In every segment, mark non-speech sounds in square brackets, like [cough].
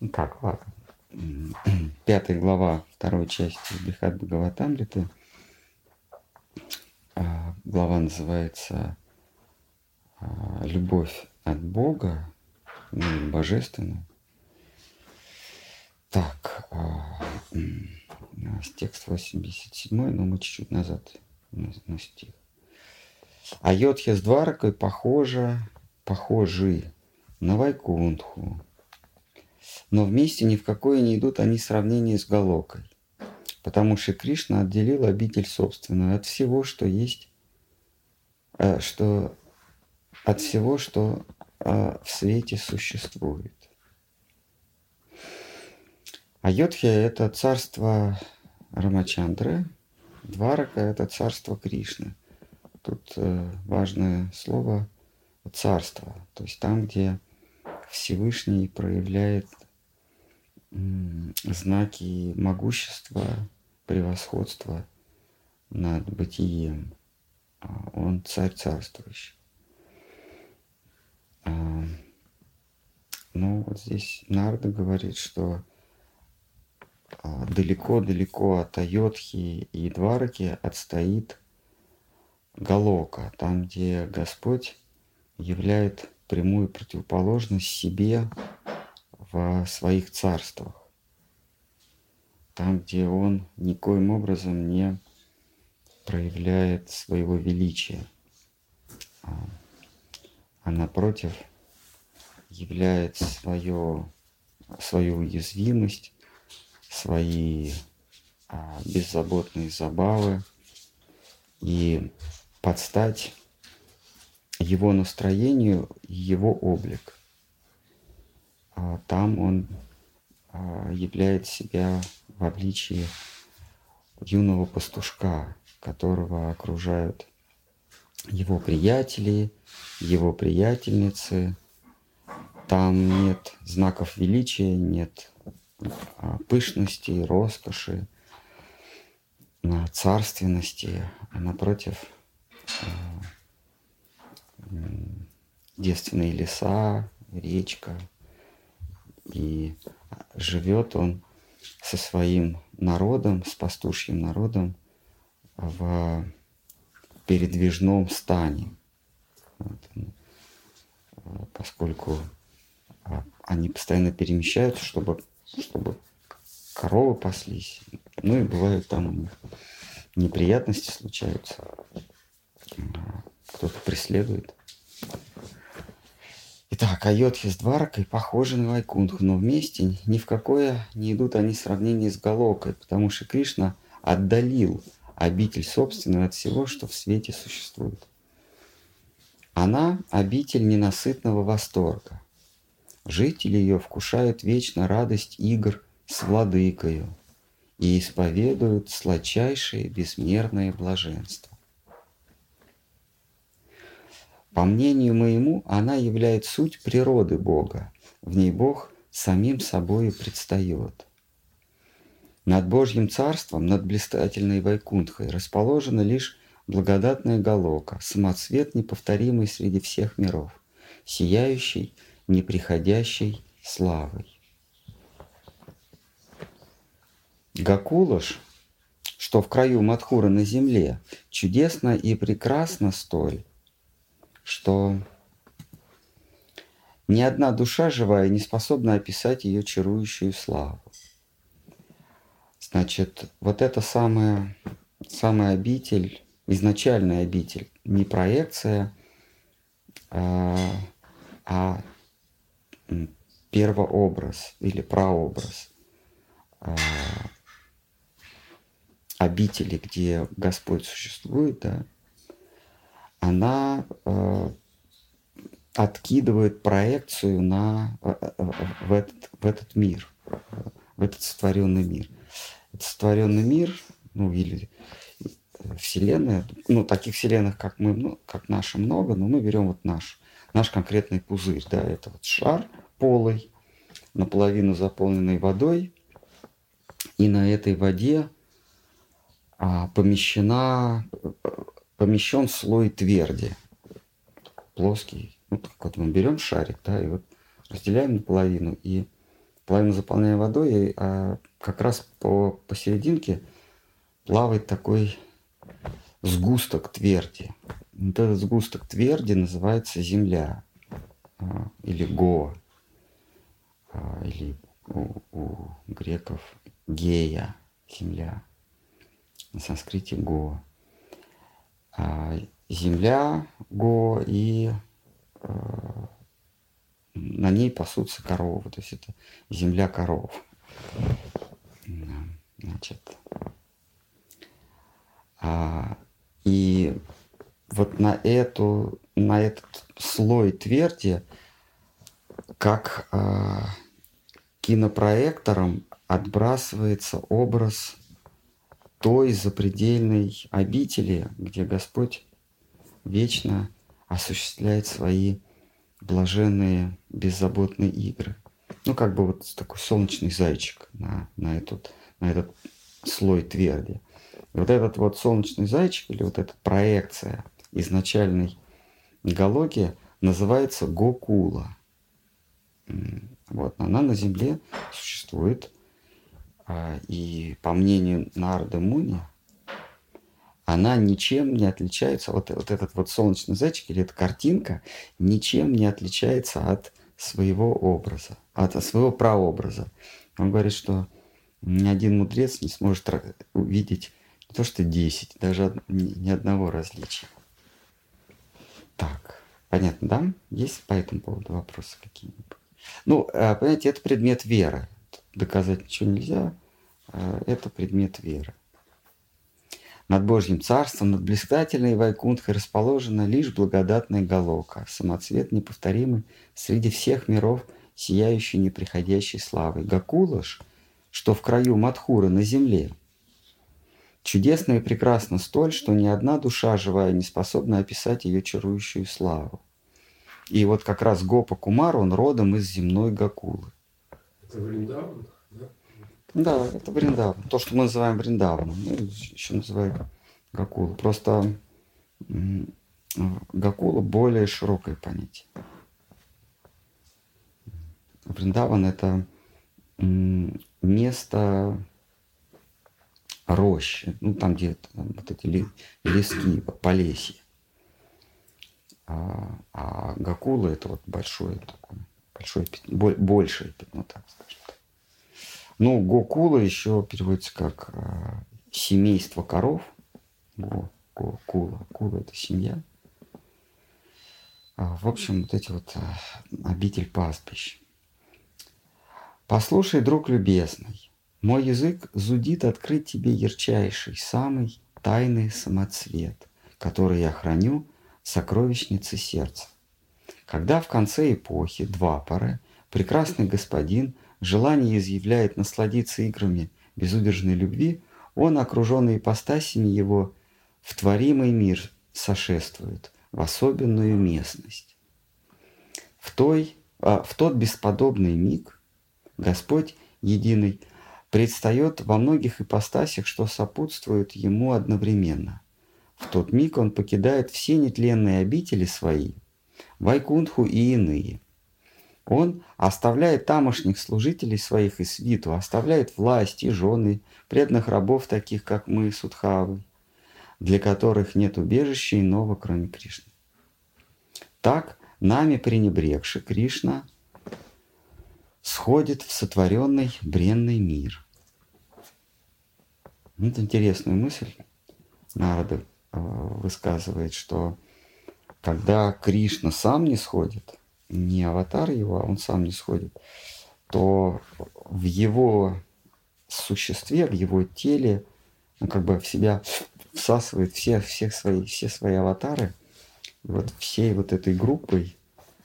Ну так, ладно. Пятая глава второй части Бихат Бхагаватамриты. А, глава называется а, «Любовь от Бога», ну, божественная. Так, а, текст 87, но мы чуть-чуть назад на, на стих. А Йодхи с Дваракой похожа, похожи на Вайкунтху, но вместе ни в какое не идут они сравнение с Галокой, потому что Кришна отделил обитель собственную от всего, что есть, э, что от всего, что э, в свете существует. Айодхи – это царство Рамачандры, Дварака – это царство Кришны. Тут э, важное слово царство, то есть там, где Всевышний проявляет знаки могущества, превосходства над бытием. А он царь царствующий. А, ну, вот здесь Нарда говорит, что а, далеко-далеко от Айотхи и Двараки отстоит Галока, там, где Господь являет прямую противоположность себе в своих царствах. Там, где он никоим образом не проявляет своего величия, а, а напротив являет свое, свою уязвимость, свои а, беззаботные забавы и подстать его настроению, его облик. А там он а, являет себя в обличии юного пастушка, которого окружают его приятели, его приятельницы. Там нет знаков величия, нет а, пышности, роскоши, царственности, а напротив девственные леса, речка. И живет он со своим народом, с пастушьим народом в передвижном стане. Вот. Поскольку а, они постоянно перемещаются, чтобы, чтобы коровы паслись. Ну и бывают там у них неприятности случаются. Кто-то преследует. Итак, Айотхи с Дваракой похожи на Вайкунтху, но вместе ни в какое не идут они сравнение с Галокой, потому что Кришна отдалил обитель собственную от всего, что в свете существует. Она – обитель ненасытного восторга. Жители ее вкушают вечно радость игр с владыкою и исповедуют сладчайшее безмерное блаженство. По мнению моему, она являет суть природы Бога. В ней Бог самим собою предстает. Над Божьим царством, над блистательной Вайкунтхой расположена лишь благодатная Галока, самоцвет неповторимый среди всех миров, сияющий неприходящей славой. Гакулаш, что в краю Мадхура на земле, чудесно и прекрасно столь, что ни одна душа живая не способна описать ее чарующую славу. Значит, вот эта самая, самая обитель, изначальная обитель, не проекция, а, а первообраз или прообраз а, обители, где Господь существует, да, она э, откидывает проекцию на, э, э, в, этот, в этот мир, в этот сотворенный мир. Этот сотворенный мир, ну или Вселенная, ну таких вселенных, как мы, ну, как наши много, но мы берем вот наш, наш конкретный пузырь, да, это вот шар полый, наполовину заполненный водой, и на этой воде а, помещена помещен слой тверди, плоский. Ну, так вот мы берем шарик, да, и вот разделяем наполовину, и половину заполняю водой, и а, как раз по посерединке плавает такой сгусток тверди. Вот этот сгусток тверди называется земля а, или го, а, или у, у греков гея, земля. На санскрите го. А, земля го и а, на ней пасутся коровы. То есть это земля коров. Значит, а, и вот на эту, на этот слой тверди, как а, кинопроектором отбрасывается образ той запредельной обители, где Господь вечно осуществляет свои блаженные, беззаботные игры. Ну, как бы вот такой солнечный зайчик на, на, этот, на этот слой тверди. И вот этот вот солнечный зайчик или вот эта проекция изначальной галоги называется Гокула. Вот, она на Земле существует. А, и по мнению Нарды Муни, она ничем не отличается, вот, вот этот вот солнечный зайчик или эта картинка ничем не отличается от своего образа, от своего прообраза. Он говорит, что ни один мудрец не сможет увидеть не то что 10, даже ни одного различия. Так, понятно, да? Есть по этому поводу вопросы какие-нибудь? Ну, а, понимаете, это предмет веры. Доказать ничего нельзя. А, это предмет веры. Над Божьим царством, над блистательной Вайкунтхой расположена лишь благодатная головка, самоцвет неповторимый среди всех миров, сияющий неприходящей славой. Гакулаш, что в краю Мадхуры на земле, чудесно и прекрасно столь, что ни одна душа живая не способна описать ее чарующую славу. И вот как раз Гопа Кумар, он родом из земной Гакулы. Это Вриндаван? Да, это Бриндаван. То, что мы называем Бриндаваном. Ну, еще называют Гакула. Просто Гакула более широкое понятие. Бриндаван это место рощи, ну там где там, вот эти лески, полесья. А, а Гакула это вот большое такое, большое большее пятно, так скажем. Ну, Гокула еще переводится как э, семейство коров. Го, го, кула. Это семья. А, в общем, вот эти вот э, обитель пастбищ. Послушай, друг любезный, мой язык зудит открыть тебе ярчайший, самый тайный самоцвет, который я храню в сокровищнице сердца. Когда в конце эпохи два пары прекрасный господин – желание изъявляет насладиться играми безудержной любви, он, окруженный ипостасями его, в творимый мир сошествует, в особенную местность. В, той, а, в тот бесподобный миг Господь единый предстает во многих ипостасях, что сопутствует ему одновременно. В тот миг он покидает все нетленные обители свои, Вайкунтху и иные – он оставляет тамошних служителей своих и свиту, оставляет власть и жены, преданных рабов, таких как мы, Судхавы, для которых нет убежища иного, кроме Кришны. Так, нами пренебрегши Кришна сходит в сотворенный бренный мир. Вот интересную мысль Нарада э, высказывает, что когда Кришна сам не сходит – не аватар его, а он сам не сходит, то в его существе, в его теле, он как бы в себя всасывает все, всех свои, все свои аватары. Вот всей вот этой группой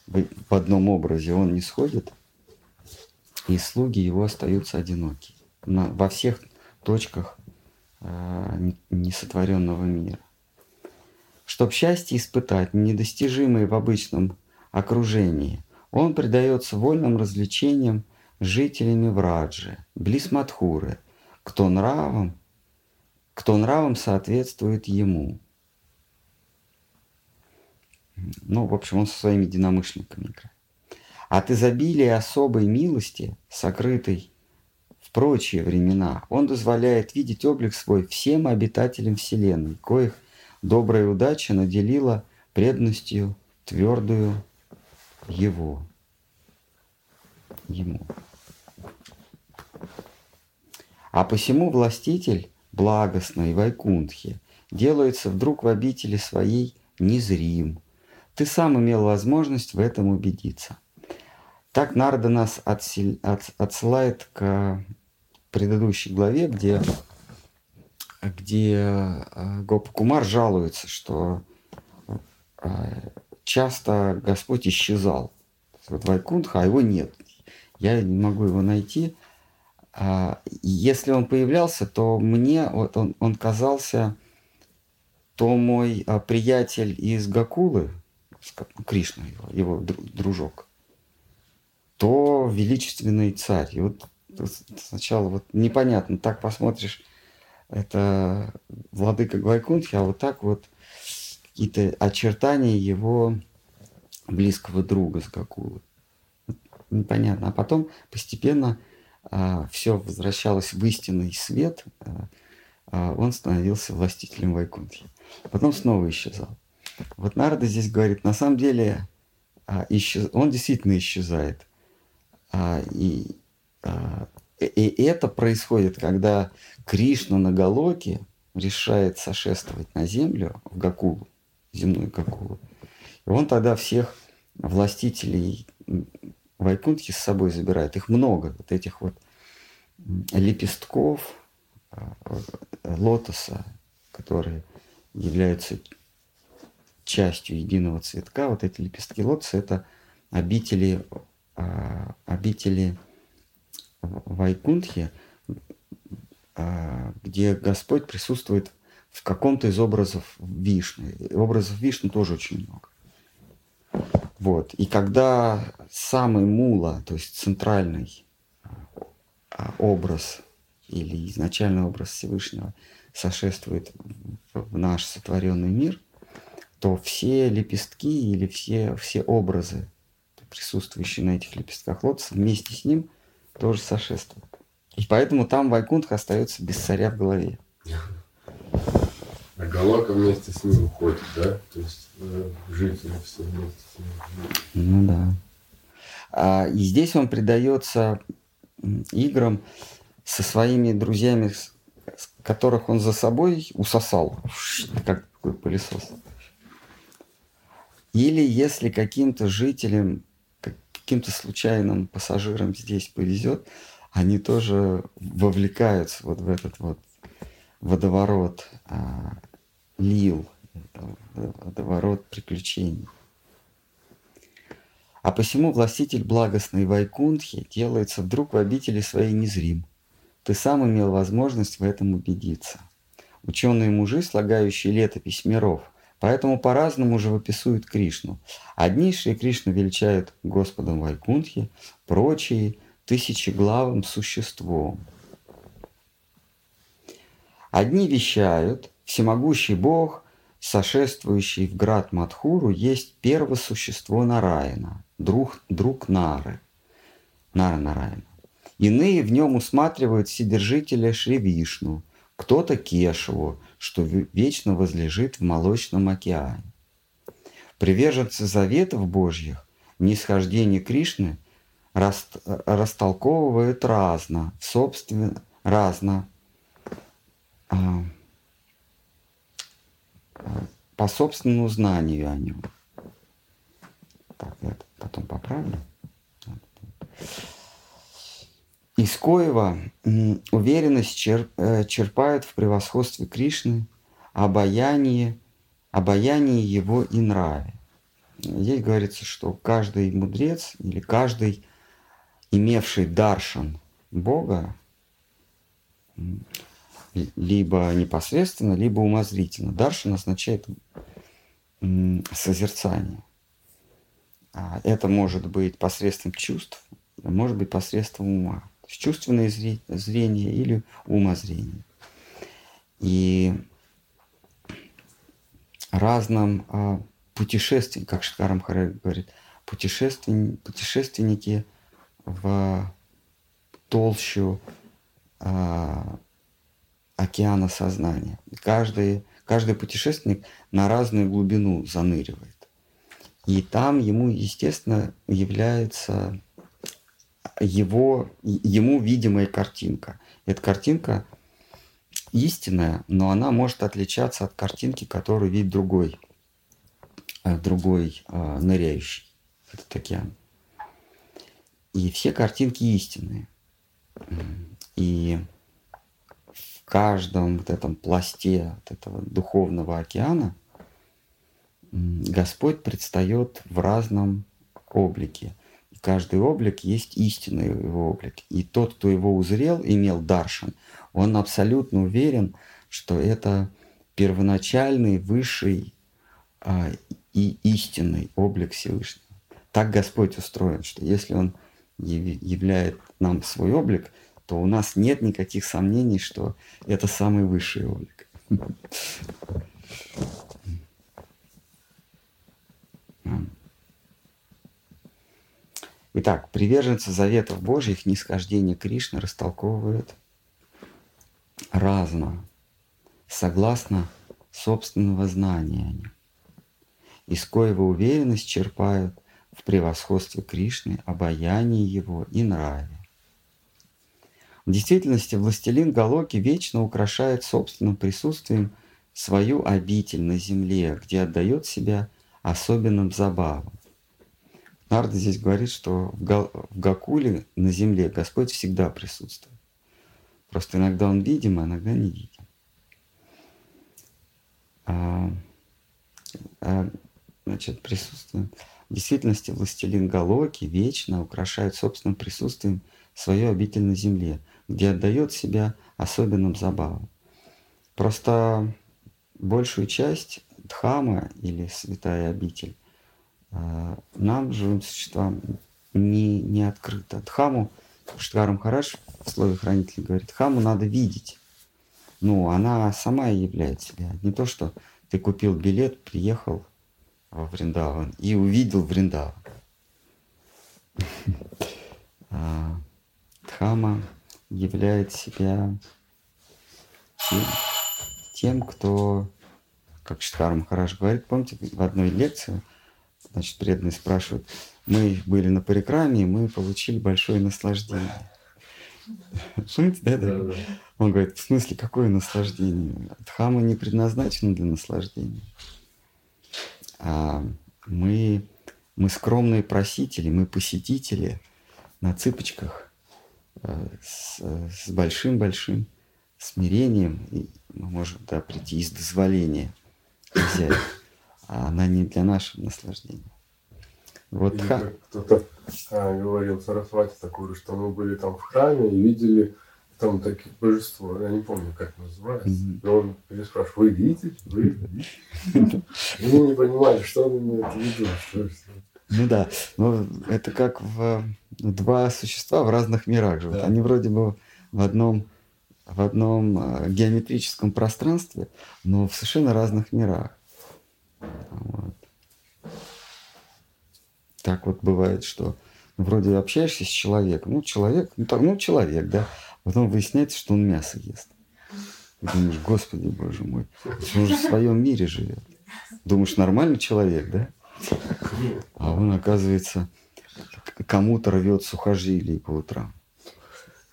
в одном образе он не сходит, и слуги его остаются одиноки на, во всех точках э, несотворенного мира. Чтоб счастье испытать, недостижимое в обычном окружении. Он предается вольным развлечениям жителями Враджи, близ Мадхуры, кто нравом, кто нравом соответствует ему. Ну, в общем, он со своими единомышленниками играет. От изобилия особой милости, сокрытой в прочие времена, он дозволяет видеть облик свой всем обитателям Вселенной, коих добрая удача наделила преданностью твердую его, ему. А посему властитель благостной Вайкунтхи делается вдруг в обители своей незрим. Ты сам имел возможность в этом убедиться. Так Нарда нас отсел... от... отсылает к предыдущей главе, где, где э, Гопакумар жалуется, что э, часто Господь исчезал. Вот Вайкунтха, а его нет. Я не могу его найти. А, если он появлялся, то мне вот он, он казался то мой а, приятель из Гакулы, Кришна его, его дружок, то величественный царь. И вот сначала вот непонятно, так посмотришь, это владыка Гвайкунтхи, а вот так вот какие-то очертания его близкого друга с Гакулы. Непонятно. А потом постепенно а, все возвращалось в истинный свет, а, а, он становился властителем Вайкунтхи. Потом снова исчезал. Вот Нарда здесь говорит, на самом деле исчез... он действительно исчезает. И, и это происходит, когда Кришна на Галоке решает сошествовать на землю, в Гакулу, земную Гакулу. И он тогда всех властителей Вайкунтхи с собой забирает. Их много, вот этих вот лепестков а, лотоса, которые являются частью единого цветка. Вот эти лепестки лотоса – это обители, а, обители Вайкунтхи, где Господь присутствует в каком-то из образов Вишны. Образов Вишны тоже очень много. Вот. И когда самый мула, то есть центральный а, образ или изначальный образ Всевышнего сошествует в наш сотворенный мир, то все лепестки или все, все образы, присутствующие на этих лепестках лотоса, вместе с ним тоже сошествуют. И поэтому там Вайкунтх остается без царя в голове. А Галака вместе с ним уходит, да? То есть э, жители все вместе с ним. Ну да. А, и здесь он предается играм со своими друзьями, которых он за собой усосал, как такой пылесос. Или если каким-то жителям, каким-то случайным пассажирам здесь повезет, они тоже вовлекаются вот в этот вот водоворот а, лил, водоворот приключений. А посему властитель благостной Вайкунтхи делается вдруг в обители своей незрим. Ты сам имел возможность в этом убедиться. Ученые мужи, слагающие летопись миров, поэтому по-разному живописуют Кришну. Одни Шри Кришну величают Господом Вайкунтхи, прочие – тысячеглавым существом. Одни вещают, всемогущий Бог, сошествующий в град Мадхуру, есть первое существо Нараина, друг, друг Нары, Нара Нараяна. Иные в нем усматривают Вседержителя Шри Вишну, кто-то Кешеву, что вечно возлежит в молочном океане. Приверженцы заветов Божьих, нисхождение Кришны раст, растолковывают разно, собственно, разно, по собственному знанию о нем. Так, я потом поправлю. Из коего уверенность черп, э, черпают в превосходстве Кришны, обаяние, обаяние его и нраве. Здесь говорится, что каждый мудрец или каждый, имевший даршан Бога, либо непосредственно, либо умозрительно. Даршан означает созерцание. А это может быть посредством чувств, может быть посредством ума. То есть чувственное зрение или умозрение. И разным а, путешествиям, как Шикарам Харе говорит, путешествен... путешественники в толщу а, океана сознания. Каждый, каждый путешественник на разную глубину заныривает. И там ему, естественно, является его, ему видимая картинка. Эта картинка истинная, но она может отличаться от картинки, которую видит другой, э, другой э, ныряющий в этот океан. И все картинки истинные. И каждом вот этом пласте вот этого духовного океана Господь предстает в разном облике. И каждый облик есть истинный его облик. И тот, кто его узрел, имел даршан, он абсолютно уверен, что это первоначальный, высший а, и истинный облик Всевышнего. Так Господь устроен, что если Он являет нам свой облик, то у нас нет никаких сомнений, что это самый высший облик. Итак, приверженцы заветов Божьих нисхождение Кришны растолковывают разно, согласно собственного знания они, из коего уверенность черпают в превосходстве Кришны, обаянии Его и нраве. В действительности властелин Галоки вечно украшает собственным присутствием свою обитель на земле, где отдает себя особенным забавам. Нарда здесь говорит, что в, Гал, в Гакуле на земле Господь всегда присутствует. Просто иногда он видим, а иногда не видим. А, а, значит, присутствует. В действительности властелин Галоки вечно украшает собственным присутствием свою обитель на земле, где отдает себя особенным забавам. Просто большую часть Дхама или святая обитель а, нам, живым существам, не, не открыта. Дхаму, Штгарам Хараш в слове хранителя говорит, Дхаму надо видеть. Ну, она сама и является себя. Не то, что ты купил билет, приехал во Вриндаван и увидел Вриндаван. [laughs] А, Дхама являет себя тем, кто, как Штхар Махараш говорит, помните, в одной лекции, значит, преданные спрашивают, мы были на парикраме, мы получили большое наслаждение. Помните, да, да? Он говорит, в смысле, какое наслаждение? Дхама не предназначена для наслаждения. А мы, мы скромные просители, мы посетители на цыпочках э, с большим-большим смирением. И мы можем да, прийти из дозволения хозяина. А она не для нашего наслаждения. Вот ха... Кто-то а, говорил Сарасвати такую, что мы были там в храме и видели там такие божество, я не помню, как называется. Mm-hmm. И он переспрашивает, вы видите? Вы видите? И мы не понимали, что он имеет в виду. Что, что. Ну да, но это как в два существа в разных мирах живут. Да. Они вроде бы в одном, в одном а, геометрическом пространстве, но в совершенно разных мирах. Вот. Так вот бывает, что вроде общаешься с человеком, ну человек, ну, так, ну человек, да, Потом выясняется, что он мясо ест. И думаешь, господи, боже мой, он же в своем мире живет. Думаешь, нормальный человек, да? А он, оказывается, кому-то рвет сухожилие по утрам.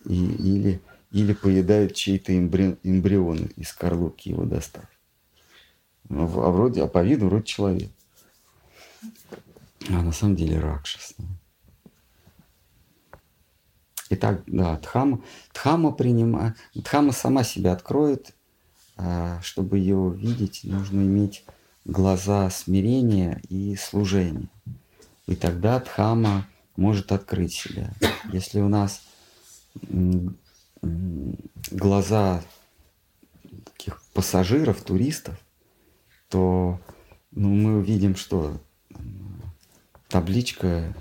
И, или, или поедает чей-то эмбри, эмбрион из скорлупки его достав. Ну, а вроде, а по виду вроде человек. А на самом деле ракшас. Итак, да, Дхама, Дхама, принимает, Дхама сама себя откроет, а, чтобы ее увидеть, нужно иметь глаза смирения и служения. И тогда Дхама может открыть себя. Если у нас глаза таких пассажиров, туристов, то ну, мы увидим, что табличка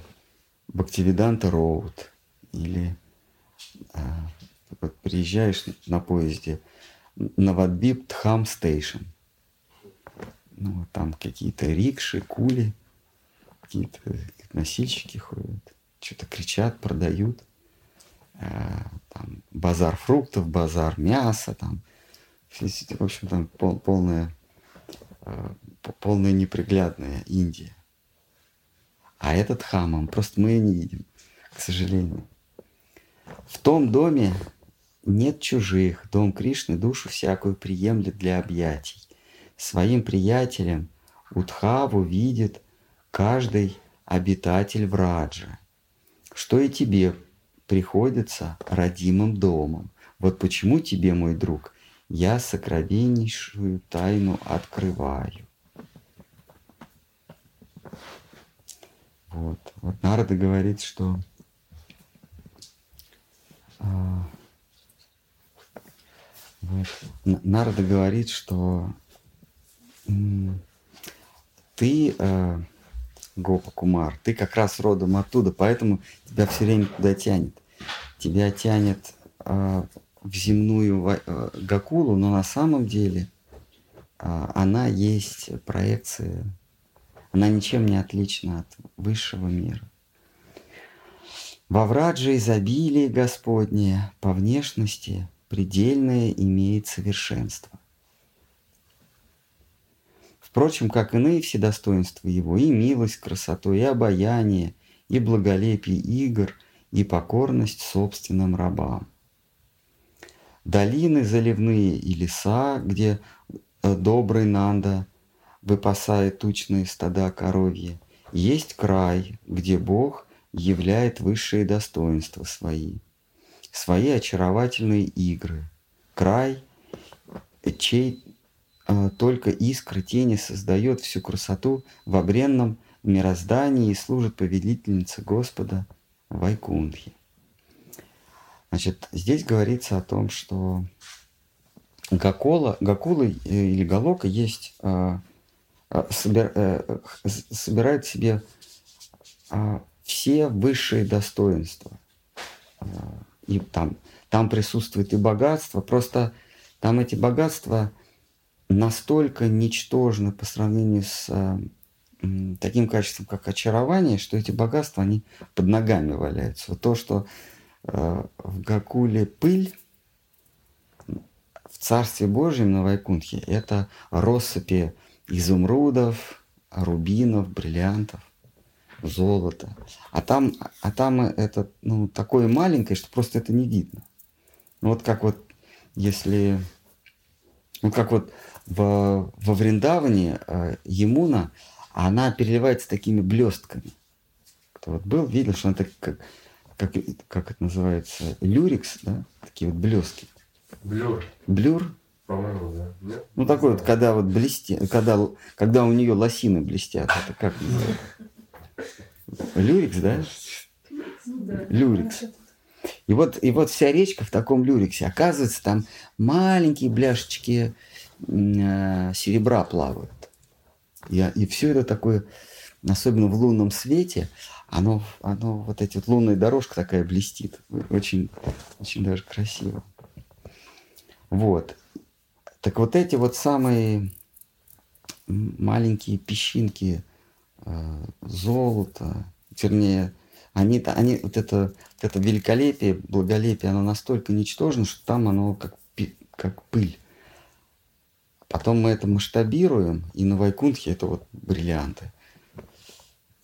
Бхактивиданта Роуд или а, вот приезжаешь на поезде Навадбип Тхам Стейшн. Ну, там какие-то рикши, кули. какие-то носильщики ходят, что-то кричат, продают. Э, там, базар фруктов, базар мяса, там, в общем, там пол, полная, э, полная неприглядная Индия. А этот хамам, просто мы не видим, к сожалению. В том доме нет чужих, дом Кришны душу всякую приемлет для объятий. Своим приятелем Удхаву видит каждый обитатель Враджа, что и тебе приходится родимым домом. Вот почему тебе, мой друг, я сокровеннейшую тайну открываю. Вот. Вот Нарада говорит, что а, вот, Нарада говорит, что ты, э, Гопа Кумар, ты как раз родом оттуда, поэтому тебя все время туда тянет. Тебя тянет э, в земную э, Гакулу, но на самом деле э, она есть проекция, она ничем не отлична от высшего мира. Во врадже изобилие Господнее по внешности предельное имеет совершенство. Впрочем, как иные все достоинства его, и милость, красоту, и обаяние, и благолепие игр, и покорность собственным рабам. Долины заливные и леса, где э, добрый Нанда выпасает тучные стада коровьи, есть край, где Бог являет высшие достоинства свои, свои очаровательные игры, край, чей только искра тени создает всю красоту в бренном мироздании и служит повелительнице Господа Вайкунхи. Значит, здесь говорится о том, что Гакола, Гакула э, или Галока есть, а, а, собир, э, собирает в себе все высшие достоинства. И там, там присутствует и богатство, просто там эти богатства настолько ничтожны по сравнению с э, таким качеством, как очарование, что эти богатства, они под ногами валяются. Вот то, что э, в Гакуле пыль, в Царстве Божьем на Вайкунхе, это россыпи изумрудов, рубинов, бриллиантов, золота. А там, а там это ну, такое маленькое, что просто это не видно. Ну, вот как вот, если... Ну, как вот в, во Вриндаване э, Емуна, она переливается такими блестками. Кто вот был, видел, что она так, как, как, как это называется, люрекс, да, такие вот блестки. Блюр. Блюр. По-моему, да. Нет? Ну такой вот, когда вот блестит, когда, когда у нее лосины блестят, это как называется? Люрекс, да? Люрекс. И вот, и вот вся речка в таком люрексе. Оказывается, там маленькие бляшечки серебра плавают. И, и все это такое, особенно в лунном свете, оно, оно вот эти вот лунная дорожка такая блестит. Очень, очень даже красиво. Вот. Так вот эти вот самые маленькие песчинки э, золота, вернее, они, они вот, это, вот это великолепие, благолепие, оно настолько ничтожно, что там оно как, как пыль. Потом мы это масштабируем, и на Вайкунтхе это вот бриллианты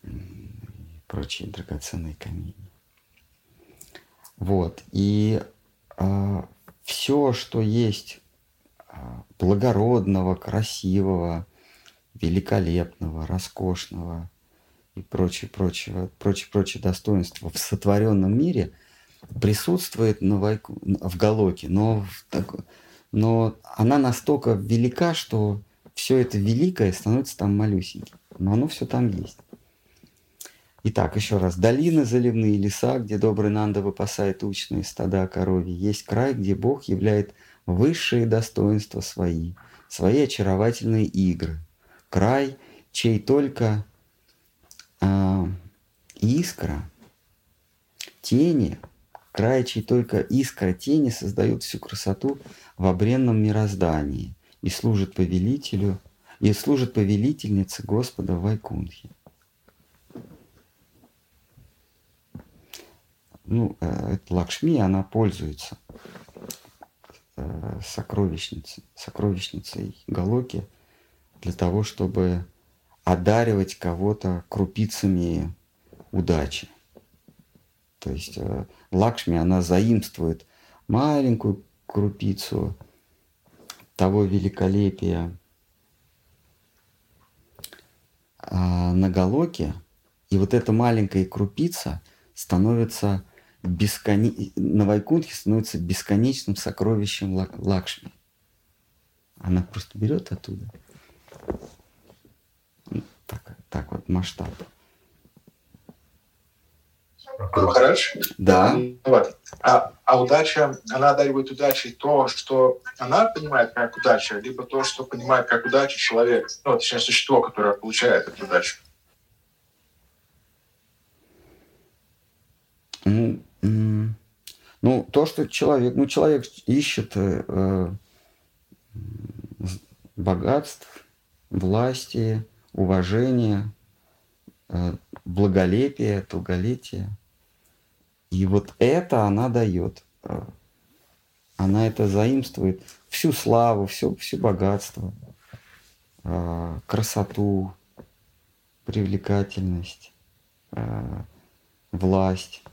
и прочие драгоценные камни. Вот. И а, все, что есть а, благородного, красивого, великолепного, роскошного и прочее, прочее, прочее, прочее достоинство в сотворенном мире присутствует на Вайку, в Галоке, но в такой но она настолько велика, что все это великое становится там малюсеньким. Но оно все там есть. Итак, еще раз. Долины заливные, леса, где добрый Нанда выпасает учные стада коровьи. Есть край, где Бог являет высшие достоинства свои, свои очаровательные игры. Край, чей только э, искра, тени, край, чьи только искра тени создают всю красоту в обренном мироздании и служит повелителю, и служит повелительнице Господа Вайкунхи. Ну, э, это Лакшми, она пользуется э, сокровищницей, сокровищницей Галоки для того, чтобы одаривать кого-то крупицами удачи. То есть э, Лакшми, она заимствует маленькую крупицу того великолепия а, на Галоке, и вот эта маленькая крупица становится бесконе... на Вайкунтхе становится бесконечным сокровищем Лакшми. Она просто берет оттуда. Так, так вот масштаб. Хорошо. Да. Вот. А, а удача, она одаривает удачей то, что она понимает как удача, либо то, что понимает как удача человек, ну, точнее, существо, которое получает эту удачу. Ну, ну, то, что человек, ну, человек ищет э, э богатств, власти, уважения, э, благолепия, долголетия. И вот это она дает. Э, она это заимствует. Всю славу, все, все богатство, э, красоту, привлекательность, э, власть,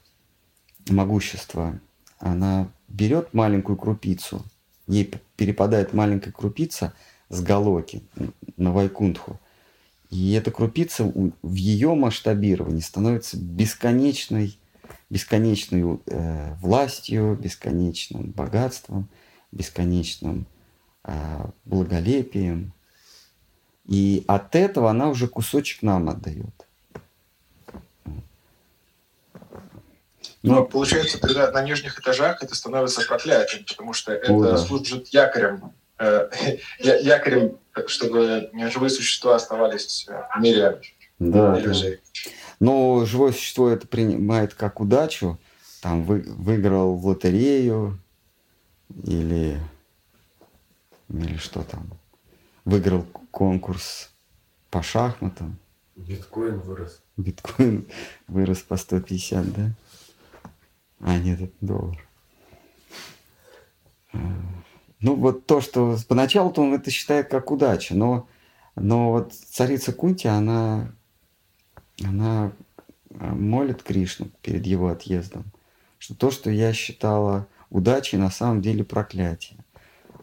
могущество. Она берет маленькую крупицу, ей перепадает маленькая крупица с Галоки на Вайкунтху. И эта крупица в ее масштабировании становится бесконечной бесконечной э, властью, бесконечным богатством, бесконечным э, благолепием. И от этого она уже кусочек нам отдает. Но ну, получается, тогда на нижних этажах это становится проклятием, потому что это О, да. служит якорем, э, [laughs] якорем, чтобы живые существа оставались в мире да, иллюзий. Да. Но живое существо это принимает как удачу. Там вы, выиграл в лотерею или, или что там. Выиграл конкурс по шахматам. Биткоин вырос. Биткоин вырос по 150, да? А, нет, это доллар. А, ну, вот то, что поначалу-то он это считает как удача, но, но вот царица Кунти, она она э, молит Кришну перед его отъездом, что то, что я считала удачей, на самом деле проклятие.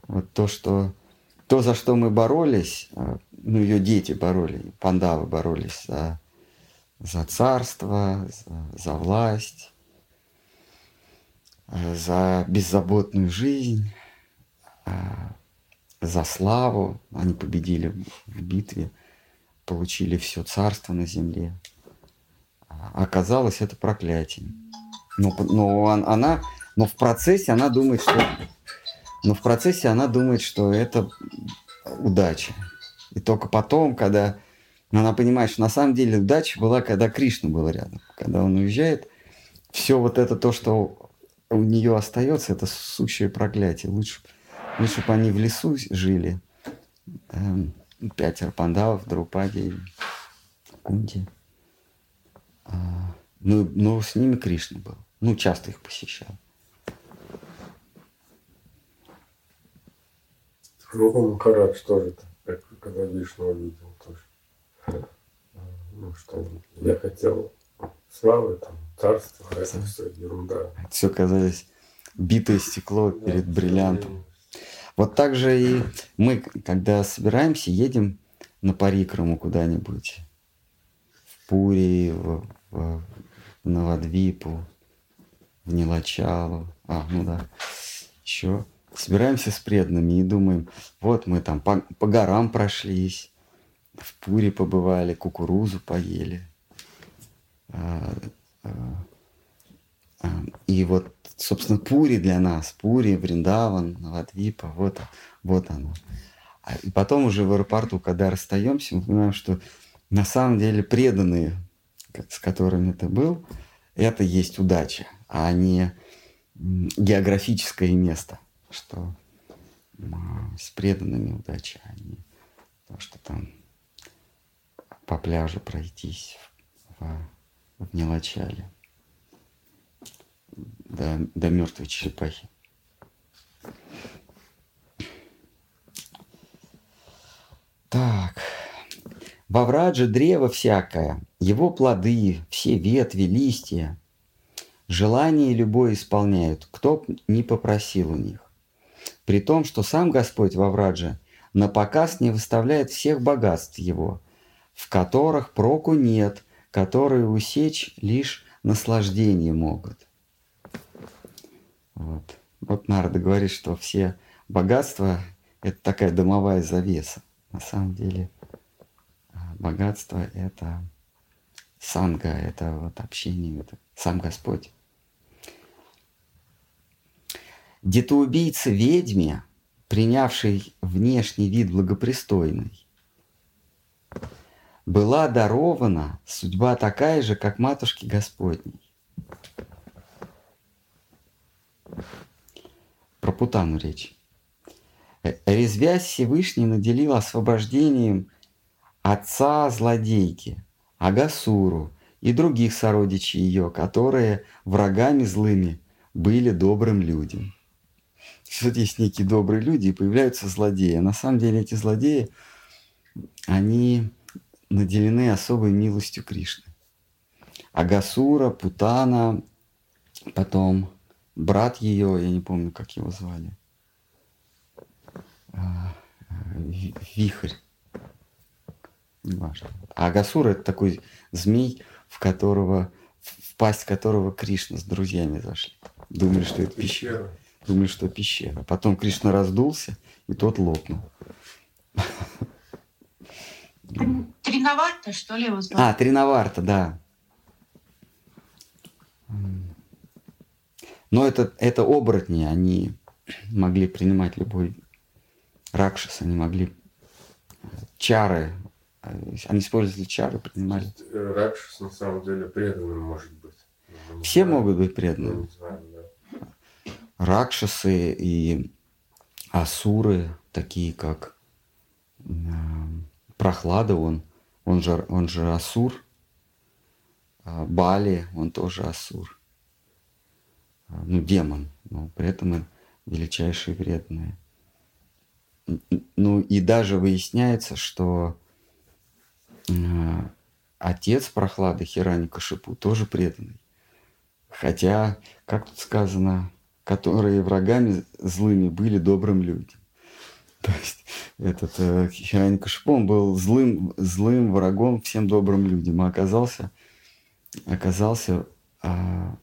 Вот то, что то, за что мы боролись, э, ну, ее дети боролись, пандавы боролись за, за царство, за, за власть, э, за беззаботную жизнь, за славу. Они победили в битве – получили все царство на земле. А оказалось это проклятием. Но, но она, но в процессе она думает, что, но в процессе она думает, что это удача. И только потом, когда она понимает, что на самом деле удача была, когда Кришна был рядом. Когда он уезжает, все вот это то, что у нее остается, это сущее проклятие. Лучше, лучше бы они в лесу жили. Эм, пятеро пандавов, Друпади, Кунти. А, ну, ну, с ними Кришна был. Ну, часто их посещал. Ну, Махарадж тоже, как, когда Вишну увидел, тоже. Ну, что я хотел славы, там, царства, а это все ерунда. Все казалось битое стекло перед бриллиантом. Вот так же и мы, когда собираемся, едем на Парикраму куда-нибудь, в Пури, в, в, в Новодвипу, в Нилачалу, а, ну да, еще. Собираемся с преданными и думаем, вот мы там по, по горам прошлись, в Пуре побывали, кукурузу поели. А, а, и вот собственно, Пури для нас, Пури, Вриндаван, Латвипа, вот, вот оно. А, и потом уже в аэропорту, когда расстаемся, мы понимаем, что на самом деле преданные, с которыми ты был, это есть удача, а не географическое место, что с преданными удача, а не то, что там по пляжу пройтись в, в Нелачале. До, до мертвой черепахи. Так. Во врадже древо всякое, его плоды, все ветви, листья, желание любое исполняют, кто б не попросил у них. При том, что сам Господь во врадже на показ не выставляет всех богатств его, в которых проку нет, которые усечь лишь наслаждение могут. Вот. Вот Нарда говорит, что все богатства – это такая домовая завеса. На самом деле а, богатство – это санга, это вот общение, это сам Господь. Детоубийца ведьме, принявший внешний вид благопристойный, была дарована судьба такая же, как матушке Господней. Путану речь. Э, Резвясь Всевышний наделил освобождением отца злодейки, Агасуру и других сородичей ее, которые врагами злыми были добрым людям. Вот есть некие добрые люди, и появляются злодеи. А на самом деле эти злодеи, они наделены особой милостью Кришны. Агасура, Путана, потом брат ее, я не помню, как его звали, а, вихрь. Неважно. А Агасура это такой змей, в которого, в пасть которого Кришна с друзьями зашли. Думали, что это пещера. Думали, что пещера. Потом Кришна раздулся, и тот лопнул. Тринаварта, что ли, его звали? А, Тринаварта, да. Но это, это оборотни, они могли принимать любой ракшас, они могли чары, они использовали чары, принимали. Э, ракшас на самом деле преданным может быть. Все знаем. могут быть преданными. Знаем, да. Ракшасы и асуры, такие как э, Прохлада, он, он, же, он же асур. Бали, он тоже асур. А, ну, демон, но при этом и величайшие вредные. Ну и даже выясняется, что э, отец прохлады Хирани Кашипу тоже преданный. Хотя, как тут сказано, которые врагами злыми были добрым людям. [laughs] То есть этот э, Хирани Кашипу, он был злым, злым врагом всем добрым людям, а оказался, оказался э,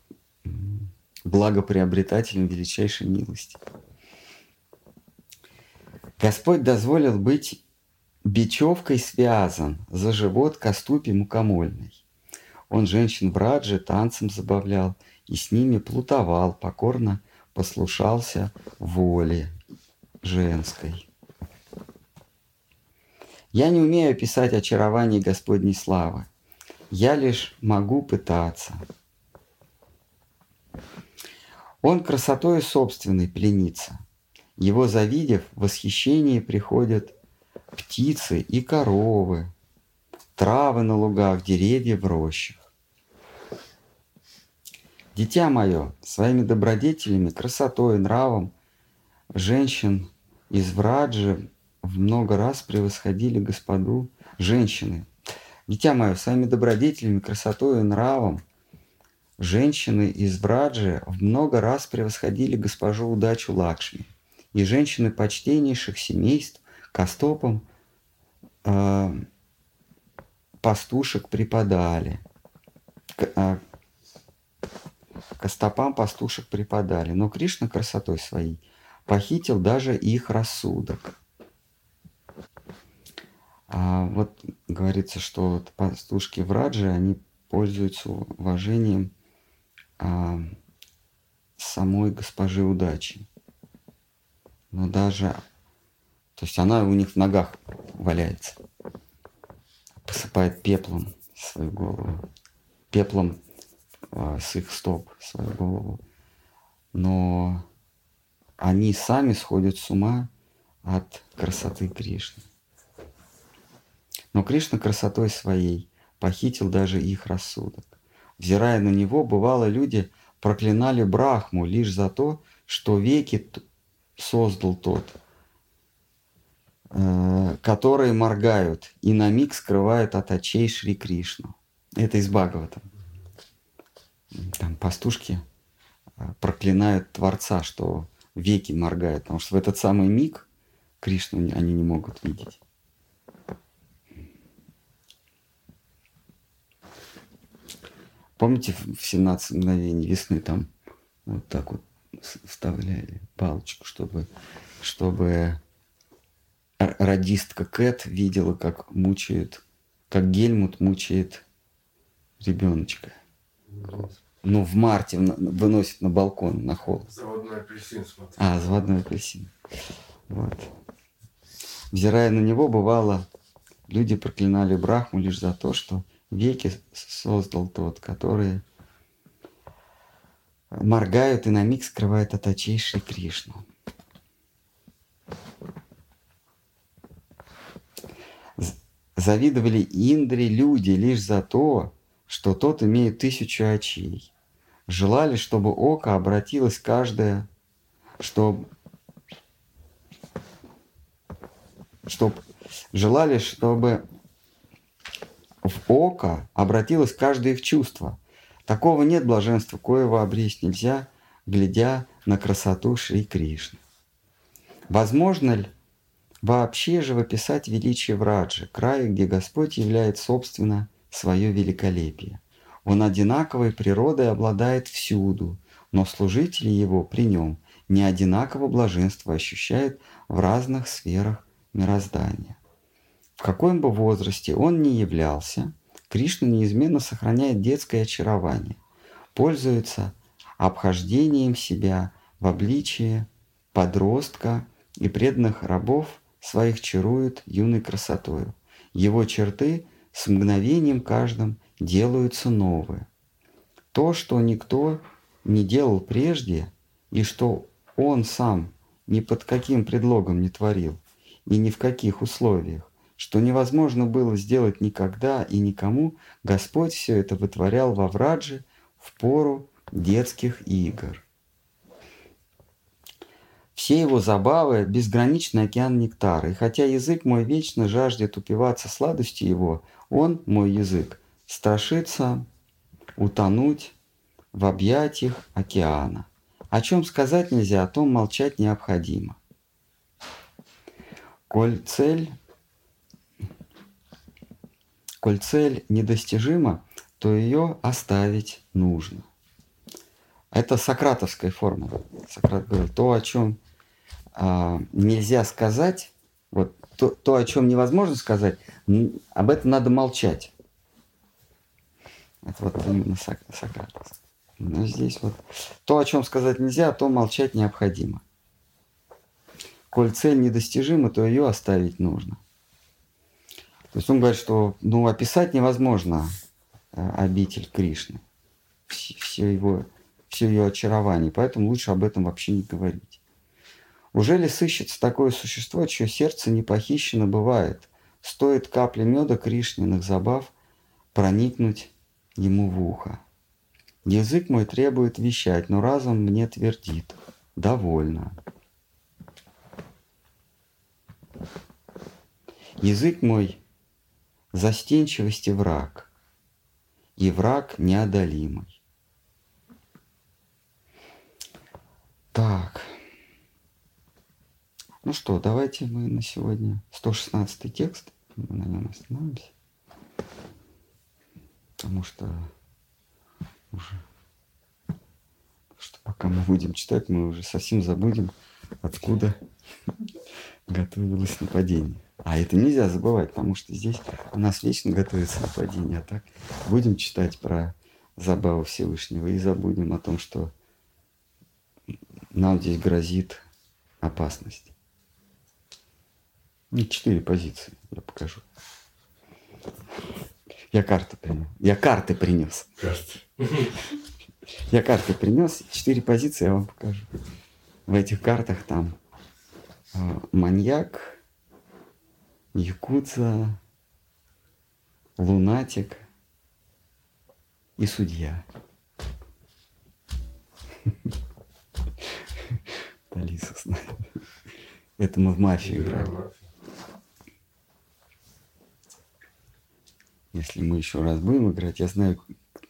благоприобретателем величайшей милости. Господь дозволил быть бечевкой связан за живот коступи мукомольной. Он женщин в радже танцем забавлял и с ними плутовал, покорно послушался воле женской. Я не умею описать очарование Господней славы. Я лишь могу пытаться – он красотой собственной пленится. Его завидев, в восхищение приходят птицы и коровы, травы на лугах, деревья в рощах. Дитя мое, своими добродетелями, красотой, нравом женщин из Враджи в много раз превосходили господу женщины. Дитя мое, своими добродетелями, красотой и нравом Женщины из Браджи в много раз превосходили госпожу удачу Лакшми, и женщины почтеннейших семейств костопам э, пастушек преподали. К, э, костопам пастушек преподали, но Кришна красотой своей похитил даже их рассудок. А вот говорится, что вот пастушки в Радже, они пользуются уважением а, самой госпожи удачи. Но даже... То есть она у них в ногах валяется. Посыпает пеплом свою голову. Пеплом а, с их стоп свою голову. Но они сами сходят с ума от красоты Кришны. Но Кришна красотой своей похитил даже их рассудок взирая на него, бывало, люди проклинали Брахму лишь за то, что веки создал тот, э, которые моргают и на миг скрывают от очей Шри Кришну. Это из Бхагавата. Там пастушки э, проклинают Творца, что веки моргают, потому что в этот самый миг Кришну они не могут видеть. Помните, в 17 мгновений весны там вот так вот вставляли палочку, чтобы, чтобы радистка Кэт видела, как мучает, как Гельмут мучает ребеночка. Ну, в марте выносит на балкон, на холл. Заводной апельсин смотри. А, заводной апельсин. Вот. Взирая на него, бывало, люди проклинали Брахму лишь за то, что веки создал тот, который моргают и на миг скрывает от очей Кришну. Завидовали Индре люди лишь за то, что тот имеет тысячу очей. Желали, чтобы око обратилось каждое, чтобы, чтобы желали, чтобы в око обратилось каждое их чувство. Такого нет блаженства, коего обрести нельзя, глядя на красоту Шри Кришны. Возможно ли вообще же описать величие Враджи, края, где Господь являет собственно свое великолепие? Он одинаковой природой обладает всюду, но служители его при нем не одинаково блаженство ощущают в разных сферах мироздания. В каком бы возрасте он ни являлся, Кришна неизменно сохраняет детское очарование, пользуется обхождением себя в обличии подростка и преданных рабов своих чарует юной красотою. Его черты с мгновением каждым делаются новые. То, что никто не делал прежде, и что он сам ни под каким предлогом не творил, и ни в каких условиях, что невозможно было сделать никогда и никому, Господь все это вытворял во Врадже в пору детских игр. Все его забавы – безграничный океан нектара, и хотя язык мой вечно жаждет упиваться сладостью его, он, мой язык, страшится утонуть в объятиях океана. О чем сказать нельзя, о том молчать необходимо. Коль цель Коль цель недостижима, то ее оставить нужно. Это сократовская формула. Сократ говорил, то, о чем а, нельзя сказать, вот то, то, о чем невозможно сказать, об этом надо молчать. Это вот именно Сократ. Но здесь вот то, о чем сказать нельзя, то молчать необходимо. Коль цель недостижима, то ее оставить нужно. То есть он говорит, что ну, описать невозможно э, обитель Кришны, все его, все ее очарование, поэтому лучше об этом вообще не говорить. Уже ли сыщется такое существо, чье сердце не похищено бывает? Стоит капли меда Кришниных забав проникнуть ему в ухо. Язык мой требует вещать, но разум мне твердит. Довольно. Язык мой застенчивости враг, и враг неодолимый. Так. Ну что, давайте мы на сегодня 116 текст, мы на нем остановимся. Потому что уже что пока мы будем читать, мы уже совсем забудем, откуда готовилось нападение. А это нельзя забывать, потому что здесь у нас вечно готовится нападение. А так будем читать про забаву Всевышнего и забудем о том, что нам здесь грозит опасность. Ну, четыре позиции я покажу. Я карты принес. Я карты принес. Карты. Я карты принес. Четыре позиции я вам покажу. В этих картах там маньяк, якудза, лунатик и судья. [laughs] Талиса знает. Это мы в мафию играли. Если мы еще раз будем играть, я знаю,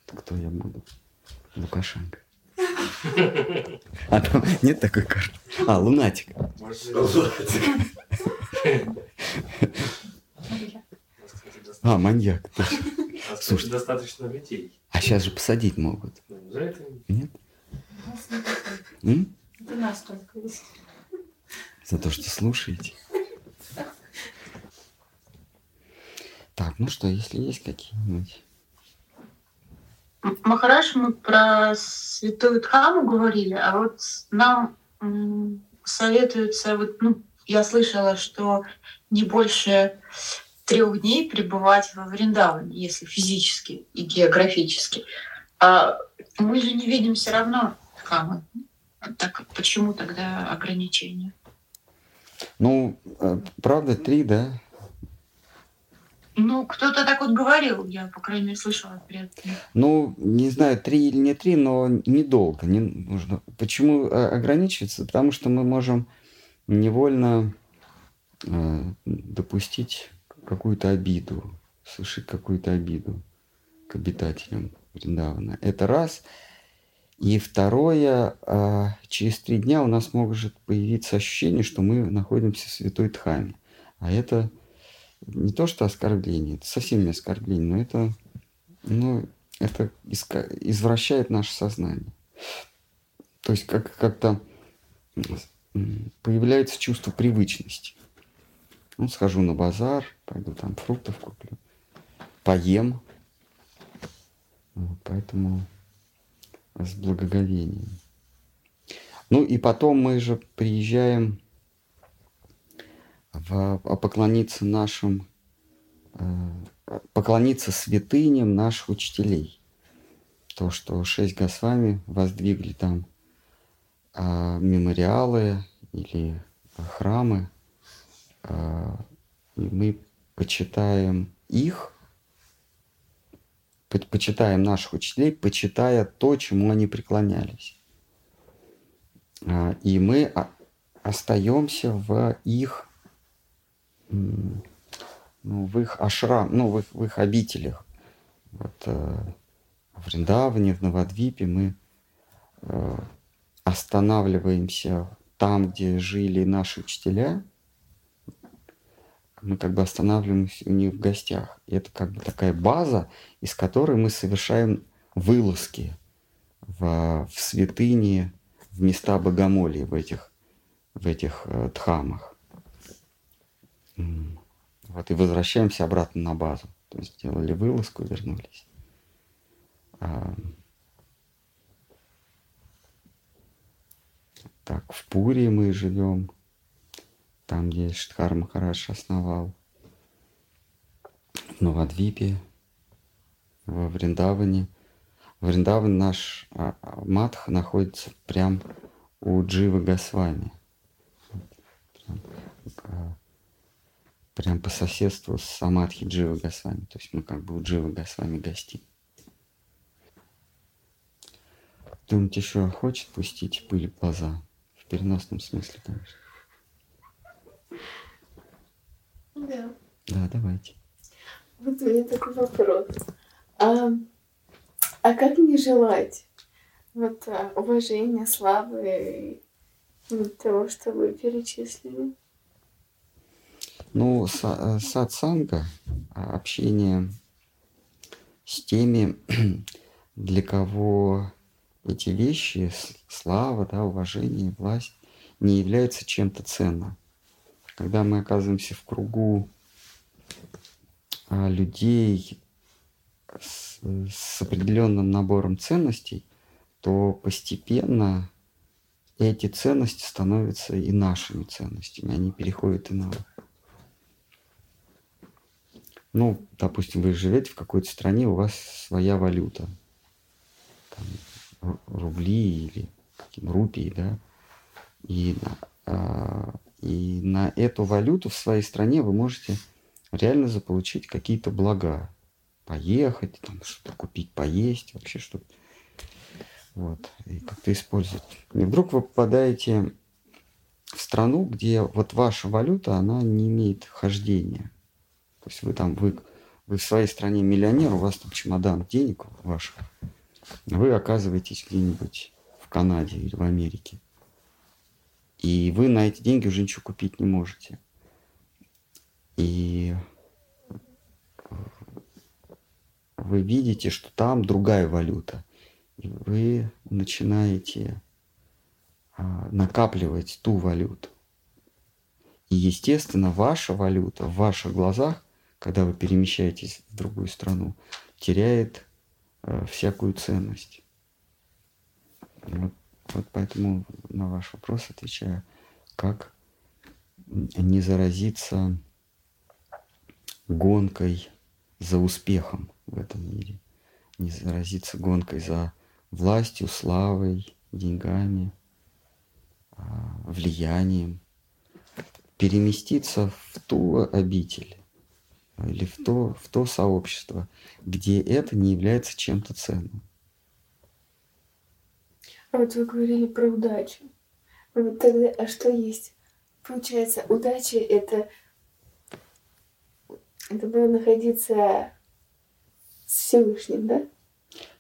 кто я буду. Лукашенко. А там нет такой карты? А, лунатик. А, маньяк. Слушай, достаточно людей. А сейчас же посадить могут. За это Нет? Это нас только есть. За то, что слушаете. Так, ну что, если есть какие-нибудь... Махараш, мы про святую Дхаму говорили, а вот нам советуется, вот, ну, я слышала, что не больше трех дней пребывать во Вриндаване, если физически и географически. А мы же не видим все равно Дхамы. Так почему тогда ограничения? Ну, э, правда, три, да? Ну, кто-то так вот говорил, я, по крайней мере, слышала перед Ну, не знаю, три или не три, но недолго. Не нужно. Почему э, ограничиваться? Потому что мы можем невольно э, допустить какую-то обиду, совершить какую-то обиду к обитателям Вриндавана. Это раз. И второе, э, через три дня у нас может появиться ощущение, что мы находимся в святой Дхаме. А это не то что оскорбление, это совсем не оскорбление, но это, ну, это извращает наше сознание. То есть как- как-то появляется чувство привычности. Ну, схожу на базар, пойду там фруктов куплю, поем. Вот, поэтому с благоговением. Ну и потом мы же приезжаем поклониться нашим, э, поклониться святыням наших учителей. То, что шесть Госвами воздвигли там э, мемориалы или храмы, э, и мы почитаем их, по- почитаем наших учителей, почитая то, чему они преклонялись. А, И мы остаемся в их ну, в их ашрам, ну, в их, в их обителях. Вот, э, в Вриндаване, в Новодвипе мы э, останавливаемся там, где жили наши учителя. Мы как бы останавливаемся у них в гостях. И это как бы такая база, из которой мы совершаем вылазки в, в святыни, в места богомолия в этих, в этих э, дхамах. Вот, и возвращаемся обратно на базу. То есть сделали вылазку вернулись. А, Так, в Пуре мы живем, там, где Штхар Махарадж основал. В Новодвипе, во Вриндаване. В Вриндаване наш а, а, матх находится прям у Дживы Госвами. Прям, а, прям по соседству с Самадхи Дживы Госвами. То есть мы как бы у Дживы Госвами гостим. Кто-нибудь еще хочет пустить пыль в глаза? В переносном смысле, конечно. Да. Да, давайте. Вот у меня такой вопрос. А, а как не желать вот а, уважения, славы того, что вы перечислили? Ну, са- э, сатсанга, а, общение с теми, [clears throat] для кого эти вещи, слава, да, уважение, власть, не являются чем-то ценным. Когда мы оказываемся в кругу а, людей с, с определенным набором ценностей, то постепенно эти ценности становятся и нашими ценностями, они переходят и на ну, допустим, вы живете в какой-то стране, у вас своя валюта. Там, ру- рубли или какие рупии, да. И, а, и на эту валюту в своей стране вы можете реально заполучить какие-то блага. Поехать, там, что-то купить, поесть, вообще что-то. Вот, и как-то использовать. И вдруг вы попадаете в страну, где вот ваша валюта, она не имеет хождения. То есть вы там, вы, вы в своей стране миллионер, у вас там чемодан денег ваших, вы оказываетесь где-нибудь в Канаде или в Америке. И вы на эти деньги уже ничего купить не можете. И вы видите, что там другая валюта. И вы начинаете а, накапливать ту валюту. И, естественно, ваша валюта в ваших глазах, когда вы перемещаетесь в другую страну, теряет э, всякую ценность. Вот, вот поэтому на ваш вопрос отвечаю, как не заразиться гонкой за успехом в этом мире, не заразиться гонкой за властью, славой, деньгами, а, влиянием, переместиться в ту обитель или в то, в то сообщество, где это не является чем-то ценным. А вот вы говорили про удачу. Вот тогда, а что есть? Получается, удача это это было находиться с Всевышним, да?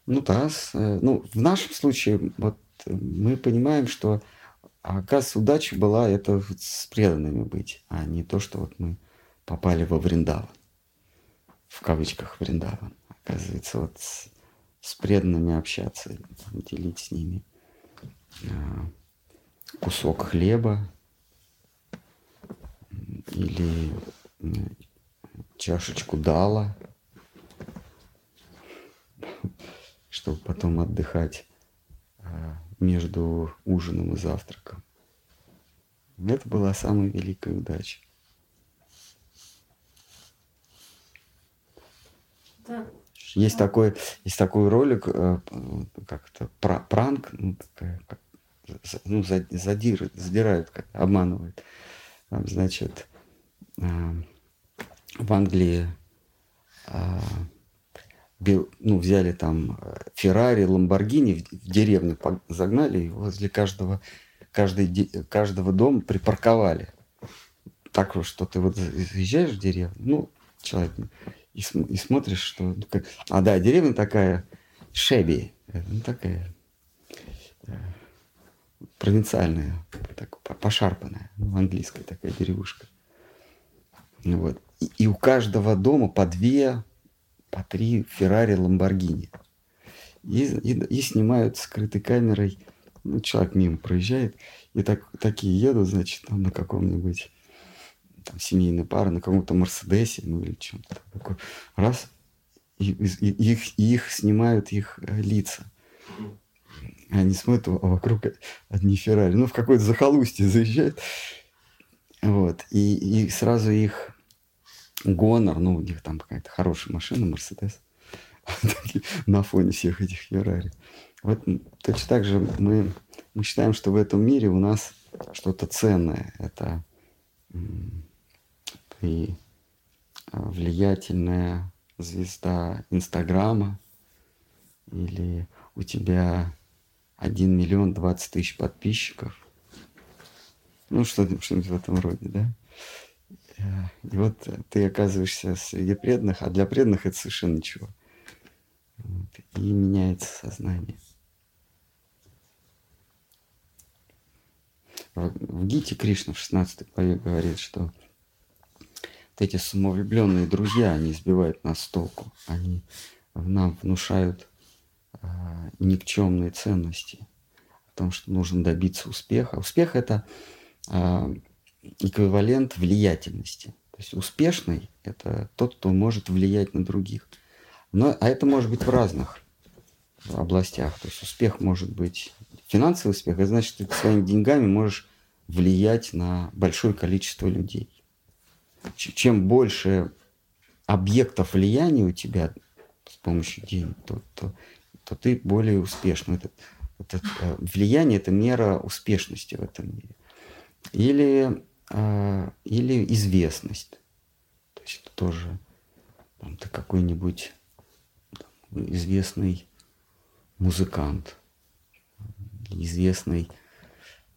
Ну да, с, э, ну в нашем случае вот мы понимаем, что а оказывается, удача была это с преданными быть, а не то, что вот мы попали во Вриндаван. В кавычках Вриндаван. Оказывается, вот с, с преданными общаться, делить с ними а, кусок хлеба или чашечку дала, [laughs] чтобы потом отдыхать а, между ужином и завтраком. Это была самая великая удача. Да. Есть такой, есть такой ролик, э, как это, пранк, ну, такая, как, ну задир, задирают, как, обманывают. Там, значит, э, в Англии э, ну, взяли там э, Феррари, Ламборгини в деревню загнали и возле каждого, каждой, каждого дома припарковали. Так что ты вот заезжаешь в деревню, ну, человек, и, и смотришь, что... Ну, как, а, да, деревня такая, Шеби, э, ну, такая э, провинциальная, так, пошарпанная, ну, английская такая деревушка. Ну, вот. И, и у каждого дома по две по три Феррари, Ламборгини. И, и, и снимают скрытой камерой. Ну, человек мимо проезжает, и так, такие едут, значит, там на каком-нибудь там, семейной пары, на каком-то Мерседесе, ну или чем-то такое. Раз, и, и, и их, и их снимают их э, лица. Они смотрят, а вокруг одни Феррари. Ну, в какое-то захолустье заезжают. Вот. И, и сразу их Гонор, ну, у них там какая-то хорошая машина, Мерседес, [laughs] на фоне всех этих Феррари. Вот точно так же мы, мы считаем, что в этом мире у нас что-то ценное. Это и а, влиятельная звезда Инстаграма, или у тебя 1 миллион 20 тысяч подписчиков. Ну, что-нибудь что в этом роде, да? И вот ты оказываешься среди преданных, а для преданных это совершенно ничего. Вот. И меняется сознание. В Гите Кришна в 16 главе говорит, что эти самовлюбленные друзья, они сбивают нас с толку. Они в нам внушают а, никчемные ценности о том, что нужно добиться успеха. Успех это а, эквивалент влиятельности. То есть успешный – это тот, кто может влиять на других. Но, а это может быть в разных областях. То есть успех может быть финансовый успех, это значит, что ты своими деньгами можешь влиять на большое количество людей. Чем больше объектов влияния у тебя с помощью денег, то, то, то ты более успешный. Это, это, э, влияние – это мера успешности в этом мире. Или а, или известность. То есть это тоже там, ты какой-нибудь известный музыкант, известный,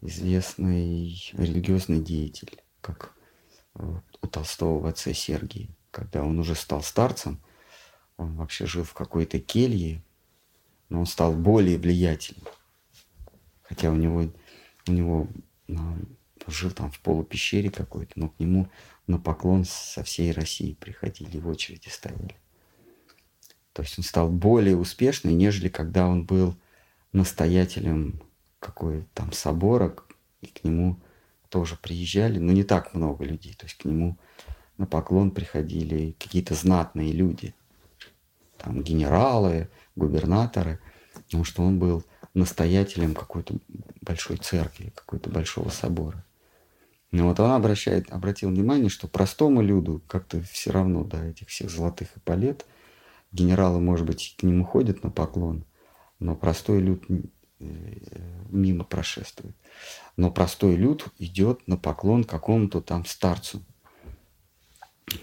известный религиозный деятель, как у Толстого в отце Сергии. Когда он уже стал старцем, он вообще жил в какой-то келье, но он стал более влиятельным. Хотя у него, у него ну, жил там в полупещере какой-то, но к нему на поклон со всей России приходили, в очереди ставили. То есть он стал более успешный, нежели когда он был настоятелем какой-то там собора, и к нему тоже приезжали, но не так много людей. То есть к нему на поклон приходили какие-то знатные люди, там генералы, губернаторы, потому что он был настоятелем какой-то большой церкви, какой-то большого собора. Но вот он обращает, обратил внимание, что простому люду как-то все равно до этих всех золотых эполет. Генералы, может быть, к нему ходят на поклон, но простой люд мимо прошествует. Но простой люд идет на поклон какому-то там старцу,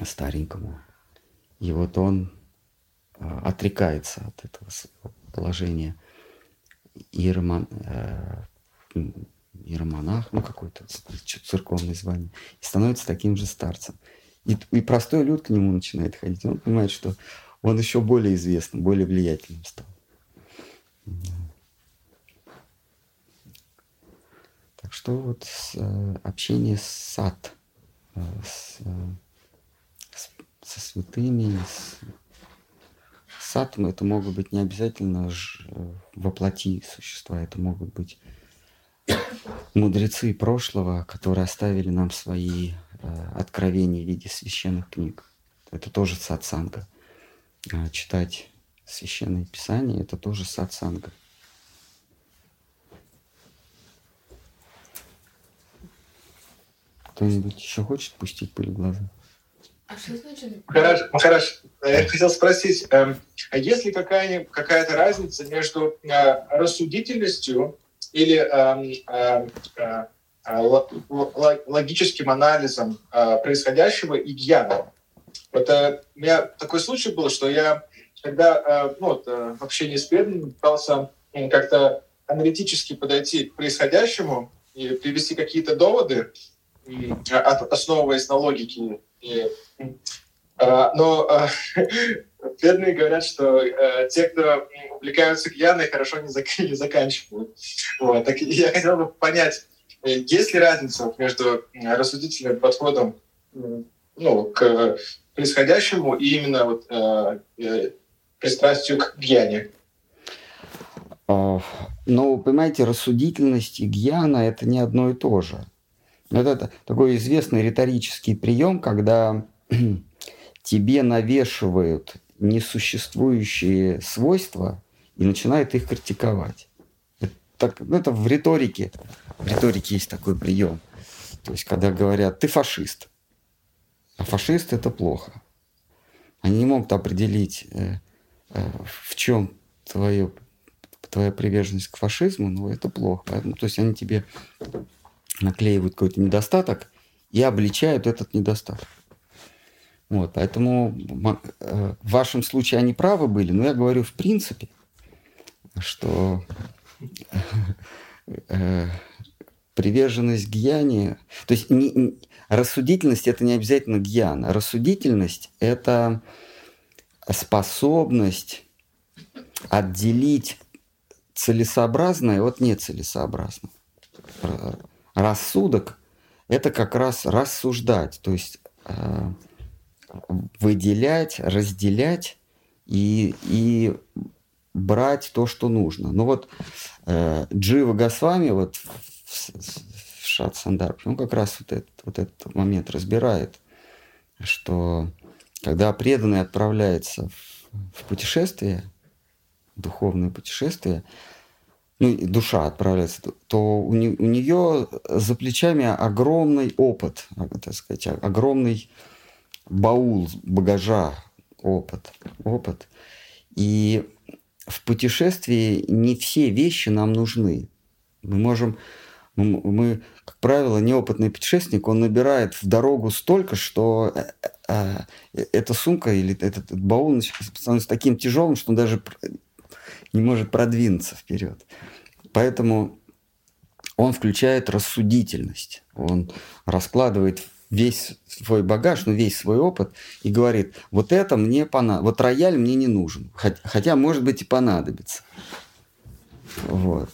старенькому. И вот он э, отрекается от этого положения иеромон, э, иеромонах, ну какой-то церковное звание, и становится таким же старцем. И, и простой люд к нему начинает ходить. Он понимает, что он еще более известным, более влиятельным стал. Что вот э, общение с сад, э, с, э, с, со святыми, с, сад, это могут быть не обязательно ж, воплоти существа, это могут быть мудрецы прошлого, которые оставили нам свои э, откровения в виде священных книг. Это тоже сатсанга. А читать священное писание – это тоже сатсанга. Кто-нибудь еще хочет пустить пыль в глаза? А что значит? Хорошо, хорошо. Я хотел спросить, э, а есть ли какая-то какая разница между э, рассудительностью или э, э, э, логическим анализом э, происходящего и гьяном. Вот э, у меня такой случай был, что я когда э, ну, вот, э, в общении с преданным пытался э, как-то аналитически подойти к происходящему и привести какие-то доводы, э, основываясь на логике. Э, но э, [laughs] бедные говорят, что э, те, кто увлекаются гьяной, хорошо не, зак- не заканчивают. Вот. Так я хотел бы понять, есть ли разница между рассудительным подходом ну, к происходящему и именно вот, пристрастию к гьяне? А, ну, понимаете, рассудительность и гьяна – это не одно и то же. Это такой известный риторический прием, когда [clears throat] тебе навешивают несуществующие свойства и начинают их критиковать. Это, так, ну, это в риторике. В риторике есть такой прием. То есть, когда говорят, ты фашист, а фашист это плохо. Они не могут определить, э, э, в чем твое, твоя приверженность к фашизму, но это плохо. Поэтому, то есть они тебе наклеивают какой-то недостаток и обличают этот недостаток. Вот, поэтому э, в вашем случае они правы были, но я говорю в принципе, что э, приверженность гьяне, то есть не, рассудительность это не обязательно гьяна, рассудительность это способность отделить целесообразное от нецелесообразного. Рассудок это как раз рассуждать, то есть э, выделять, разделять и, и брать то, что нужно. Ну вот э, Джива Госвами вот в, в Шат Сандарбхе, он как раз вот этот, вот этот момент разбирает, что когда преданный отправляется в, в путешествие, духовное путешествие, ну, душа отправляется, то у, не, у нее за плечами огромный опыт, так сказать, огромный баул багажа, опыт, опыт. И в путешествии не все вещи нам нужны. Мы можем, мы, мы как правило, неопытный путешественник, он набирает в дорогу столько, что э, э, э, эта сумка или этот, этот баул становится таким тяжелым, что он даже не может продвинуться вперед. Поэтому он включает рассудительность. Он раскладывает весь свой багаж, ну, весь свой опыт и говорит, вот это мне понадобится, вот рояль мне не нужен, хотя, может быть, и понадобится. Вот.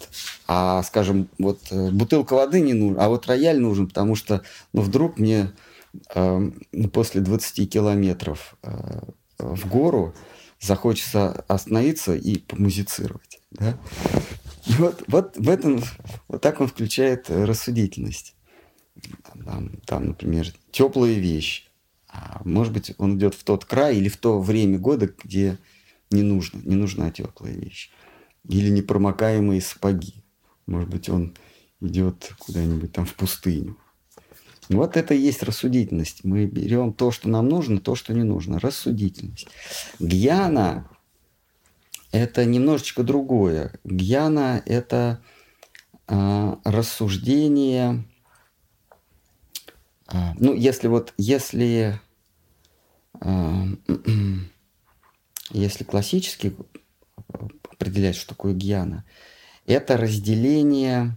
А, скажем, вот э, бутылка воды не нужна, а вот рояль нужен, потому что, ну, вдруг мне э, после 20 километров э, в гору захочется остановиться и помузицировать. Да? И вот, вот в этом, вот так он включает рассудительность. Там, там, например, теплые вещи. А может быть, он идет в тот край или в то время года, где не нужно, не нужна теплая вещь. Или непромокаемые сапоги. Может быть, он идет куда-нибудь там в пустыню. Вот это и есть рассудительность. Мы берем то, что нам нужно, то, что не нужно. Рассудительность. Гьяна – это немножечко другое. Гьяна – это э, рассуждение а, ну, если вот, если, а, [clears throat] если классически определять, что такое гьяна, это разделение а,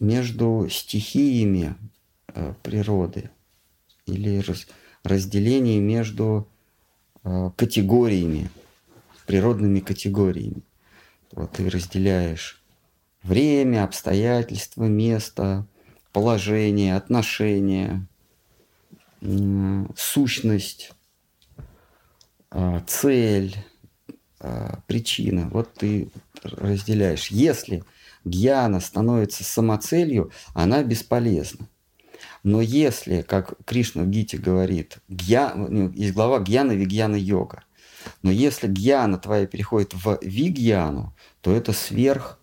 между стихиями природы или разделение между категориями, природными категориями. Вот ты разделяешь время, обстоятельства, место, положение, отношение, сущность, а, цель, а, причина. Вот ты разделяешь. Если гьяна становится самоцелью, она бесполезна. Но если, как Кришна в Гите говорит, гья, ну, есть глава гьяна, вигьяна, йога. Но если гьяна твоя переходит в вигьяну, то это сверх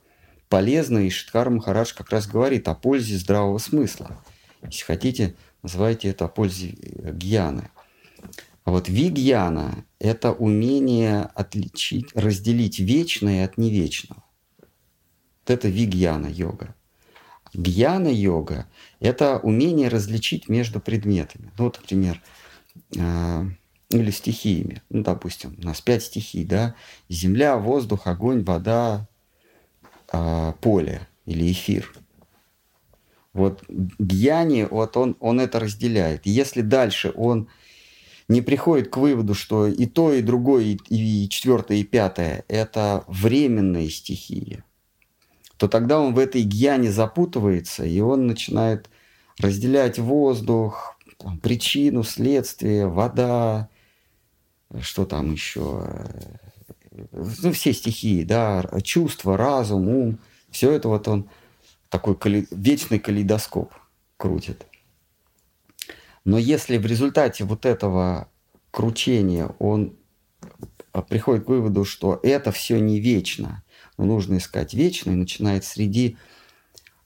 полезно, и Шиткар Махарадж как раз говорит о пользе здравого смысла. Если хотите, называйте это о пользе э, гьяны. А вот вигьяна – это умение отличить, разделить вечное от невечного. Вот это вигьяна йога. Гьяна йога – это умение различить между предметами. Ну, вот, например, э, или стихиями. Ну, допустим, у нас пять стихий, да? Земля, воздух, огонь, вода, э, поле или эфир. Вот Гьяни, вот он, он это разделяет. Если дальше он не приходит к выводу, что и то, и другое, и, и четвертое, и пятое – это временные стихии, то тогда он в этой гьяне запутывается, и он начинает разделять воздух, там, причину, следствие, вода, что там еще, ну, все стихии, да, чувства, разум, ум, все это вот он такой кали... вечный калейдоскоп крутит. Но если в результате вот этого кручения он а, приходит к выводу, что это все не вечно, но нужно искать вечно, и начинает среди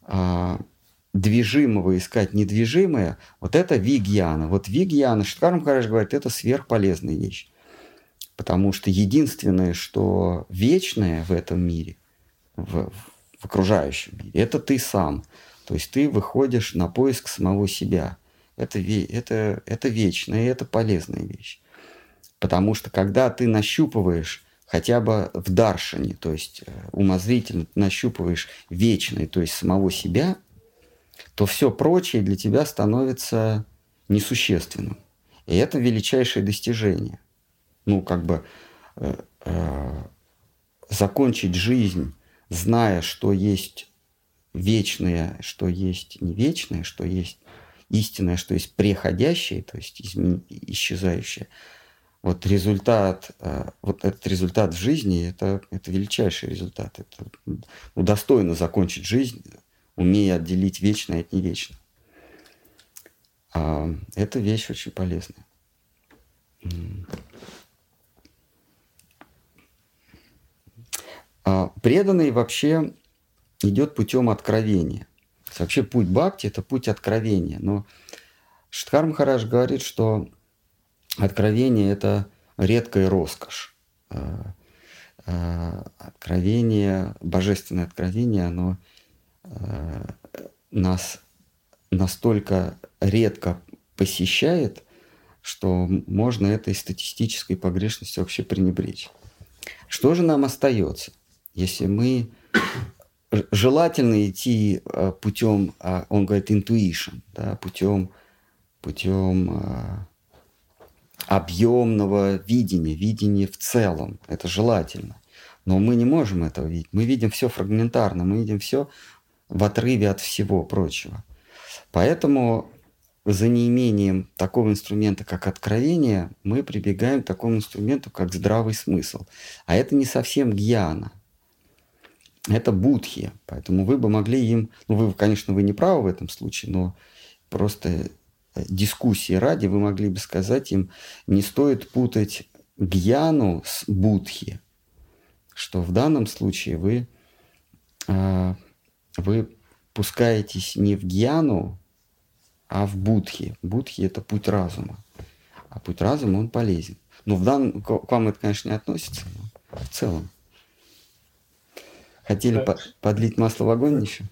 а, движимого искать недвижимое, вот это вигьяна. Вот вигьяна, Шиткарм Хараш говорит, это сверхполезная вещь. Потому что единственное, что вечное в этом мире, в, в окружающем мире, это ты сам. То есть ты выходишь на поиск самого себя. Это, это, это вечная это полезная вещь. Потому что когда ты нащупываешь хотя бы в даршине, то есть э, умозрительно нащупываешь вечное, то есть самого себя, то все прочее для тебя становится несущественным. И это величайшее достижение ну, как бы э, э, закончить жизнь, зная, что есть вечное, что есть не вечное, что есть истинное, что есть преходящее, то есть исчезающее. Вот результат, э, вот этот результат в жизни, это, это величайший результат. Это ну, достойно закончить жизнь, умея отделить вечное от невечного. А, это вещь очень полезная. А преданный вообще идет путем откровения. Вообще путь бхакти – это путь откровения. Но Штхар Махарадж говорит, что откровение – это редкая роскошь. А, а, откровение, божественное откровение, оно нас настолько редко посещает, что можно этой статистической погрешностью вообще пренебречь. Что же нам остается? если мы желательно идти путем, он говорит, intuition, да, путем, путем объемного видения, видения в целом. Это желательно. Но мы не можем этого видеть. Мы видим все фрагментарно, мы видим все в отрыве от всего прочего. Поэтому за неимением такого инструмента, как откровение, мы прибегаем к такому инструменту, как здравый смысл. А это не совсем гьяна. Это будхи. Поэтому вы бы могли им... Ну, вы, конечно, вы не правы в этом случае, но просто дискуссии ради вы могли бы сказать им, не стоит путать гьяну с будхи. Что в данном случае вы, а, вы пускаетесь не в гьяну, а в будхи. Будхи – это путь разума. А путь разума, он полезен. Но в данном, к вам это, конечно, не относится, но в целом. Хотели по подлить масло в огонь еще?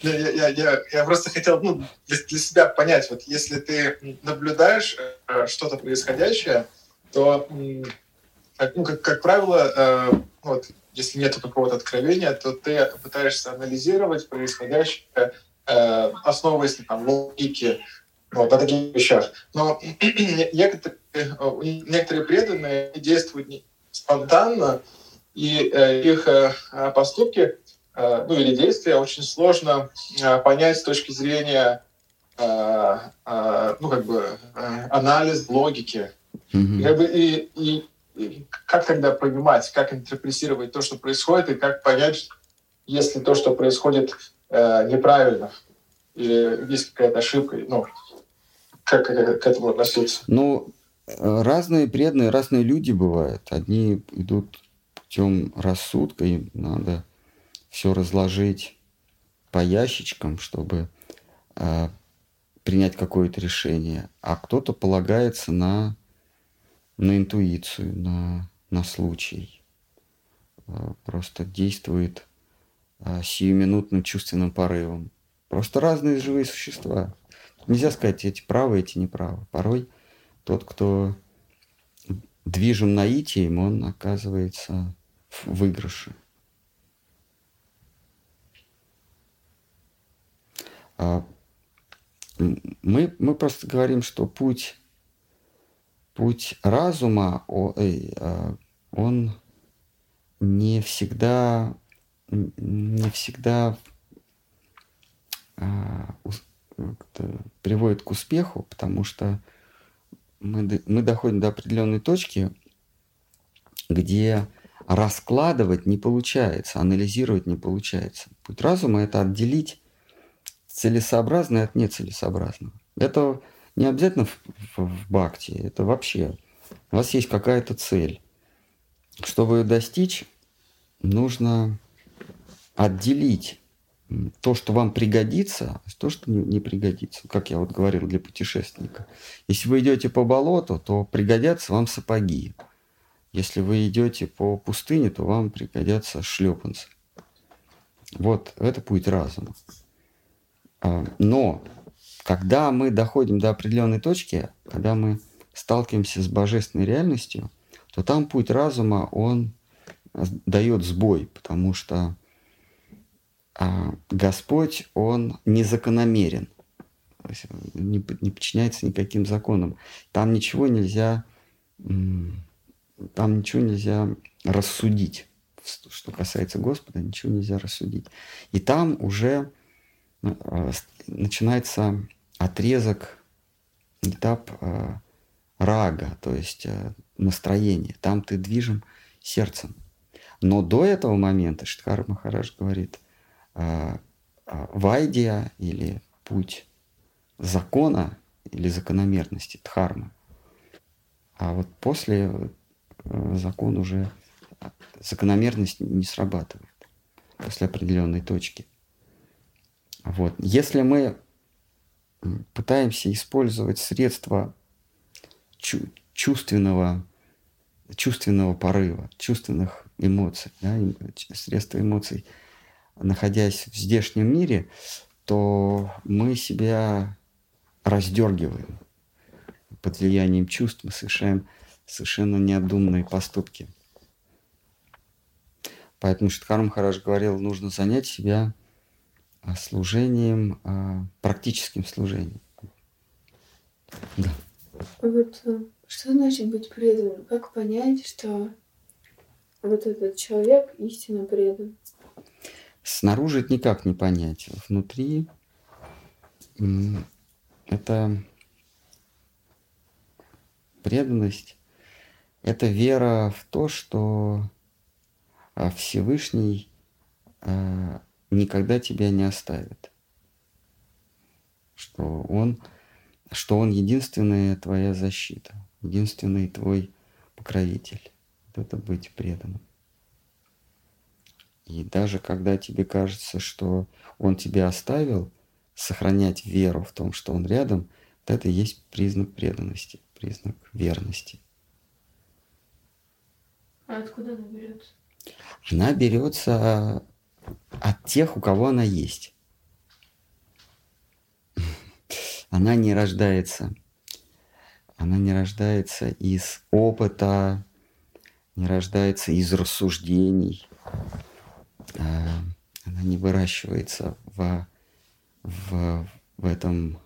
Я, я, я, я просто хотел ну, для, для себя понять, вот если ты наблюдаешь э, что-то происходящее, то, ну, как, как правило, э, вот, если нет какого-то откровения, то ты пытаешься анализировать происходящее Э, основываясь на логике, вот, на таких вещах. Но [clears throat] некоторые, некоторые преданные действуют спонтанно, и их поступки ну, или действия очень сложно понять с точки зрения ну, как бы, анализ логики. Mm-hmm. И, как бы, и, и, и как тогда понимать, как интерпретировать то, что происходит, и как понять, если то, что происходит э, неправильно или есть какая-то ошибка, ну, как, как к этому относиться? Ну, разные преданные, разные люди бывают. Одни идут путем рассудка, им надо все разложить по ящичкам, чтобы э, принять какое-то решение, а кто-то полагается на, на интуицию, на, на случай. Э, просто действует э, сиюминутным чувственным порывом. Просто разные живые существа. Нельзя сказать, эти правы, эти неправы. Порой тот, кто движим наитием, он оказывается в выигрыше. Мы, мы просто говорим, что путь, путь разума, а, он не всегда, не всегда а, приводит к успеху, потому что мы, мы доходим до определенной точки, где раскладывать не получается, анализировать не получается. Путь разума – это отделить целесообразное от нецелесообразного. Это не обязательно в, в, в бхакти, это вообще. У вас есть какая-то цель. Чтобы ее достичь, нужно отделить то, что вам пригодится, а то, что не пригодится. Как я вот говорил для путешественника. Если вы идете по болоту, то пригодятся вам сапоги. Если вы идете по пустыне, то вам пригодятся шлепанцы. Вот это путь разума. А, но когда мы доходим до определенной точки, когда мы сталкиваемся с божественной реальностью, то там путь разума, он дает сбой, потому что а Господь, Он незакономерен, не, не подчиняется никаким законам. Там ничего нельзя, там ничего нельзя рассудить. Что касается Господа, ничего нельзя рассудить. И там уже начинается отрезок, этап а, рага, то есть а, настроение. Там ты движим сердцем. Но до этого момента Штхар Махарадж говорит – вайдия или путь закона или закономерности, дхармы. А вот после э, закон уже закономерность не срабатывает после определенной точки. Вот. Если мы пытаемся использовать средства чувственного, чувственного порыва, чувственных эмоций, да, средства эмоций – находясь в здешнем мире, то мы себя раздергиваем. Под влиянием чувств мы совершаем совершенно необдуманные поступки. Поэтому Штхарм Хараш говорил, нужно занять себя служением, а, практическим служением. Да. Вот э, что значит быть преданным? Как понять, что вот этот человек истинно предан? Снаружи это никак не понять. Внутри это преданность, это вера в то, что а, Всевышний а, никогда тебя не оставит. Что он, что он единственная твоя защита, единственный твой покровитель. Вот это быть преданным. И даже когда тебе кажется, что он тебя оставил, сохранять веру в том, что он рядом, вот это и есть признак преданности, признак верности. А откуда она берется? Она берется от тех, у кого она есть. Она не рождается. Она не рождается из опыта, не рождается из рассуждений. А, она не выращивается в, в, в этом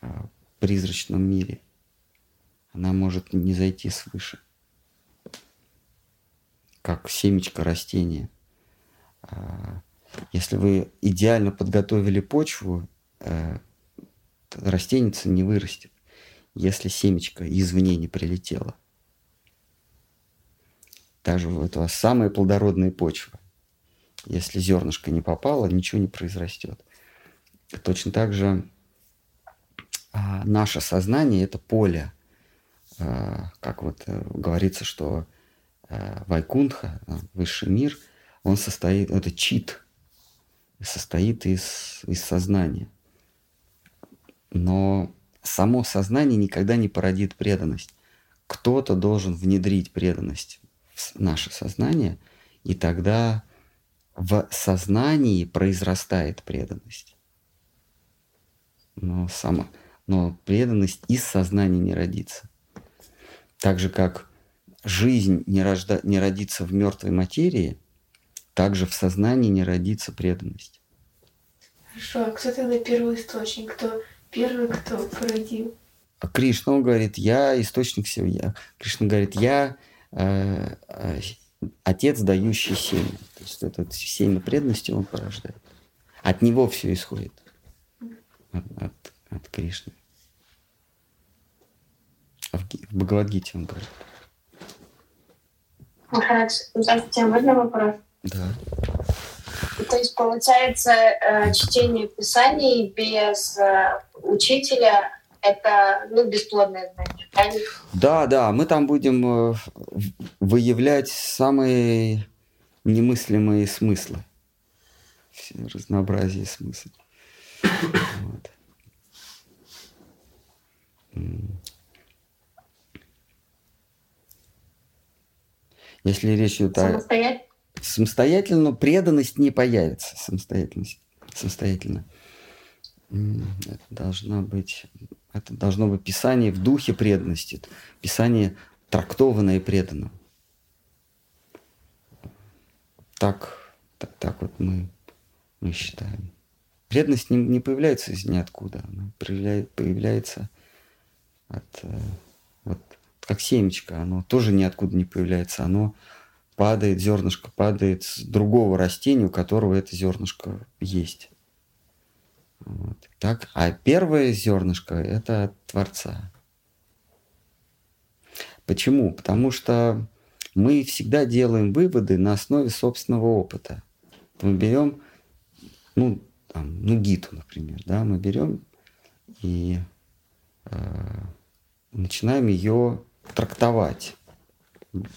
а, призрачном мире. Она может не зайти свыше, как семечко растения. Если вы идеально подготовили почву, э, растение не вырастет, если семечко извне не прилетело. Даже вот у вас самая плодородная почва. Если зернышко не попало, ничего не произрастет. Точно так же а, наше сознание – это поле. А, как вот а, говорится, что а, Вайкунха, высший мир, он состоит, это чит, состоит из, из сознания. Но само сознание никогда не породит преданность. Кто-то должен внедрить преданность в наше сознание, и тогда в сознании произрастает преданность. Но, сама, но преданность из сознания не родится. Так же, как жизнь не, рожда, не родится в мертвой материи – также в сознании не родится преданность. Хорошо, а кто тогда первый источник? Кто первый, кто породил? А Кришна, он говорит, я источник всего. Я. Кришна говорит, я э, э, отец, дающий семя. То есть это семя преданности он порождает. От него все исходит. От, от, от Кришны. А в, в Бхагавадгите он говорит. Махарадж, здравствуйте, можно вопрос? Да. То есть, получается, э, чтение Писаний без э, учителя – это ну, бесплодное знание, правильно? Да, да, мы там будем э, выявлять самые немыслимые смыслы. Все разнообразие смыслов. Вот. Если речь идет о... Самостоятельно? Самостоятельно преданность не появится самостоятельность, самостоятельно. Это должно быть, это должно быть писание в духе преданности, писание трактованное преданным. Так, так, так вот мы, мы считаем. Преданность не, не появляется из ниоткуда, она появляется от, э, вот, как семечко, оно тоже ниоткуда не появляется, оно падает, зернышко падает с другого растения, у которого это зернышко есть. Вот. Так, а первое зернышко – это от Творца. Почему? Потому что мы всегда делаем выводы на основе собственного опыта. Мы берем, ну, там, ну, гиту, например, да, мы берем и э, начинаем ее трактовать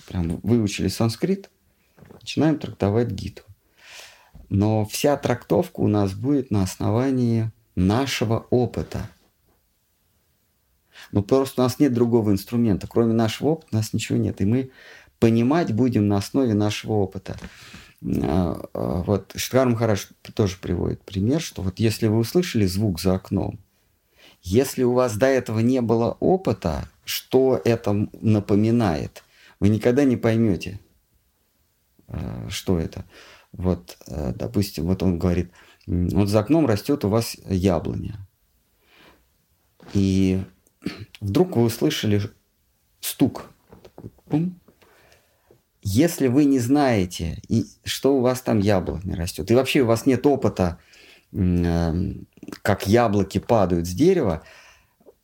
прям выучили санскрит, начинаем трактовать гиту. Но вся трактовка у нас будет на основании нашего опыта. Ну, просто у нас нет другого инструмента. Кроме нашего опыта у нас ничего нет. И мы понимать будем на основе нашего опыта. А, а, вот Штхар Махараш тоже приводит пример, что вот если вы услышали звук за окном, если у вас до этого не было опыта, что это напоминает – вы никогда не поймете, э, что это. Вот, э, допустим, вот он говорит, вот за окном растет у вас яблоня. И вдруг вы услышали стук. Пум. Если вы не знаете, и что у вас там яблоня растет, и вообще у вас нет опыта, эм, как яблоки падают с дерева,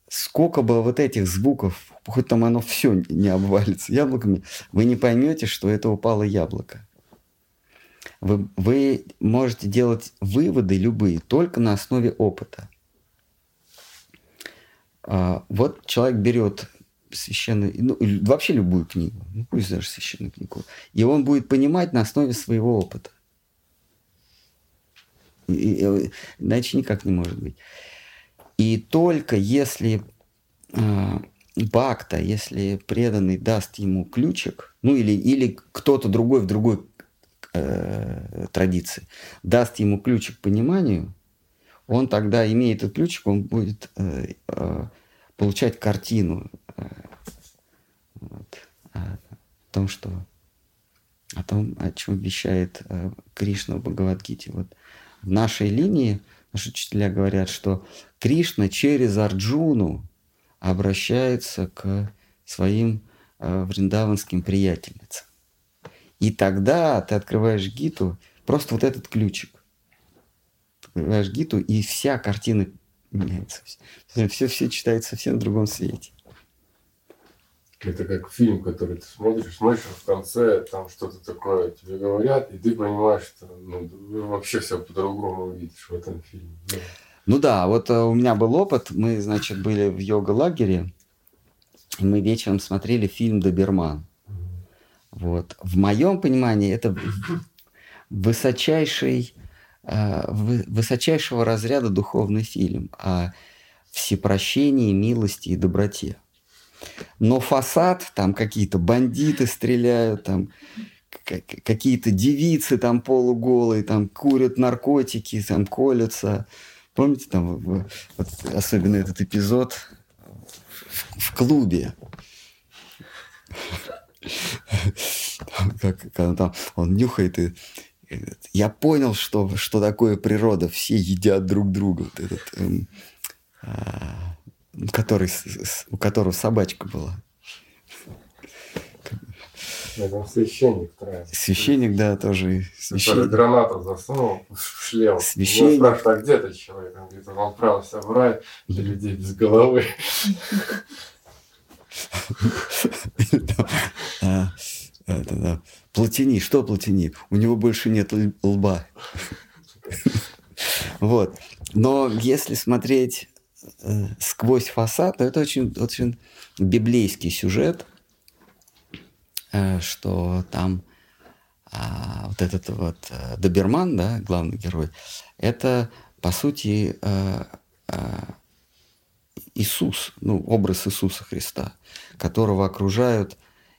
сколько бы вот этих звуков, хоть там оно все не обвалится яблоками, вы не поймете, что это упало яблоко. Вы, вы можете делать выводы любые только на основе опыта. А, вот человек берет священную, ну, вообще любую книгу, ну, пусть даже священную книгу, и он будет понимать на основе своего опыта. И, иначе никак не может быть. И только если э, Бакта, если преданный даст ему ключик, ну или, или кто-то другой в другой э, традиции, даст ему ключик к пониманию, он тогда, имея этот ключик, он будет э, э, получать картину э, вот, о том, что о том, о чем вещает э, Кришна в Бхагавадгите. Вот в нашей линии наши учителя говорят, что Кришна через Арджуну обращается к своим э, вриндаванским приятельницам. И тогда ты открываешь гиту, просто вот этот ключик. Открываешь гиту, и вся картина меняется. Все, все читается совсем в другом свете. Это как фильм, который ты смотришь, смотришь, в конце там что-то такое тебе говорят, и ты понимаешь, что ну, вообще все по-другому видишь в этом фильме. Да. Ну да, вот э, у меня был опыт. Мы, значит, были в йога-лагере, и мы вечером смотрели фильм «Доберман». Вот. В моем понимании это высочайший, э, высочайшего разряда духовный фильм о всепрощении, милости и доброте. Но фасад, там какие-то бандиты стреляют, там какие-то девицы там полуголые, там курят наркотики, там колются. Помните там вот, особенно этот эпизод в, клубе? Как, когда там он нюхает и я понял, что, что такое природа. Все едят друг друга. Вот этот, эм, а, который, у которого собачка была. Это священник нравится. Священник, да, тоже. Священник. Который гранату засунул в шлем. Священник. Спрашивают, а где этот человек? Он говорит, он отправился в рай для людей без головы. [laughs] А. Платини, что Платини? У него больше нет лба. [laughs] Вот. Но если смотреть э, сквозь фасад, то это очень, очень библейский сюжет, что там а, вот этот вот а, Доберман, да, главный герой, это, по сути, а, а, Иисус, ну, образ Иисуса Христа, которого окружают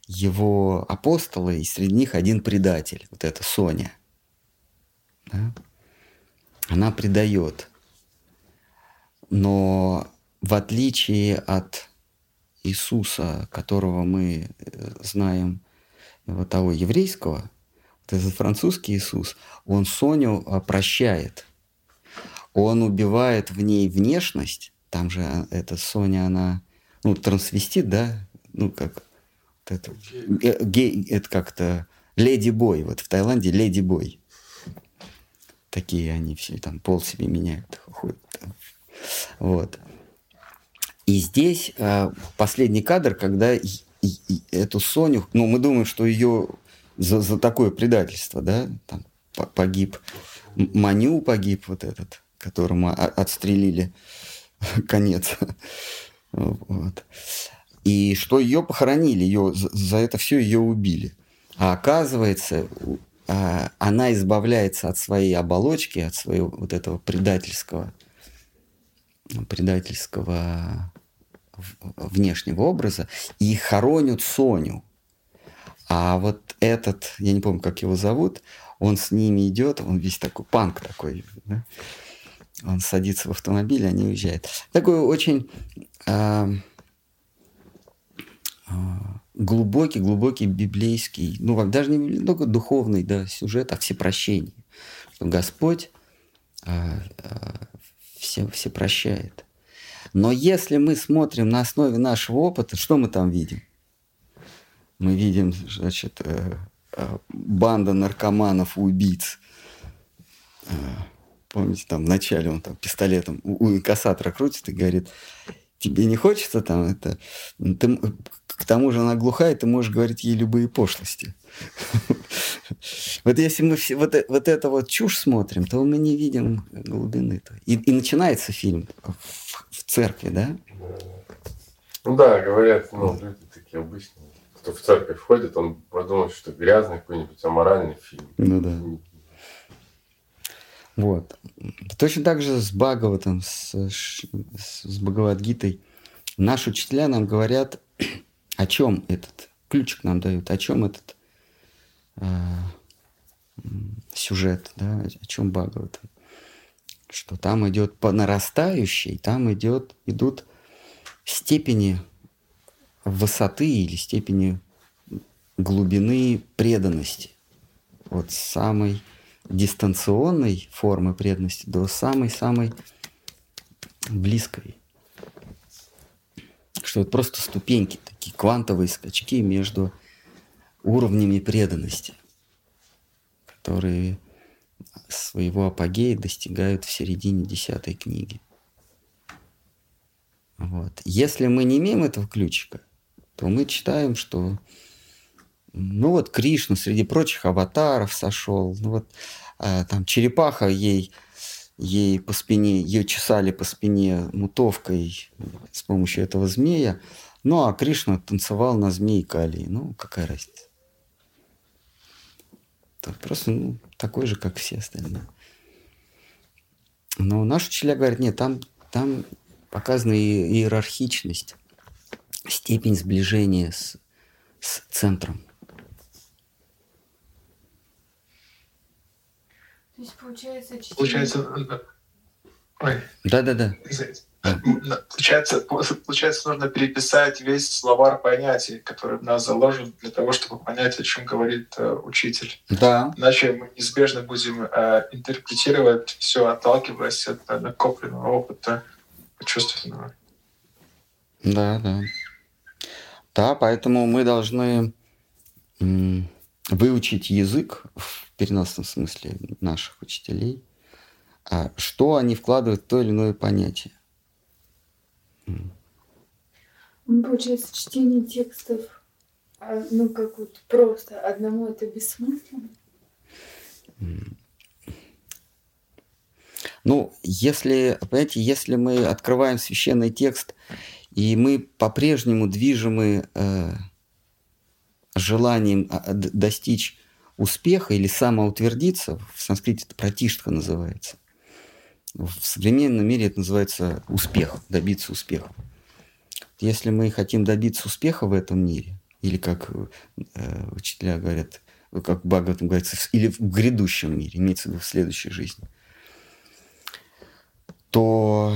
его апостолы, и среди них один предатель, вот это Соня. Да? Она предает. Но в отличие от Иисуса, которого мы э, знаем, вот того еврейского, вот этот французский Иисус, он Соню а, прощает. Он убивает в ней внешность, там же а, эта Соня, она, ну, трансвестит, да, ну, как вот это, э, гей, это как-то леди бой, вот в Таиланде леди бой. Такие они все там пол себе меняют, ходят. Вот. И здесь э, последний кадр, когда и, и, и эту Соню, ну, мы думаем, что ее за, за такое предательство, да, там погиб, Маню погиб вот этот, которому отстрелили [laughs] конец. Вот. И что ее похоронили, ее, за это все ее убили. А оказывается, а, она избавляется от своей оболочки, от своего вот этого предательского, предательского внешнего образа и хоронят Соню. А вот этот, я не помню, как его зовут, он с ними идет, он весь такой панк такой, да? он садится в автомобиль, они уезжают. Такой очень, э, э, глубокий-глубокий библейский, ну, даже не только духовный да, сюжет, а всепрощение. Что Господь а, а, все, все прощает. Но если мы смотрим на основе нашего опыта, что мы там видим? Мы видим, значит, э, э, банда наркоманов, убийц. Э, помните, там вначале он там пистолетом у, у инкассатора крутит и говорит, тебе не хочется там это... Ты, к тому же она глухая, ты можешь говорить ей любые пошлости. Вот если мы все, вот, вот это вот чушь смотрим, то мы не видим глубины-то. И, и начинается фильм в, церкви, да? Ну да, говорят, ну, люди такие обычные. Кто в церковь входит, он подумает, что грязный какой-нибудь аморальный фильм. Ну да. Вот. Точно так же с Бхагаватом, с, с Бхагавадгитой. Наши учителя нам говорят, о чем этот ключик нам дают, о чем этот э, сюжет, да, о чем Бхагаватам. Что там идет по нарастающей, там идет, идут степени высоты или степени глубины преданности. От самой дистанционной формы преданности до самой-самой близкой. Что это просто ступеньки, такие квантовые скачки между уровнями преданности, которые своего апогея достигают в середине десятой книги. Вот. Если мы не имеем этого ключика, то мы читаем, что ну вот Кришна среди прочих аватаров сошел, ну вот а, там черепаха ей, ей по спине, ее чесали по спине мутовкой с помощью этого змея, ну а Кришна танцевал на змеи Кали, ну какая разница. То просто ну, такой же, как все остальные. Но наш учителя говорят, нет, там, там показана иерархичность, степень сближения с, с центром. То есть получается. Получается... Ой. Да-да-да. Получается, получается, нужно переписать весь словарь понятий, который в нас заложен, для того, чтобы понять, о чем говорит э, учитель. Да. Иначе мы неизбежно будем э, интерпретировать все, отталкиваясь от э, накопленного опыта чувственного. Да, да. Да, поэтому мы должны выучить язык в переносном смысле наших учителей, а что они вкладывают в то или иное понятие. Ну, получается, чтение текстов, а, ну, как вот просто одному это бессмысленно. Ну, если, понимаете, если мы открываем священный текст, и мы по-прежнему движимы э, желанием а, достичь успеха или самоутвердиться, в санскрите это пратиштха называется, в современном мире это называется успех, добиться успеха. Если мы хотим добиться успеха в этом мире, или как э, учителя говорят, как Бхагаватам говорится, или в грядущем мире, имеется в виду в следующей жизни, то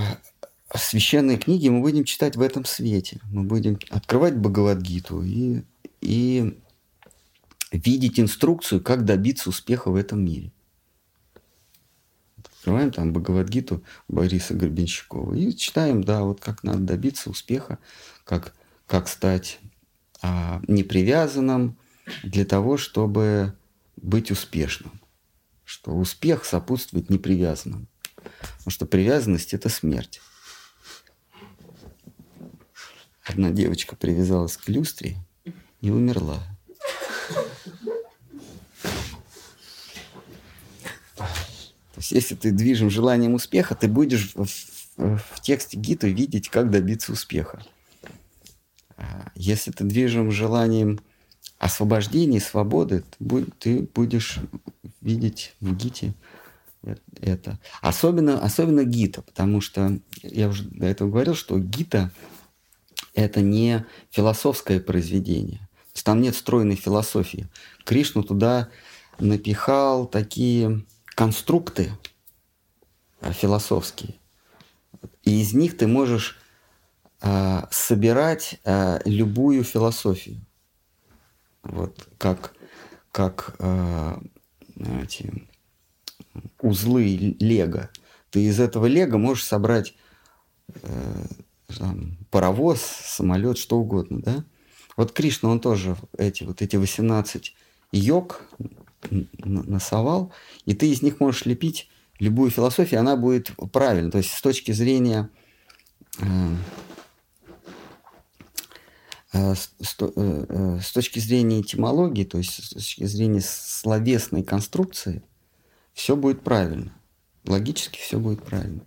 священные книги мы будем читать в этом свете. Мы будем открывать Бхагавадгиту и, и видеть инструкцию, как добиться успеха в этом мире. Открываем там Бхагавадгиту Бориса Горбенщикова и читаем, да, вот как надо добиться успеха, как, как стать а, непривязанным для того, чтобы быть успешным. Что успех сопутствует непривязанным. Потому что привязанность – это смерть. Одна девочка привязалась к люстре и умерла. То есть, если ты движим желанием успеха, ты будешь в, в, в тексте Гита видеть, как добиться успеха. А если ты движим желанием освобождения, свободы, ты будешь видеть в Гите это. Особенно, особенно Гита, потому что я уже до этого говорил, что Гита – это не философское произведение. То есть там нет стройной философии. Кришну туда напихал такие конструкты а, философские. И из них ты можешь а, собирать а, любую философию. вот как, как э, эти узлы лего. Ты из этого лего можешь собрать э, там, паровоз, самолет, что угодно, да? Вот Кришна, он тоже эти вот эти 18 йог насовал, и ты из них можешь лепить любую философию, она будет правильной. То есть с точки зрения э, э, э, с точки зрения этимологии, то есть с точки зрения словесной конструкции, все будет правильно. Логически все будет правильно.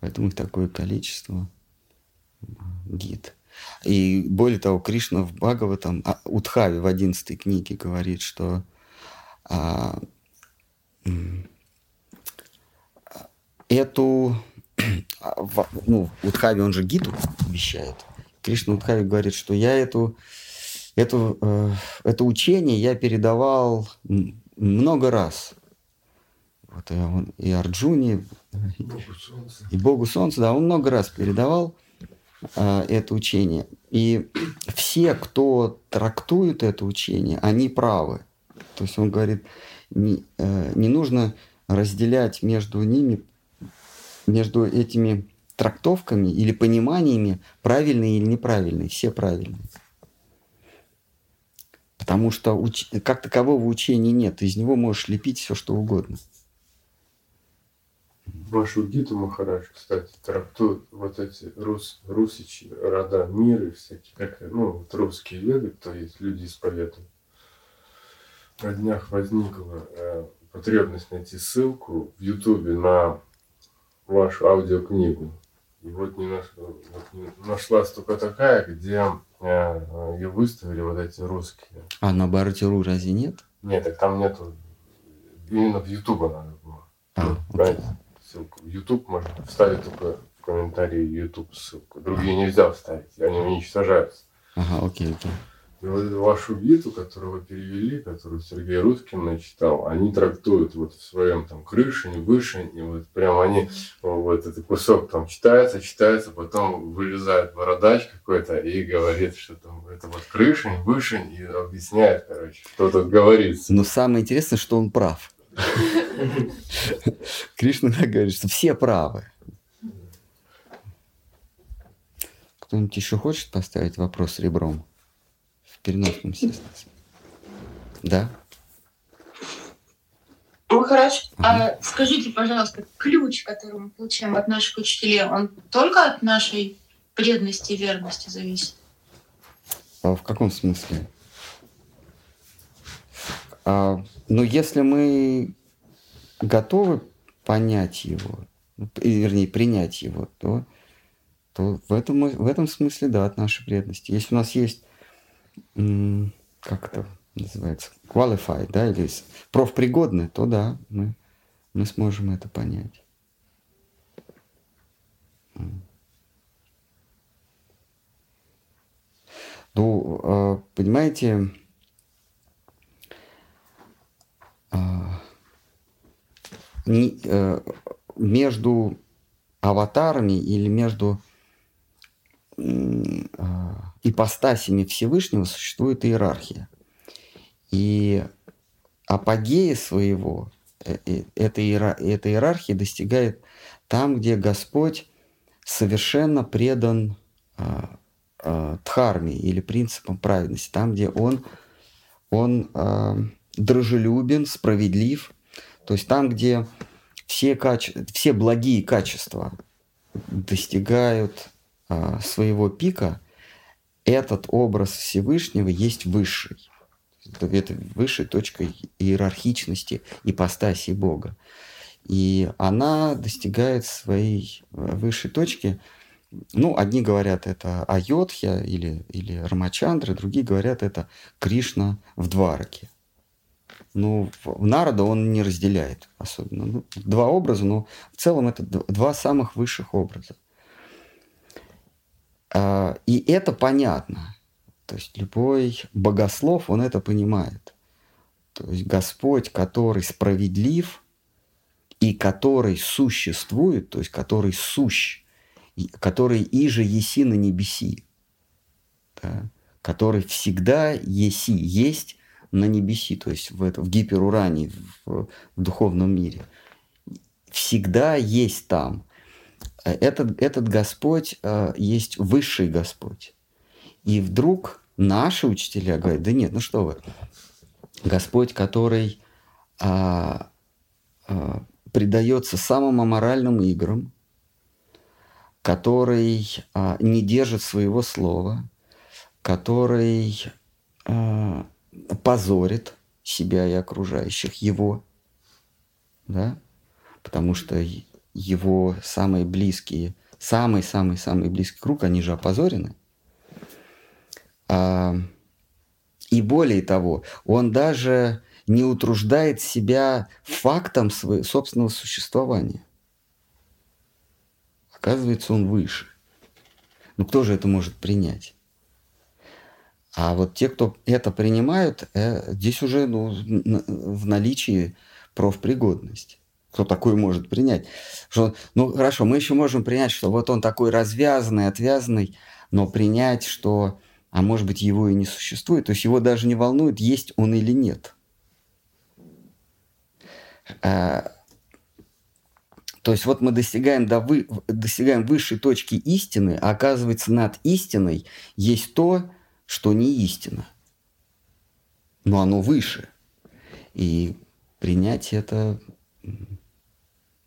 Поэтому их такое количество. Гид. И более того, Кришна в Бхагаватам, а, Удхаве в 11 книге говорит, что а, эту, [clears throat] ну, Удхаве он же гиду вещает. Кришна Удхаве говорит, что я эту, эту, э, это учение я передавал много раз. Вот и, он, и Арджуне, Богу и Богу Солнца, да, он много раз передавал э, это учение. И все, кто трактует это учение, они правы. То есть он говорит, не, э, не нужно разделять между ними, между этими трактовками или пониманиями, правильные или неправильные. Все правильные. Потому что уч... как такового учения нет. из него можешь лепить все, что угодно. Вашу Гиту Махарадж, кстати, трактует вот эти рус, русичи, рода мира всякие, как, ну, вот русские веды, то есть люди исповедуют. На днях возникла э, потребность найти ссылку в Ютубе на вашу аудиокнигу. И вот, не наш, вот не нашлась только такая, где э, ее выставили вот эти русские. А на Бартеру разве нет? Нет, так там нету. Именно в Ютубе надо было. А, Понимаете? Ссылку. YouTube можно вставить только в комментарии YouTube ссылку. Другие нельзя вставить, они уничтожаются. Ага, окей, окей. И вот эту вашу биту, которую вы перевели, которую Сергей Русским начитал, они трактуют вот в своем там крышине, вышине, вот прям они, вот этот кусок там читается, читается, потом вылезает бородач какой-то и говорит, что там это вот крышень, вышень, и объясняет, короче, что тут говорится. Но самое интересное, что он прав. Кришна говорит, что все правы. Кто-нибудь еще хочет поставить вопрос ребром? В переносном смысле. Да? Махарадж, ага. а скажите, пожалуйста, ключ, который мы получаем от наших учителей, он только от нашей преданности и верности зависит? А в каком смысле? А, ну, если мы готовы понять его, вернее, принять его, то, то в, этом, в этом смысле, да, от нашей преданности. Если у нас есть, как это называется, qualified, да, или профпригодны, то да, мы, мы сможем это понять. Ну, а, понимаете, а, Э, между аватарами или между э, ипостасями Всевышнего существует иерархия. И апогея своего э, эта, эта иерархия достигает там, где Господь совершенно предан дхарме или принципам праведности, там, где Он, он дружелюбен, справедлив – то есть там, где все, каче... все благие качества достигают а, своего пика, этот образ Всевышнего есть высший. Это высшей точкой иерархичности ипостаси Бога. И она достигает своей э, высшей точки. Ну, одни говорят, это Айодхья или, или Рамачандра, другие говорят, это Кришна в Двараке. Ну, Народа он не разделяет особенно. Ну, два образа, но в целом это два самых высших образа. А, и это понятно. То есть любой богослов, он это понимает. То есть Господь, который справедлив и который существует, то есть который сущ, который иже еси на небеси, да, который всегда еси, есть на небеси, то есть в, это, в гиперуране, в, в духовном мире. Всегда есть там. Этот, этот Господь э, есть высший Господь. И вдруг наши учителя говорят, да нет, ну что вы, Господь, который а, а, предается самым аморальным играм, который а, не держит своего слова, который а, позорит себя и окружающих его, да, потому что его самые близкие, самый-самый-самый близкий круг, они же опозорены. А, и более того, он даже не утруждает себя фактом своего собственного существования. Оказывается, он выше. Ну кто же это может принять? А вот те, кто это принимают, э, здесь уже ну, в наличии профпригодность. Кто такой может принять? Что, ну хорошо, мы еще можем принять, что вот он такой развязанный, отвязанный, но принять, что, а может быть, его и не существует, то есть его даже не волнует, есть он или нет – а, то есть вот мы достигаем, до вы, достигаем высшей точки истины, а оказывается над истиной есть то, что не истина. Но оно выше. И принять это,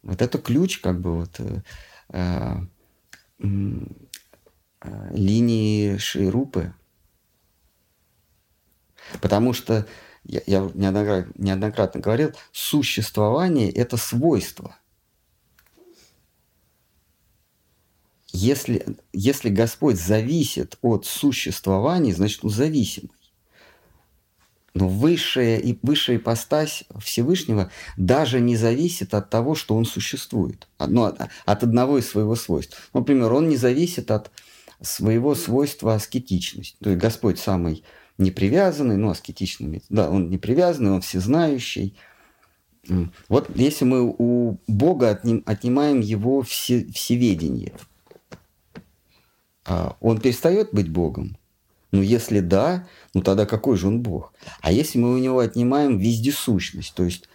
вот это ключ как бы вот э, э, э, линии Шейрупы. Потому что я, я неоднократно, неоднократно говорил, существование – это свойство. Если, если Господь зависит от существования, значит, он зависимый. Но высшая, и высшая ипостась Всевышнего даже не зависит от того, что он существует. Ну, от, от одного из своего свойства. Например, он не зависит от своего свойства аскетичности. То есть Господь самый не привязанный, ну, аскетичный, да, он не привязанный, он всезнающий. Вот если мы у Бога отним, отнимаем его все, всеведение, он перестает быть Богом? Ну, если да, ну тогда какой же он Бог? А если мы у него отнимаем вездесущность, то есть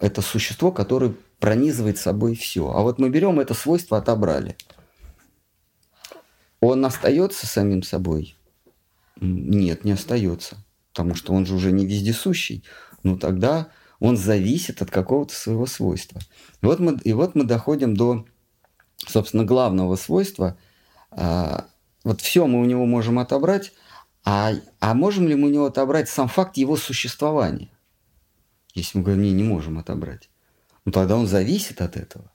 это существо, которое пронизывает собой все. А вот мы берем это свойство, отобрали. Он остается самим собой? Нет, не остается. Потому что он же уже не вездесущий. Ну тогда он зависит от какого-то своего свойства. И вот мы, и вот мы доходим до, собственно, главного свойства. Вот все мы у него можем отобрать, а, а можем ли мы у него отобрать сам факт его существования? Если мы говорим, не, не можем отобрать. Ну тогда он зависит от этого.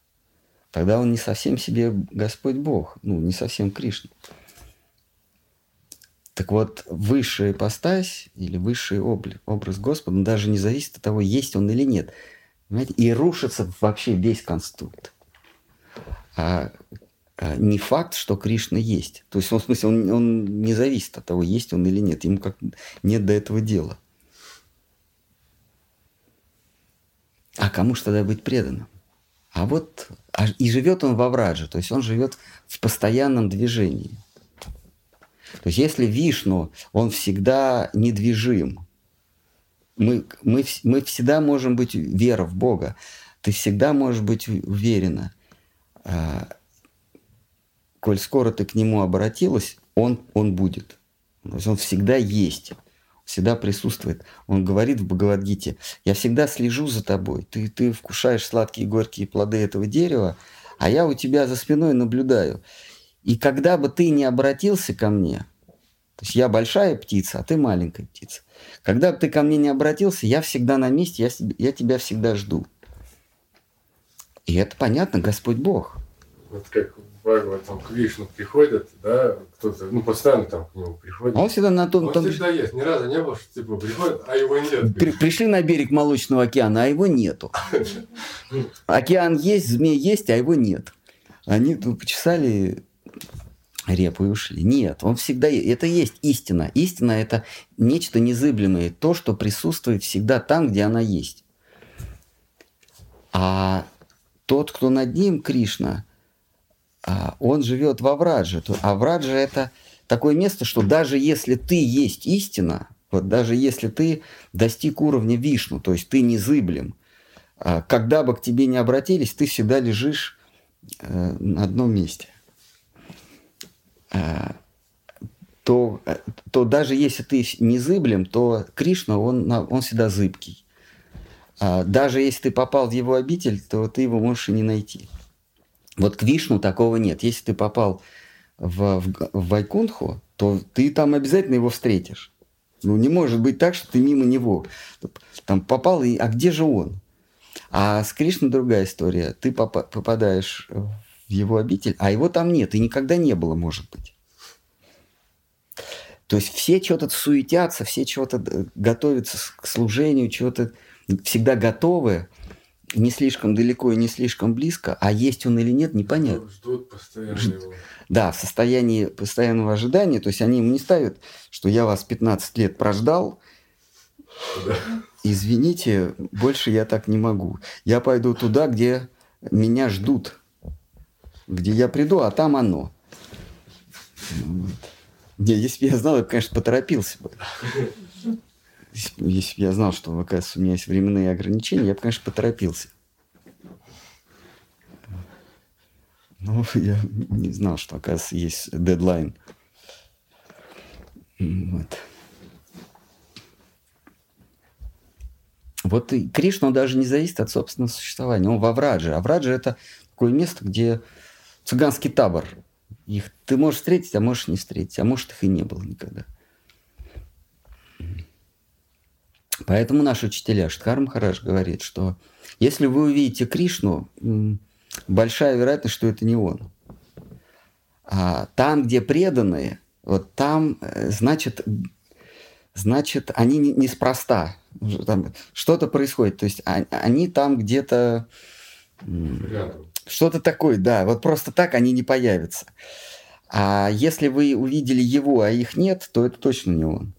Тогда он не совсем себе Господь Бог, ну не совсем Кришна. Так вот, высшая ипостась или высший образ Господа, даже не зависит от того, есть он или нет. Понимаете? И рушится вообще весь конструкт. А не факт, что Кришна есть. То есть, в смысле, он, он не зависит от того, есть он или нет. Ему как нет до этого дела. А кому же тогда быть преданным? А вот а, и живет он во врадже, то есть он живет в постоянном движении – то есть если Вишну, он всегда недвижим, мы, мы, мы всегда можем быть вера в Бога, ты всегда можешь быть уверена, а, коль скоро ты к Нему обратилась, Он, он будет. То есть Он всегда есть, всегда присутствует. Он говорит в Бхагавадгите, я всегда слежу за тобой, ты, ты вкушаешь сладкие и горькие плоды этого дерева, а я у тебя за спиной наблюдаю. И когда бы ты не обратился ко мне, то есть я большая птица, а ты маленькая птица. Когда бы ты ко мне не обратился, я всегда на месте, я, я тебя всегда жду. И это понятно, Господь Бог. Вот как в там к Вишну приходят, да, кто-то, ну, постоянно там к нему приходит. Он всегда на том... Он том... всегда есть, ни разу не было, что типа приходит, а его нет. При, пришли на берег Молочного океана, а его нету. Океан есть, змей есть, а его нет. Они тут почесали репу и ушли. Нет, он всегда... Это и есть истина. Истина – это нечто незыблемое, то, что присутствует всегда там, где она есть. А тот, кто над ним, Кришна, а, он живет во Врадже. А Враджа это такое место, что даже если ты есть истина, вот даже если ты достиг уровня Вишну, то есть ты незыблем, а, когда бы к тебе не обратились, ты всегда лежишь э, на одном месте. А, то, то даже если ты незыблем, то Кришна, он, он всегда зыбкий. Даже если ты попал в его обитель, то ты его можешь и не найти. Вот к Вишну такого нет. Если ты попал в, в, в Вайкунху, то ты там обязательно его встретишь. Ну, не может быть так, что ты мимо него там попал, и, а где же он? А с Кришной другая история. Ты поп- попадаешь в его обитель, а его там нет, и никогда не было, может быть. То есть все что-то суетятся, все чего-то готовятся к служению, чего-то всегда готовы, не слишком далеко и не слишком близко, а есть он или нет, непонятно. Ждут постоянно его. Да, в состоянии постоянного ожидания, то есть они ему не ставят, что я вас 15 лет прождал, да. извините, больше я так не могу. Я пойду туда, где меня ждут, где я приду, а там оно. Не, если бы я знал, я бы, конечно, поторопился бы. Если бы я знал, что, оказывается, у меня есть временные ограничения, я бы, конечно, поторопился. Ну, я не знал, что, оказывается, есть дедлайн. Вот. Вот и Кришна, он даже не зависит от собственного существования. Он во Врадже. А Враджа – это такое место, где цыганский табор. Их ты можешь встретить, а можешь не встретить. А может, их и не было никогда. Поэтому наши учителя, Штхар Махарадж говорит, что если вы увидите Кришну, большая вероятность, что это не он. А там, где преданные, вот там, э, значит, значит, они неспроста. Там что-то происходит. То есть они там где-то... Что-то такое, да. Вот просто так они не появятся. А если вы увидели его, а их нет, то это точно не он.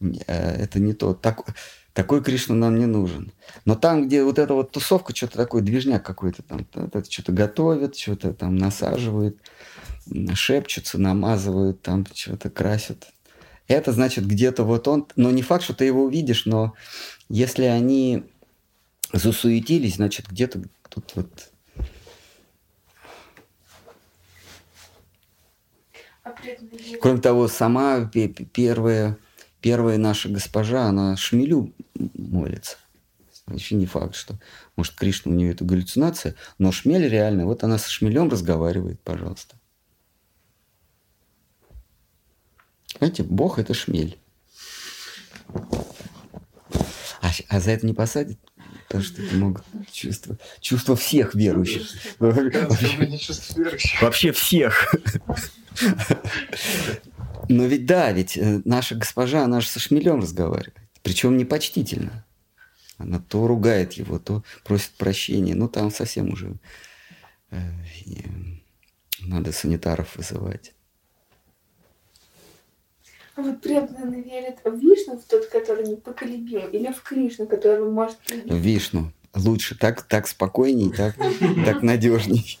Э, это не то. Так, такой Кришна нам не нужен. Но там, где вот эта вот тусовка, что-то такое, движняк какой-то там, что-то готовят, что-то там насаживают, шепчутся, намазывают, там что-то красят. Это значит где-то вот он, но не факт, что ты его увидишь, но если они засуетились, значит где-то тут вот Кроме того, сама первая первая наша госпожа, она шмелю молится. Еще не факт, что, может, Кришна у нее это галлюцинация, но шмель реально, вот она со шмелем разговаривает, пожалуйста. Знаете, Бог – это шмель. А, а за это не посадят? Потому что это могут чувства, чувства всех верующих. Вообще всех. Но ведь да, ведь э, наша госпожа, она же со шмелем разговаривает. Причем непочтительно. Она то ругает его, то просит прощения. Ну, там совсем уже э, надо санитаров вызывать. А вот преданные верят в Вишну, в тот, который непоколебим, или в Кришну, который может... В Вишну. Лучше. Так, так спокойней, так, так надежней.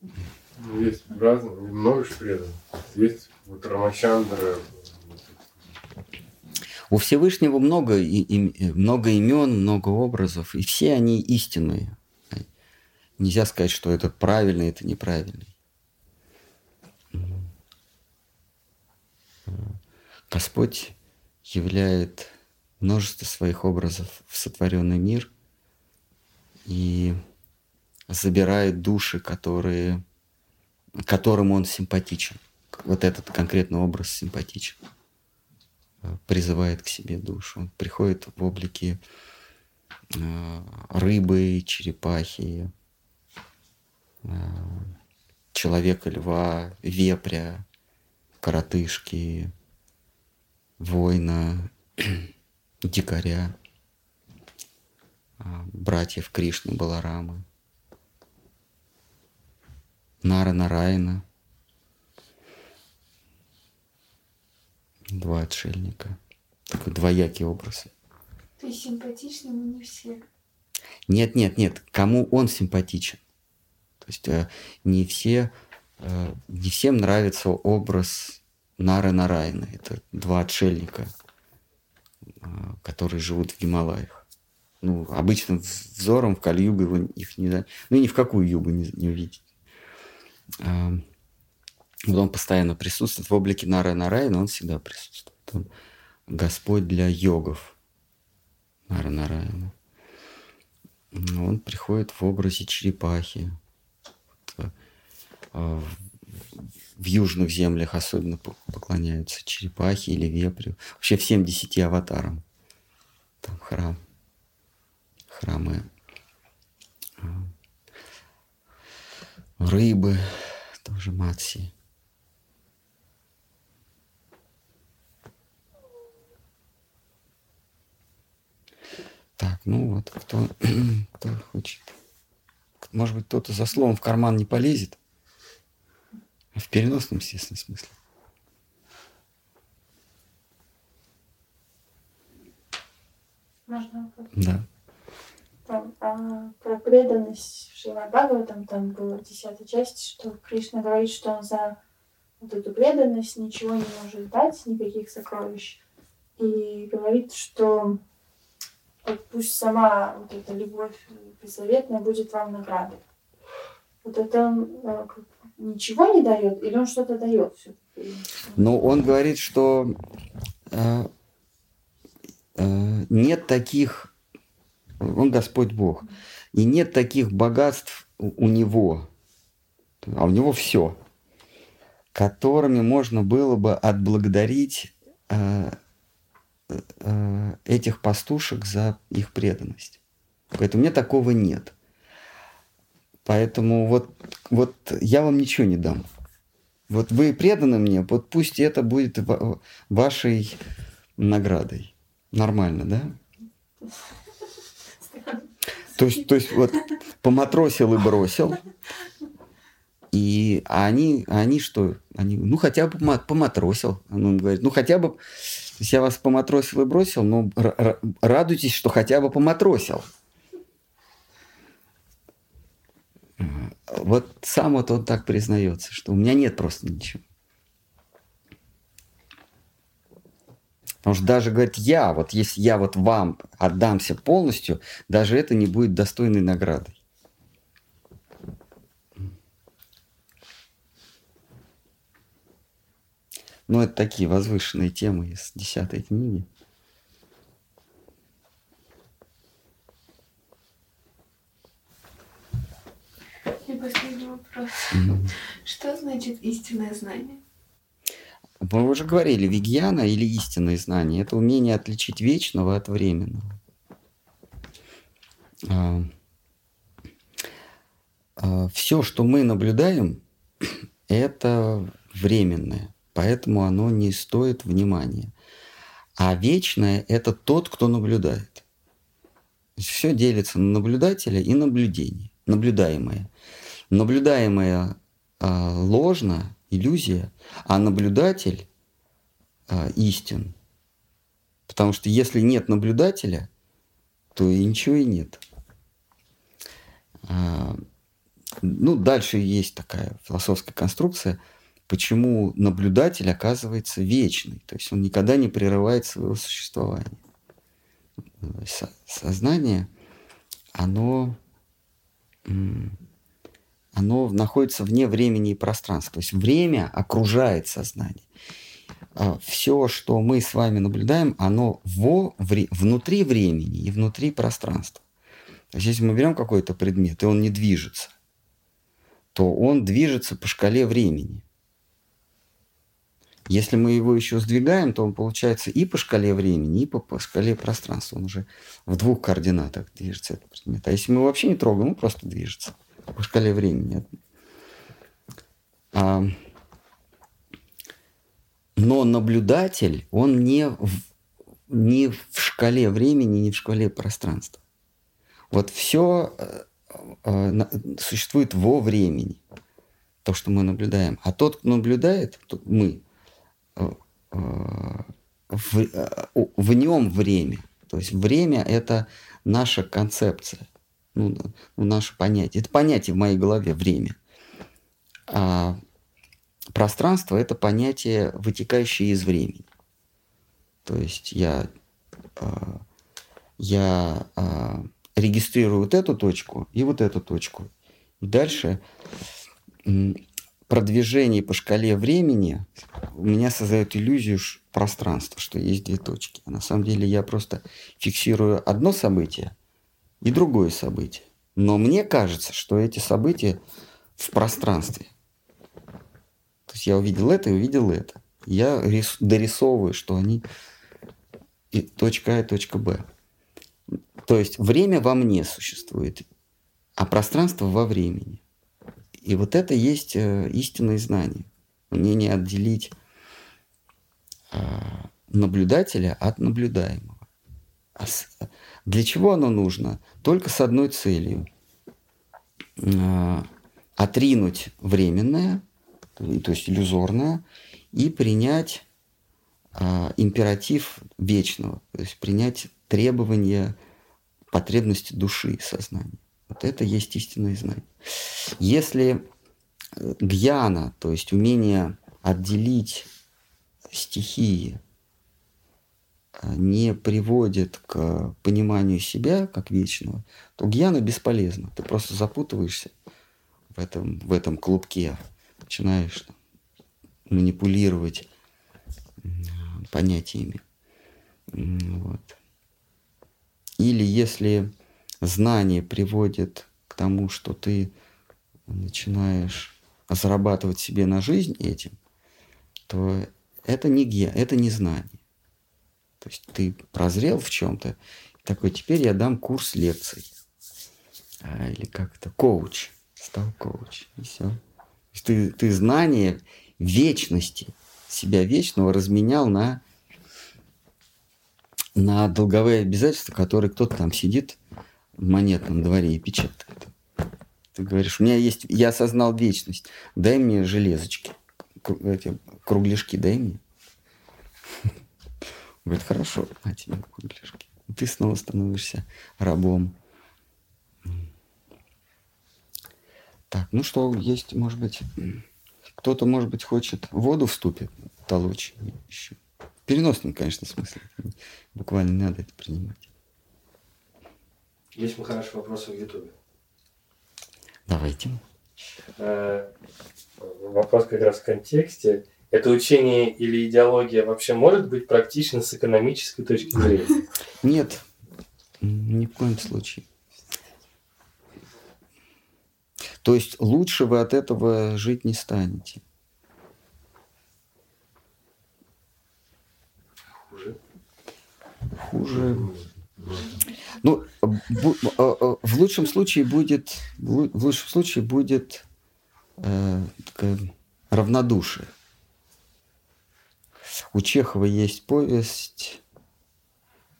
[laughs] Ну, есть разные, много же преданных. Есть вот Рамачандра. У Всевышнего много, и, и, много имен, много образов, и все они истинные. Нельзя сказать, что это правильный, это неправильный. Господь являет множество своих образов в сотворенный мир и забирает души, которые которым он симпатичен. Вот этот конкретный образ симпатичен. Э, призывает к себе душу. Он приходит в облике э, рыбы, черепахи, э, человека, льва, вепря, коротышки, воина, [clears throat] дикаря, братьев Кришны, Баларамы. Нара Нарайна. Два отшельника. Такой двоякий образ. То есть симпатичны, но не все. Нет, нет, нет. Кому он симпатичен? То есть э, не все, э, не всем нравится образ Нары Нарайна. Это два отшельника, э, которые живут в Гималаях. Ну, обычным взором в Кали-югу их не... Ну, ни в какую югу не, не увидеть. Он постоянно присутствует в облике Нары Нарайна, он всегда присутствует. Он Господь для йогов Нара Нарайна. Он приходит в образе черепахи. А, в южных землях особенно поклоняются черепахи или вепрю. Вообще всем десяти аватарам. Там храм. Храмы рыбы, тоже матси. Так, ну вот, кто, [clears throat] кто хочет. Может быть, кто-то за словом в карман не полезет. В переносном, естественно, смысле. Можно? Да. А, про преданность в Шримад там, была десятая часть, что Кришна говорит, что он за вот эту преданность ничего не может дать, никаких сокровищ. И говорит, что вот пусть сама вот эта любовь беззаветная будет вам наградой. Вот это он э, ничего не дает или он что-то дает все-таки? Ну, он говорит, что э, э, нет таких, он Господь Бог, и нет таких богатств у, него, а у него все, которыми можно было бы отблагодарить э, Э, этих пастушек за их преданность. Поэтому у меня такого нет. Поэтому вот, вот я вам ничего не дам. Вот вы преданы мне, вот пусть это будет вашей наградой. Нормально, да? То есть, то есть вот поматросил и бросил. И они, они что? Они, ну, хотя бы поматросил. Он говорит, ну, хотя бы то есть я вас поматросил и бросил, но радуйтесь, что хотя бы поматросил. Вот сам вот он так признается, что у меня нет просто ничего. Потому что даже, говорит, я, вот если я вот вам отдамся полностью, даже это не будет достойной наградой. Ну, это такие возвышенные темы из десятой книги. И последний вопрос. Mm-hmm. Что значит истинное знание? Мы уже говорили, вигьяна или истинное знание – это умение отличить вечного от временного. А, а, все, что мы наблюдаем, [clears throat] это временное поэтому оно не стоит внимания. А вечное – это тот, кто наблюдает. Все делится на наблюдателя и наблюдение, наблюдаемое. Наблюдаемое э, ложно, иллюзия, а наблюдатель э, истин. Потому что если нет наблюдателя, то и ничего и нет. А, ну, дальше есть такая философская конструкция – почему наблюдатель оказывается вечный, то есть он никогда не прерывает своего существования. Сознание, оно, оно находится вне времени и пространства, то есть время окружает сознание. А Все, что мы с вами наблюдаем, оно во, вре, внутри времени и внутри пространства. То есть если мы берем какой-то предмет, и он не движется, то он движется по шкале времени. Если мы его еще сдвигаем, то он получается и по шкале времени, и по, по шкале пространства. Он уже в двух координатах движется этот предмет. А если мы его вообще не трогаем, он просто движется по шкале времени. А, но наблюдатель, он не в, не в шкале времени, не в шкале пространства. Вот все э, э, существует во времени, то, что мы наблюдаем. А тот, кто наблюдает, мы, в, в нем время. То есть время – это наша концепция, ну, ну, наше понятие. Это понятие в моей голове время. А пространство это понятие, вытекающее из времени. То есть я, а, я а, регистрирую вот эту точку и вот эту точку. И дальше продвижение по шкале времени у меня создает иллюзию пространства, что есть две точки. А на самом деле я просто фиксирую одно событие и другое событие. Но мне кажется, что эти события в пространстве. То есть я увидел это и увидел это. Я рис, дорисовываю, что они и точка А и точка Б. То есть время во мне существует, а пространство во времени. И вот это есть э, истинное знание. Умение отделить э, наблюдателя от наблюдаемого. А для чего оно нужно? Только с одной целью. Э, отринуть временное, то есть иллюзорное, и принять императив вечного, то есть принять требования, потребности души и сознания. Вот это есть истинное знание. Если э, гьяна, то есть умение отделить стихии, не приводит к пониманию себя как вечного, то гьяна бесполезна. Ты просто запутываешься в этом, в этом клубке, начинаешь манипулировать понятиями. Вот. Или если знание приводит к тому, что ты начинаешь зарабатывать себе на жизнь этим, то это не ге, это не знание. То есть ты прозрел в чем-то, такой, теперь я дам курс лекций. А, или как-то коуч, стал коуч, и все. Ты, ты знание вечности, себя вечного разменял на, на долговые обязательства, которые кто-то там сидит в монетном дворе и печатает. Ты говоришь, у меня есть, я осознал вечность, дай мне железочки, эти кругляшки дай мне. Говорит, хорошо, на тебе кругляшки. Ты снова становишься рабом. Так, ну что, есть, может быть, кто-то, может быть, хочет воду вступит толочь еще. В переносном, конечно, смысле. Буквально не надо это принимать. Есть хорошие вопросы в Ютубе. Давайте. Э, вопрос как раз в контексте. Это учение или идеология вообще может быть практично с экономической точки зрения? Нет, ни в коем случае. То есть лучше вы от этого жить не станете. Хуже? Хуже. Ну, а, а, в лучшем случае будет, в лучшем случае будет э, равнодушие. У Чехова есть повесть,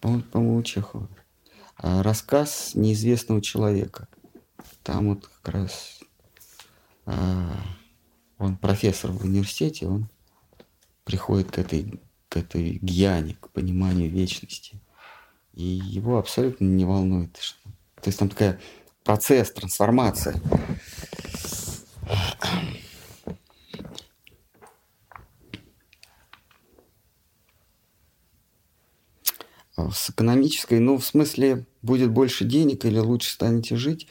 по-моему, у Чехова, а, рассказ неизвестного человека. Там вот как раз он профессор в университете, он приходит к этой, к этой гьяне, к пониманию вечности – и его абсолютно не волнует. Что... То есть там такая процесс, трансформация. С экономической, ну, в смысле, будет больше денег или лучше станете жить,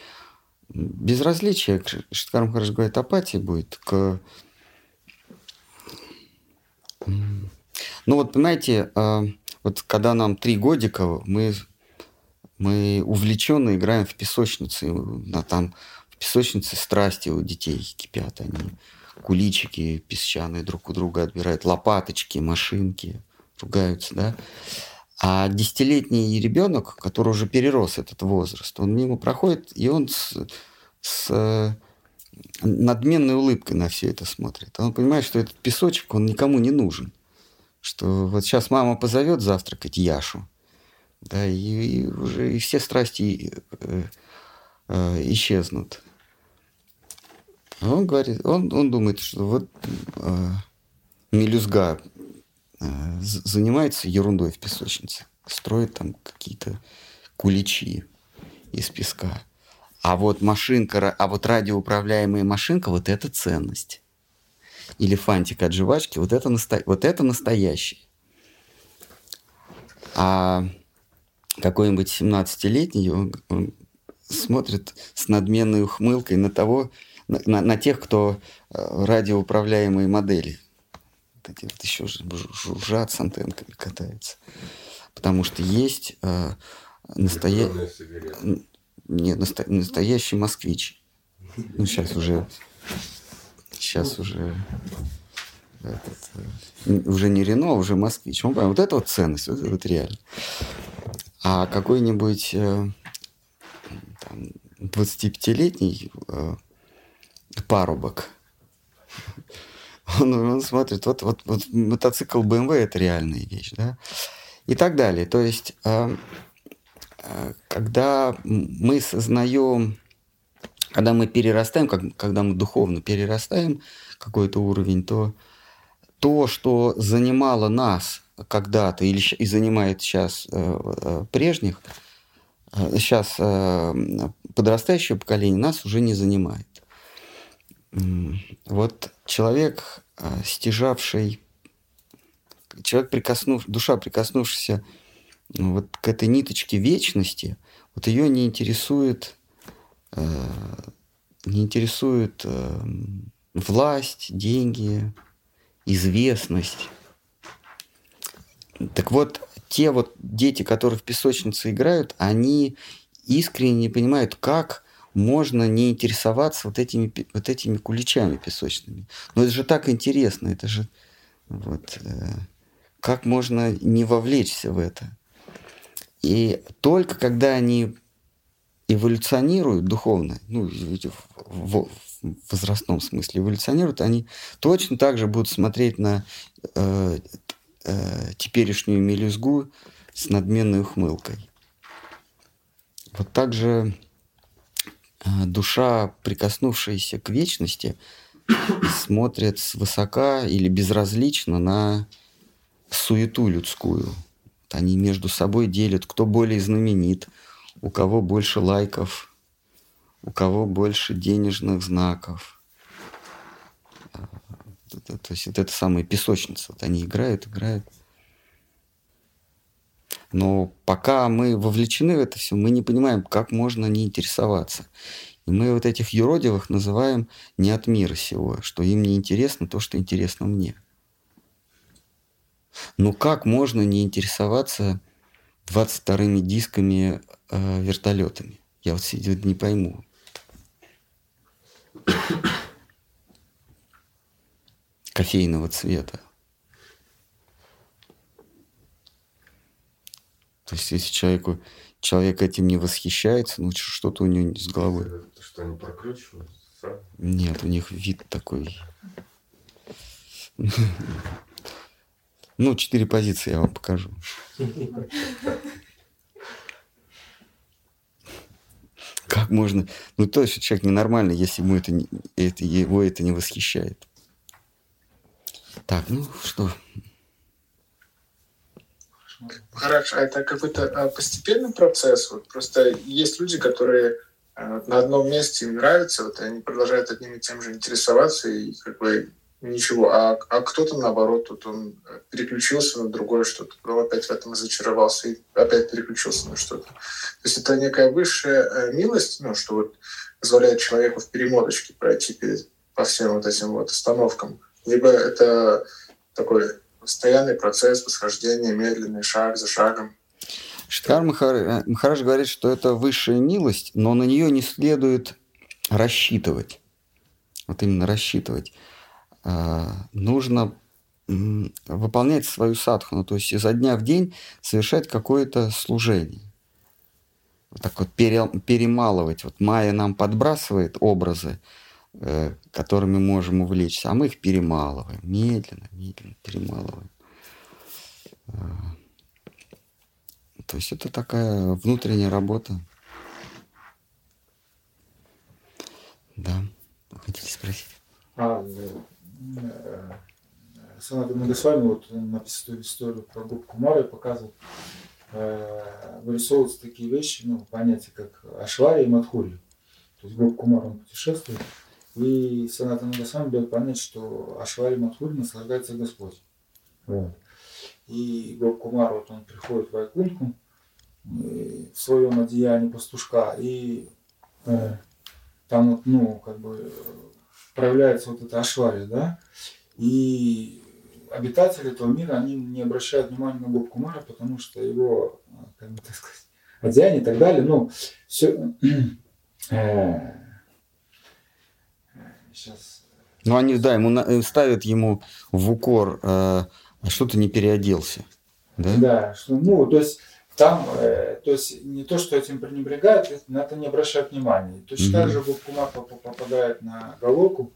безразличие, Штукарм хорошо говорит, апатия будет к... Ну вот, понимаете, а, вот когда нам три годика, мы, мы увлеченно играем в песочницы. А там в песочнице страсти у детей кипят. Они куличики песчаные друг у друга отбирают, лопаточки, машинки, ругаются, да. А десятилетний ребенок, который уже перерос этот возраст, он мимо проходит, и он с, с э, надменной улыбкой на все это смотрит. Он понимает, что этот песочек, он никому не нужен что вот сейчас мама позовет завтракать Яшу, да, и, и уже и все страсти э, э, исчезнут. Он говорит, он, он думает, что вот э, мелюзга занимается ерундой в песочнице, строит там какие-то куличи из песка. А вот машинка, а вот радиоуправляемая машинка, вот это ценность. Или фантик от жвачки, вот это, насто... вот это настоящее. А какой-нибудь 17-летний, он, он смотрит с надменной ухмылкой на того, на, на, на тех, кто э, радиоуправляемые модели. Вот эти вот еще жужжат с антенками катаются. Потому что есть э, настоя... не, насто... настоящий москвич. Ну, сейчас уже... Сейчас уже... Этот, э, уже не Рено, а уже москвич. Вот это вот ценность, вот, вот реально. А какой-нибудь э, 25-летний э, парубок, [laughs] он, он смотрит, вот, вот, вот мотоцикл BMW это реальная вещь, да, и так далее. То есть, э, э, когда мы сознаем, когда мы перерастаем, как, когда мы духовно перерастаем какой-то уровень, то то, что занимало нас когда-то или и занимает сейчас э, прежних, сейчас подрастающее поколение нас уже не занимает. Вот человек, стяжавший, человек, прикоснув, душа, прикоснувшаяся ну, вот к этой ниточке вечности, вот ее не интересует, не интересует власть, деньги, известность. Так вот, те вот дети, которые в песочнице играют, они искренне не понимают, как можно не интересоваться вот этими, вот этими куличами песочными. Но это же так интересно, это же вот, э, как можно не вовлечься в это. И только когда они эволюционируют духовно, ну, в, возрастном смысле эволюционируют, они точно так же будут смотреть на э, э, теперешнюю мелюзгу с надменной ухмылкой. Вот так же душа, прикоснувшаяся к вечности, смотрит свысока или безразлично на суету людскую. Они между собой делят, кто более знаменит, у кого больше лайков, у кого больше денежных знаков – это, то есть вот это самая песочница. Вот они играют, играют. Но пока мы вовлечены в это все, мы не понимаем, как можно не интересоваться. И мы вот этих юродивых называем не от мира сего, что им не интересно то, что интересно мне. Но как можно не интересоваться 22-ми дисками э, вертолетами? Я вот не пойму кофейного цвета. То есть, если человеку, человек этим не восхищается, ну что-то у него с головой. Это что, они прокручиваются? Нет, у них вид такой. Ну, четыре позиции я вам покажу. Как можно... Ну, то есть человек ненормальный, если ему это, не, это, его это не восхищает. Так, ну что? Хорошо, а это какой-то а, постепенный процесс. Вот просто есть люди, которые а, на одном месте им нравится, вот они продолжают одним и тем же интересоваться и как бы ничего. А, а кто-то наоборот, вот он переключился на другое что-то, потом опять в этом зачаровался и опять переключился на что-то. То есть это некая высшая э, милость, ну, что вот позволяет человеку в перемоточке пройти перед, по всем вот этим вот остановкам либо это такой постоянный процесс восхождения, медленный шаг за шагом. Шткар Махар... Махараш говорит, что это высшая милость, но на нее не следует рассчитывать. Вот именно рассчитывать. А, нужно выполнять свою садхану, то есть изо дня в день совершать какое-то служение. Вот так вот перемалывать. Вот Майя нам подбрасывает образы, Э, которыми можем увлечься, а мы их перемалываем, медленно, медленно перемалываем. Э, то есть это такая внутренняя работа. Да, хотите спросить? А, да. Саната Магосвами вот написал историю про губку Мары, показывал, э, вырисовываются такие вещи, ну, понятия, как Ашвари и Мадхури. То есть Гоп Кумар, он путешествует, и Санатана Госвами дает понять, что Ашвари Мадхури наслаждается Господь. Вот. И Гоп Кумар, вот он приходит в Айкунху в своем одеянии пастушка, и э, там вот, ну, как бы проявляется вот это Ашвари, да, и обитатели этого мира, они не обращают внимания на Гоп Кумара, потому что его, как бы так сказать, одеяние и так далее, ну, все, [clears throat] э, сейчас. Ну, они, да, ему э, ставят ему в укор, э, а что ты не переоделся. Да, да что, ну, то есть там, э, то есть не то, что этим пренебрегают, на это не обращают внимания. Точно угу. так же Губкумар попадает на Галоку,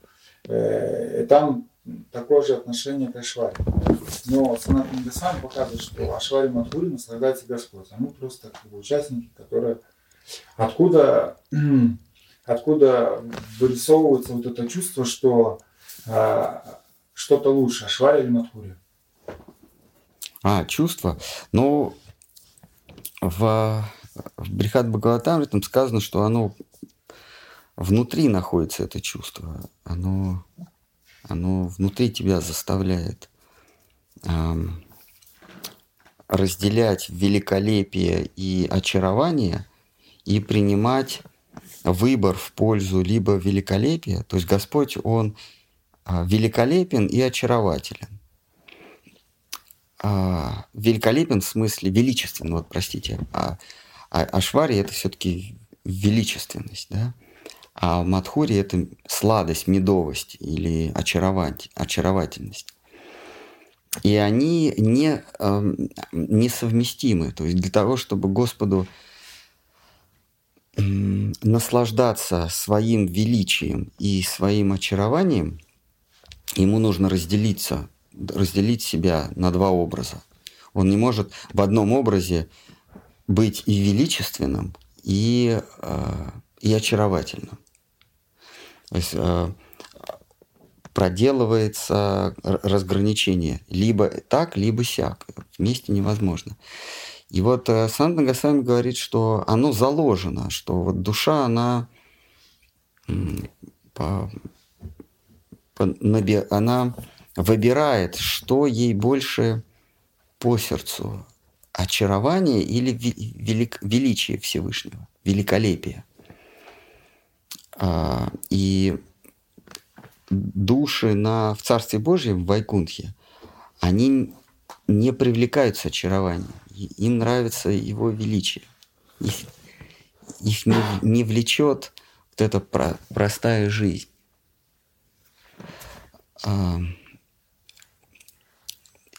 э, там такое же отношение к Ашваре. Но Санат Мидасан показывает, что Ашвари Мадхури наслаждается Господь. А мы просто как бы, участники, которые... Откуда [clears throat] откуда вырисовывается вот это чувство, что э, что-то лучше, Шваря или Матхури? А, чувство? Ну, в, в Брихат Бхагаватам там сказано, что оно внутри находится, это чувство. Оно, оно внутри тебя заставляет эм, разделять великолепие и очарование и принимать выбор в пользу либо великолепия, то есть Господь, Он а, великолепен и очарователен. А, великолепен в смысле величествен, вот простите, а, а, а Швари это все-таки величественность, да? А Мадхури это сладость, медовость или очаровать, очаровательность. И они не, э, несовместимы. То есть для того, чтобы Господу наслаждаться своим величием и своим очарованием, ему нужно разделиться, разделить себя на два образа. Он не может в одном образе быть и величественным, и, э, и очаровательным. То есть э, проделывается разграничение. Либо так, либо сяк. Вместе невозможно. И вот э, Сант Нагасами говорит, что оно заложено, что вот душа, она, по, по, наби, она выбирает, что ей больше по сердцу. Очарование или велик, величие Всевышнего, великолепие. А, и души на, в Царстве Божьем, в Вайкунтхе, они не привлекаются очарованием им нравится его величие. Их, их не, не влечет вот эта про, простая жизнь. А,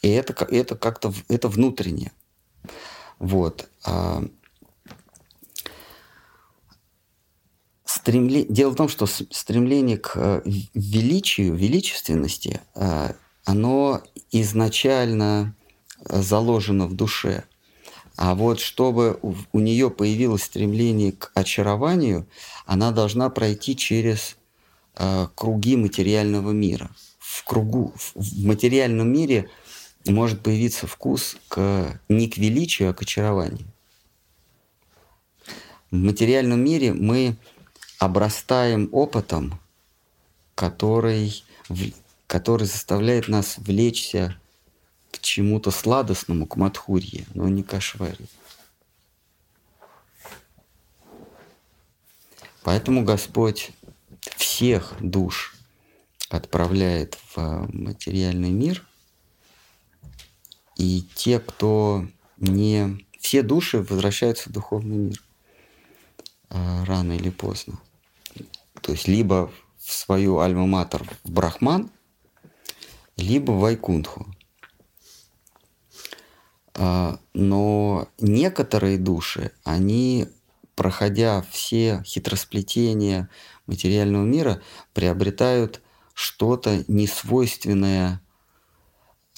и это, это как-то это внутреннее. Вот. А, стремле... Дело в том, что стремление к э, величию, величественности, а, оно изначально заложено в душе. А вот чтобы у нее появилось стремление к очарованию, она должна пройти через э, круги материального мира. В кругу, в материальном мире может появиться вкус к, не к величию, а к очарованию. В материальном мире мы обрастаем опытом, который, который заставляет нас влечься к чему-то сладостному, к Мадхурье, но не к Ашваре. Поэтому Господь всех душ отправляет в материальный мир, и те, кто не... Все души возвращаются в духовный мир а, рано или поздно. То есть либо в свою альма-матер в Брахман, либо в Вайкунтху. А, но некоторые души, они, проходя все хитросплетения материального мира, приобретают что-то несвойственное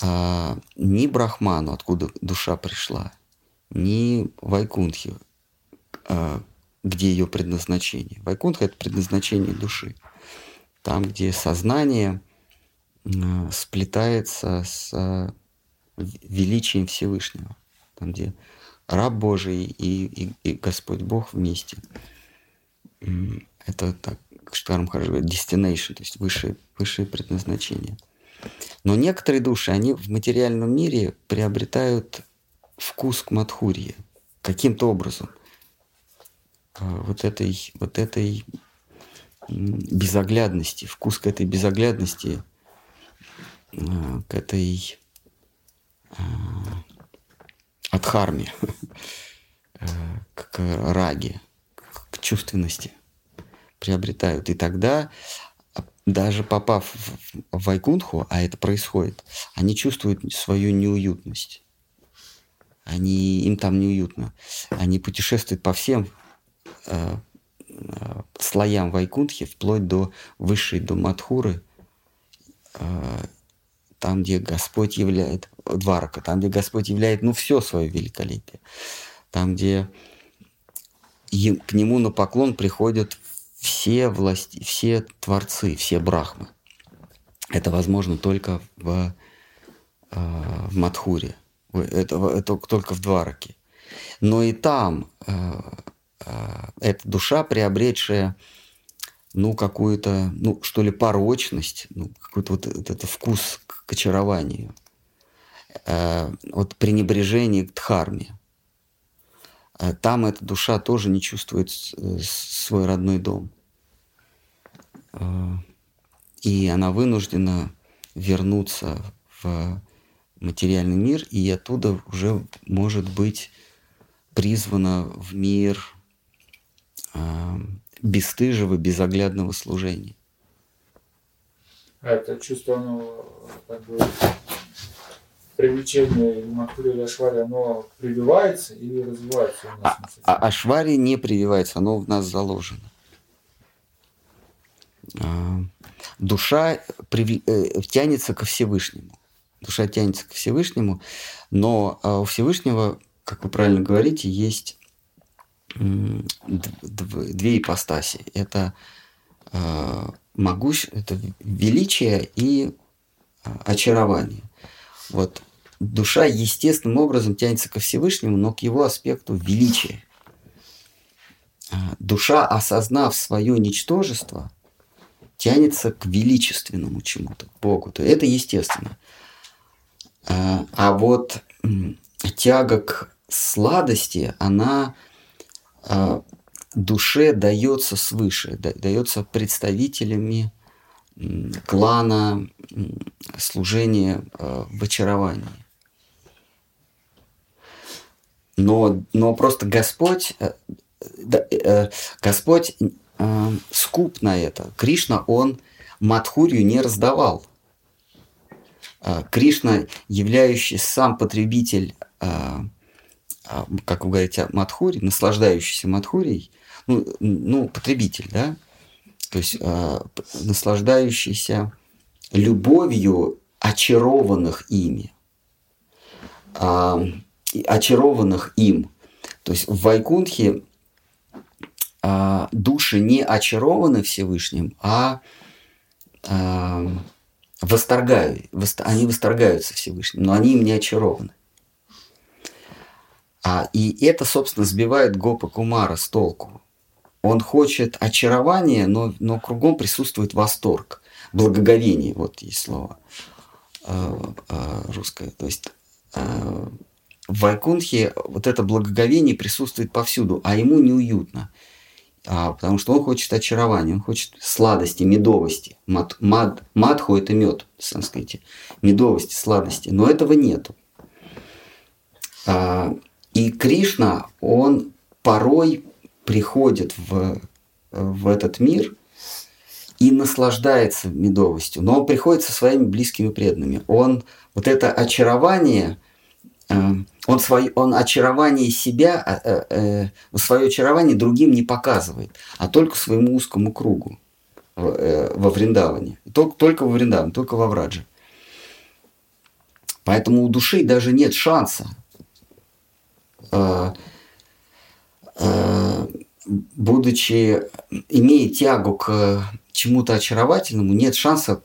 а, ни Брахману, откуда душа пришла, ни Вайкунтхе, а, где ее предназначение. Вайкунтха – это предназначение души. Там, где сознание сплетается с величием Всевышнего, там, где раб Божий и, и, и Господь Бог вместе. Это так, Штарм Махарадж говорит, destination, то есть высшее, высшее предназначение. Но некоторые души, они в материальном мире приобретают вкус к Мадхурье каким-то образом. А, вот этой, вот этой безоглядности, вкус к этой безоглядности, а, к этой а, адхарме, к раге, к чувственности приобретают. И тогда, даже попав в Вайкунху, а это происходит, они чувствуют свою неуютность. Они, им там неуютно. Они путешествуют по всем э, э, слоям Вайкунтхи, вплоть до высшей, до Мадхуры, э, там, где Господь являет, Дварака, там, где Господь являет, ну, все свое великолепие. Там, где к нему на поклон приходят все власти, все творцы, все брахмы. Это возможно только в, в Мадхуре. Это, это только в Двараке. Но и там э, э, эта душа, приобретшая ну, какую-то, ну, что ли, порочность, ну, какой-то вот, вот это вкус к очарованию, э, пренебрежение к дхарме. Э, там эта душа тоже не чувствует э, свой родной дом. Э, и она вынуждена вернуться в материальный мир, и оттуда уже может быть призвана в мир э, бесстыжего, безоглядного служения. А это чувство, оно как бы привлечение Махури или Ашвари, оно прививается или развивается у нас? А, а Ашвари не прививается, оно в нас заложено. А, душа прив... Э, тянется ко Всевышнему душа тянется к Всевышнему, но а, у Всевышнего, как вы правильно говорите, есть две ипостаси. Это а, могущ, это величие и очарование. Вот душа естественным образом тянется ко Всевышнему, но к его аспекту величия. Душа, осознав свое ничтожество, тянется к величественному чему-то, к Богу. То это естественно. А, а вот тяга к сладости, она а, душе дается свыше, дается представителями клана служения а, в очаровании. Но, но просто Господь, э, э, Господь скуп на это. Кришна, он Мадхурью не раздавал – Кришна, являющий сам потребитель, как вы говорите, Мадхури, наслаждающийся Мадхурией, ну, ну потребитель, да, то есть наслаждающийся любовью очарованных ими, очарованных им. То есть в Вайкунтхе души не очарованы Всевышним, а восторгаю, они восторгаются Всевышним, но они им не очарованы. А, и это, собственно, сбивает Гопа Кумара с толку. Он хочет очарования, но, но кругом присутствует восторг, благоговение, вот есть слово э, э, русское. То есть э, в Вайкунхе вот это благоговение присутствует повсюду, а ему неуютно а, потому что он хочет очарования, он хочет сладости, медовости. Мад, мад, мадху – это мед в санскрите. Медовости, сладости. Но этого нету. А, и Кришна, он порой приходит в, в этот мир и наслаждается медовостью. Но он приходит со своими близкими преданными. Он вот это очарование – Эм, он, свой, он очарование себя, э, э, свое очарование другим не показывает, а только своему узкому кругу э, во Вриндаване. Только, только во Вриндаване, только во Врадже. Поэтому у души даже нет шанса, будучи, имея тягу к чему-то очаровательному, нет шанса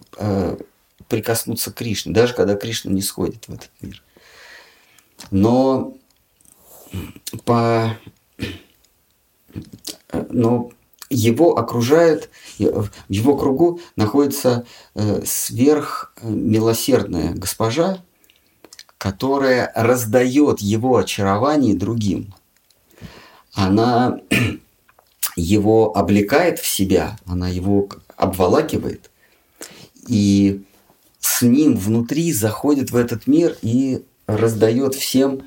прикоснуться к Кришне, даже когда Кришна не сходит в этот мир. Но по но его окружает, в его кругу находится э, сверхмилосердная госпожа, которая раздает его очарование другим. Она [clears throat] его облекает в себя, она его обволакивает, и с ним внутри заходит в этот мир и раздает всем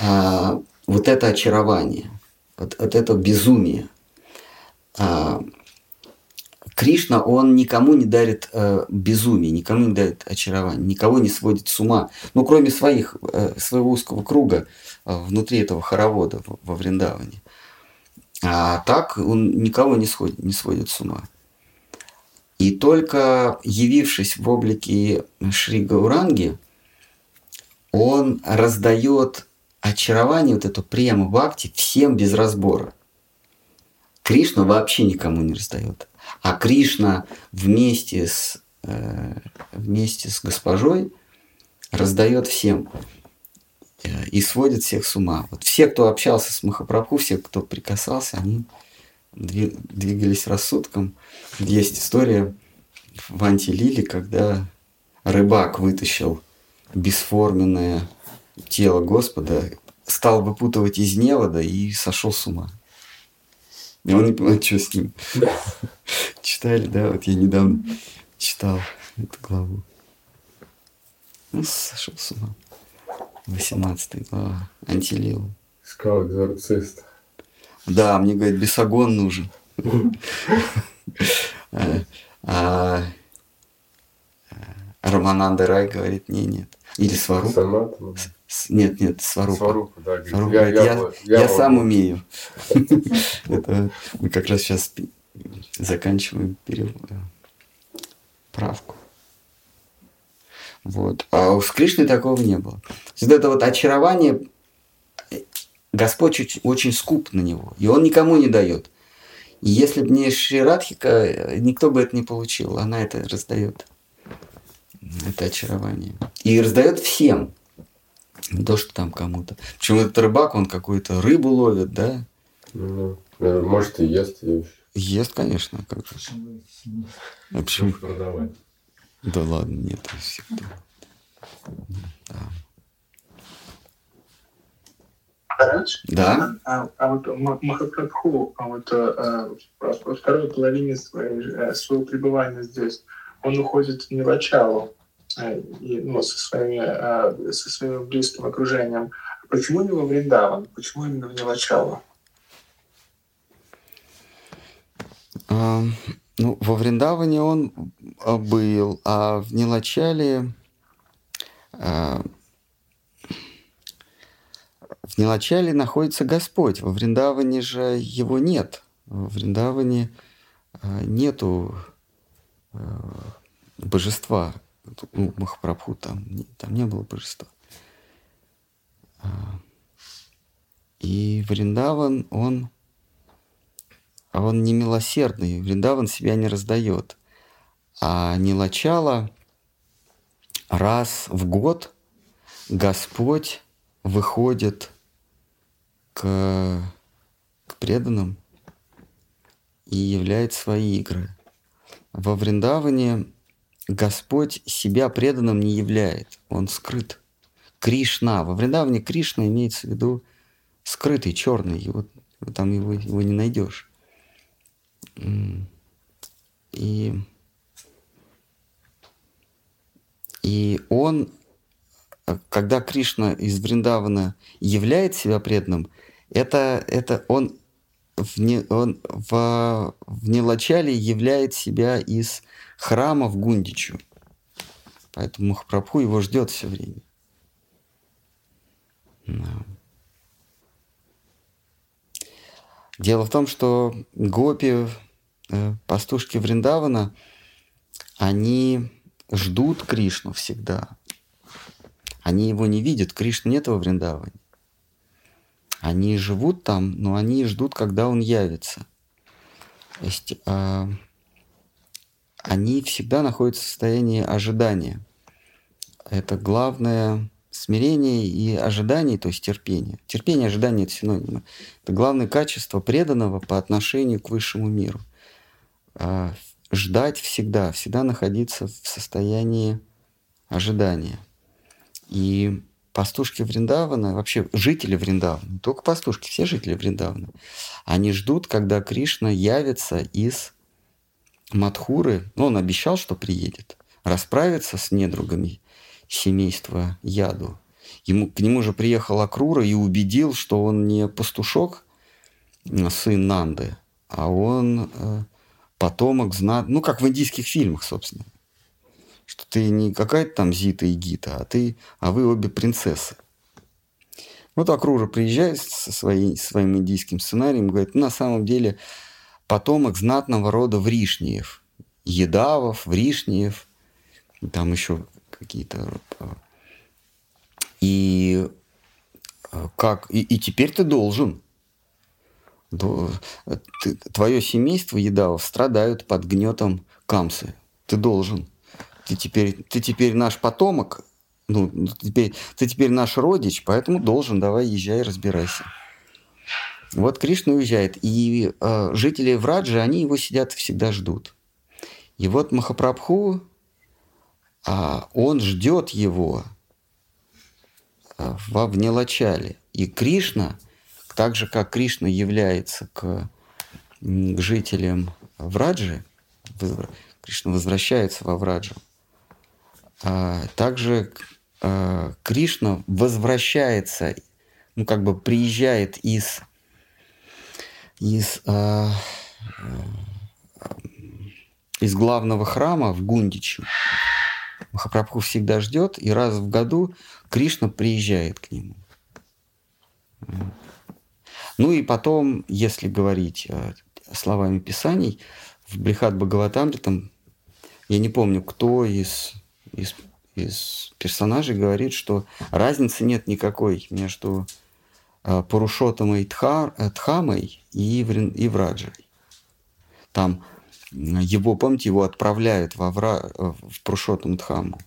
а, вот это очарование, вот, вот это безумие. А, Кришна, он никому не дарит э, безумие, никому не дарит очарование, никого не сводит с ума, ну, кроме своих, э, своего узкого круга э, внутри этого хоровода во Вриндаване. А так он никого не, сходит, не сводит с ума. И только явившись в облике Шри Гауранги, он раздает очарование, вот эту прему бхакти всем без разбора. Кришна вообще никому не раздает. А Кришна вместе с, э, вместе с госпожой раздает всем э, и сводит всех с ума. Вот все, кто общался с Махапрабху, все, кто прикасался, они двигались рассудком. Есть история в Антилиле, когда рыбак вытащил бесформенное тело Господа, стал выпутывать из невода и сошел с ума. И он не понимает, что с ним. Да. [laughs] Читали, да? Вот я недавно читал эту главу. Ну, сошел с ума. 18 глава. Антилил. Искал экзорцист. Да, мне говорит, бесогон нужен. [laughs] А, а Романанда Рай говорит, не, нет. Или Сварупа. Санатана. Нет, нет, Сварупа. Сварупа, да. Сварупа я, говорит, я, я, я, сам умею. [laughs] Это мы как раз сейчас заканчиваем правку. Вот. А у Кришны такого не было. Вот это вот очарование, Господь очень, очень скуп на него, и он никому не дает. И если бы не Шри Радхика, никто бы это не получил. Она это раздает это очарование. И раздает всем. Не то, что там кому-то. Причем этот рыбак, он какую-то рыбу ловит, да? Ну, может, и ест ее Ест, конечно, как же. А почему? Продавать. Да ладно, нет, всегда. Да. Да. А, а вот Махапрабху, а вот а, во второй половине своей, э, своего пребывания здесь, он уходит не в начало, и, ну, со, своими, э, со своим близким окружением. Почему не во Вриндаван? Почему именно в Нилачало? А, ну, во Вриндаване он а, был, а в Нилачале а, в Нилачале находится Господь. Во Вриндаване же его нет. Во Вриндаване а, нету божества ну, Махапрабху там, там не было божества. А, и Вриндаван, он, он не милосердный, Вриндаван себя не раздает. А Нилачала раз в год Господь выходит к, к преданным и являет свои игры. Во Вриндаване Господь себя преданным не являет, он скрыт. Кришна. Во Вриндаване Кришна имеется в виду скрытый, черный, его, там его, его не найдешь. И, и он, когда Кришна из Вриндавана являет себя преданным, это, это он, в, не, он в, в Нелачале являет себя из храма в Гундичу. Поэтому Махапрабху его ждет все время. Да. Дело в том, что гопи, э, пастушки Вриндавана, они ждут Кришну всегда. Они его не видят, Кришны нет во Вриндаване. Они живут там, но они ждут, когда он явится. То есть э, они всегда находятся в состоянии ожидания. Это главное смирение и ожидание, то есть терпение. Терпение и ожидание – это синонимы. Это главное качество преданного по отношению к высшему миру. А, ждать всегда, всегда находиться в состоянии ожидания. И пастушки Вриндавана, вообще жители Вриндавана, не только пастушки, все жители Вриндавана, они ждут, когда Кришна явится из Мадхуры. Ну, он обещал, что приедет, расправиться с недругами семейства Яду. Ему, к нему же приехал Акрура и убедил, что он не пастушок, сын Нанды, а он э, потомок знат... Ну, как в индийских фильмах, собственно. Что ты не какая-то там Зита и Гита, а ты, а вы обе принцессы. Вот Акрура приезжает со своей, своим индийским сценарием говорит, на самом деле потомок знатного рода Вришниев. Едавов, Вришниев, там еще какие-то... А, и а, как... И, и теперь ты должен. Ты, твое семейство Едавов страдают под гнетом Камсы. Ты должен. Ты теперь, ты теперь наш потомок, ну, теперь, ты теперь наш родич, поэтому должен, давай, езжай, разбирайся. Вот Кришна уезжает, и э, жители Враджи, они его сидят всегда ждут. И вот Махапрабху, э, он ждет его э, во Внелачале. И Кришна, так же как Кришна является к, к жителям Враджи, Кришна возвращается во Враджу, а, также э, Кришна возвращается, ну как бы приезжает из из, э, э, из главного храма в Гундичу. Махапрабху всегда ждет, и раз в году Кришна приезжает к нему. Ну и потом, если говорить э, словами Писаний, в Брихат Бхагаватамре, там, я не помню, кто из, из, из персонажей говорит, что разницы нет никакой между Э, Парушотамой Тха, э, Тхамой и, и Враджей. Там его, помните, его отправляют во Вра, э, в Парушотам Дхаму.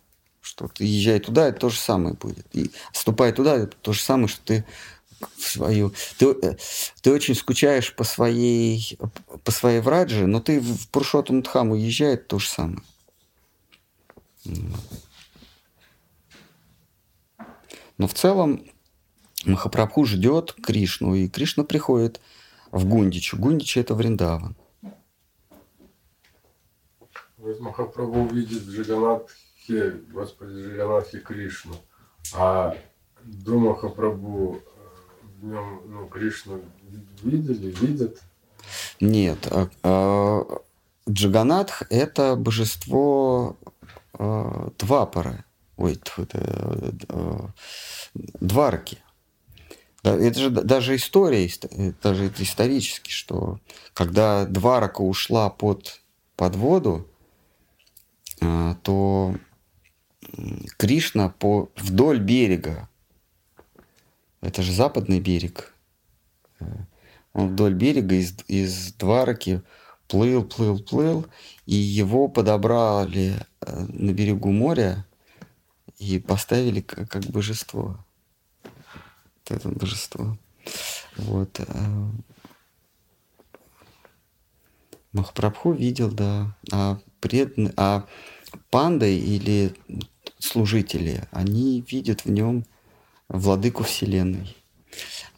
Что ты езжай туда, это то же самое будет. И ступай туда, это то же самое, что ты свою... Ты, ты очень скучаешь по своей, по своей Врадже, но ты в Пуршотам Дхаму езжай, это то же самое. Но в целом Махапрабху ждет Кришну, и Кришна приходит в Гундичу. Гундичи – это Вриндаван. Вот Махапрабху увидит Джиганатхи, Господи Джиганатхи Кришну, а до Махапрабху э, в нем ну, Кришну видели, видят? Нет. А, а, Джаганатх – это божество а, Двапары, ой, это, а, Дварки. Это же даже история, даже это исторически, что когда Дварака ушла под, под воду, а, то Кришна по, вдоль берега, это же западный берег, э, он вдоль берега из, из Двараки плыл, плыл, плыл, и его подобрали э, на берегу моря и поставили как, как божество это божество. Вот. Э, Махапрабху видел, да. А, предан... а панды или служители, они видят в нем владыку Вселенной.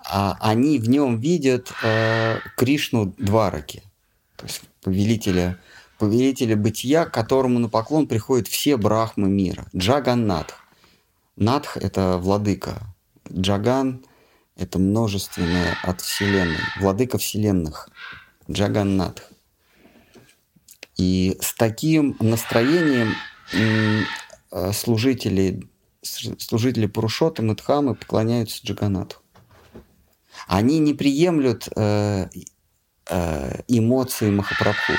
А они в нем видят э, Кришну Двараки, то есть повелителя, повелителя бытия, к которому на поклон приходят все брахмы мира. Джаганнатх. Надх – это владыка, Джаган – это множественное от Вселенной, владыка Вселенных, Джаганнатх. И с таким настроением э, служители, служители Пурушоты, Мадхамы поклоняются Джаганату. Они не приемлют э, э, эмоции Махапрабху.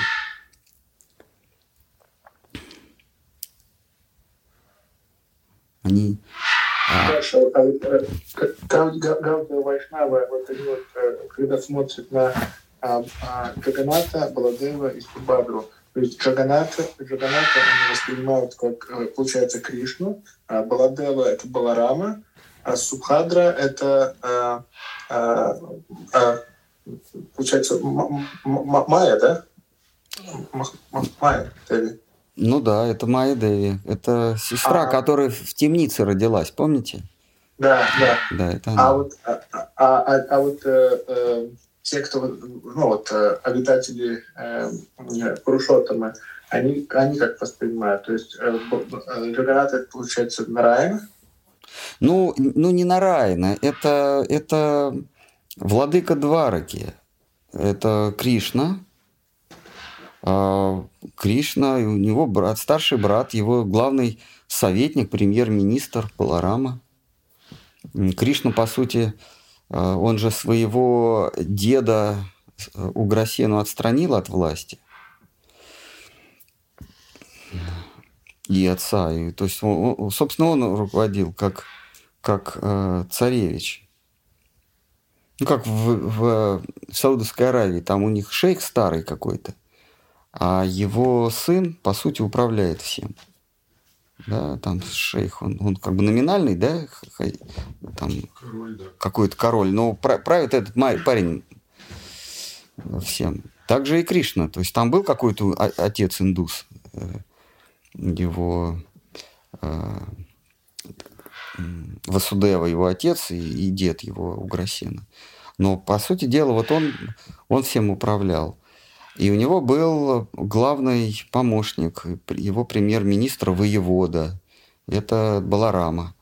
Они Хорошо. А, Гаудия Вайшнава, вот они вот, когда смотрят на Джаганата, Баладева и Субадру, То есть Джаганата, Джаганата они воспринимают как, э, получается, Кришну, а Баладева – это Баларама, а Субхадра – это, а, а, а, получается, Майя, да? Майя Деви. Ну да, это Майя Деви. Это сестра, а, которая в темнице родилась, помните? Да, да. Да, это она. А вот, а, а, а, а вот э, э, те, кто, ну вот, э, обитатели э, Пурушотама, они, они как воспринимают? То есть э, Джаганат, это получается Нараяна? Ну, ну не Нараяна, это, это владыка Двараки. Это Кришна. А, Кришна, у него брат, старший брат, его главный советник, премьер-министр Баларама. Кришна, по сути, а, он же своего деда э, Уграсену отстранил от власти. И отца. И, то есть, он, собственно, он руководил как, как э, царевич. Ну, как в, в, в Саудовской Аравии. Там у них шейх старый какой-то. А его сын, по сути, управляет всем да, там шейх, он, он как бы номинальный, да, там король, да. какой-то король, но правит этот парень всем. Также и Кришна, то есть там был какой-то отец индус, э, его э, Васудева, его отец и, и дед его Уграсена. Но, по сути дела, вот он, он всем управлял. И у него был главный помощник, его премьер-министр воевода. Это Баларама.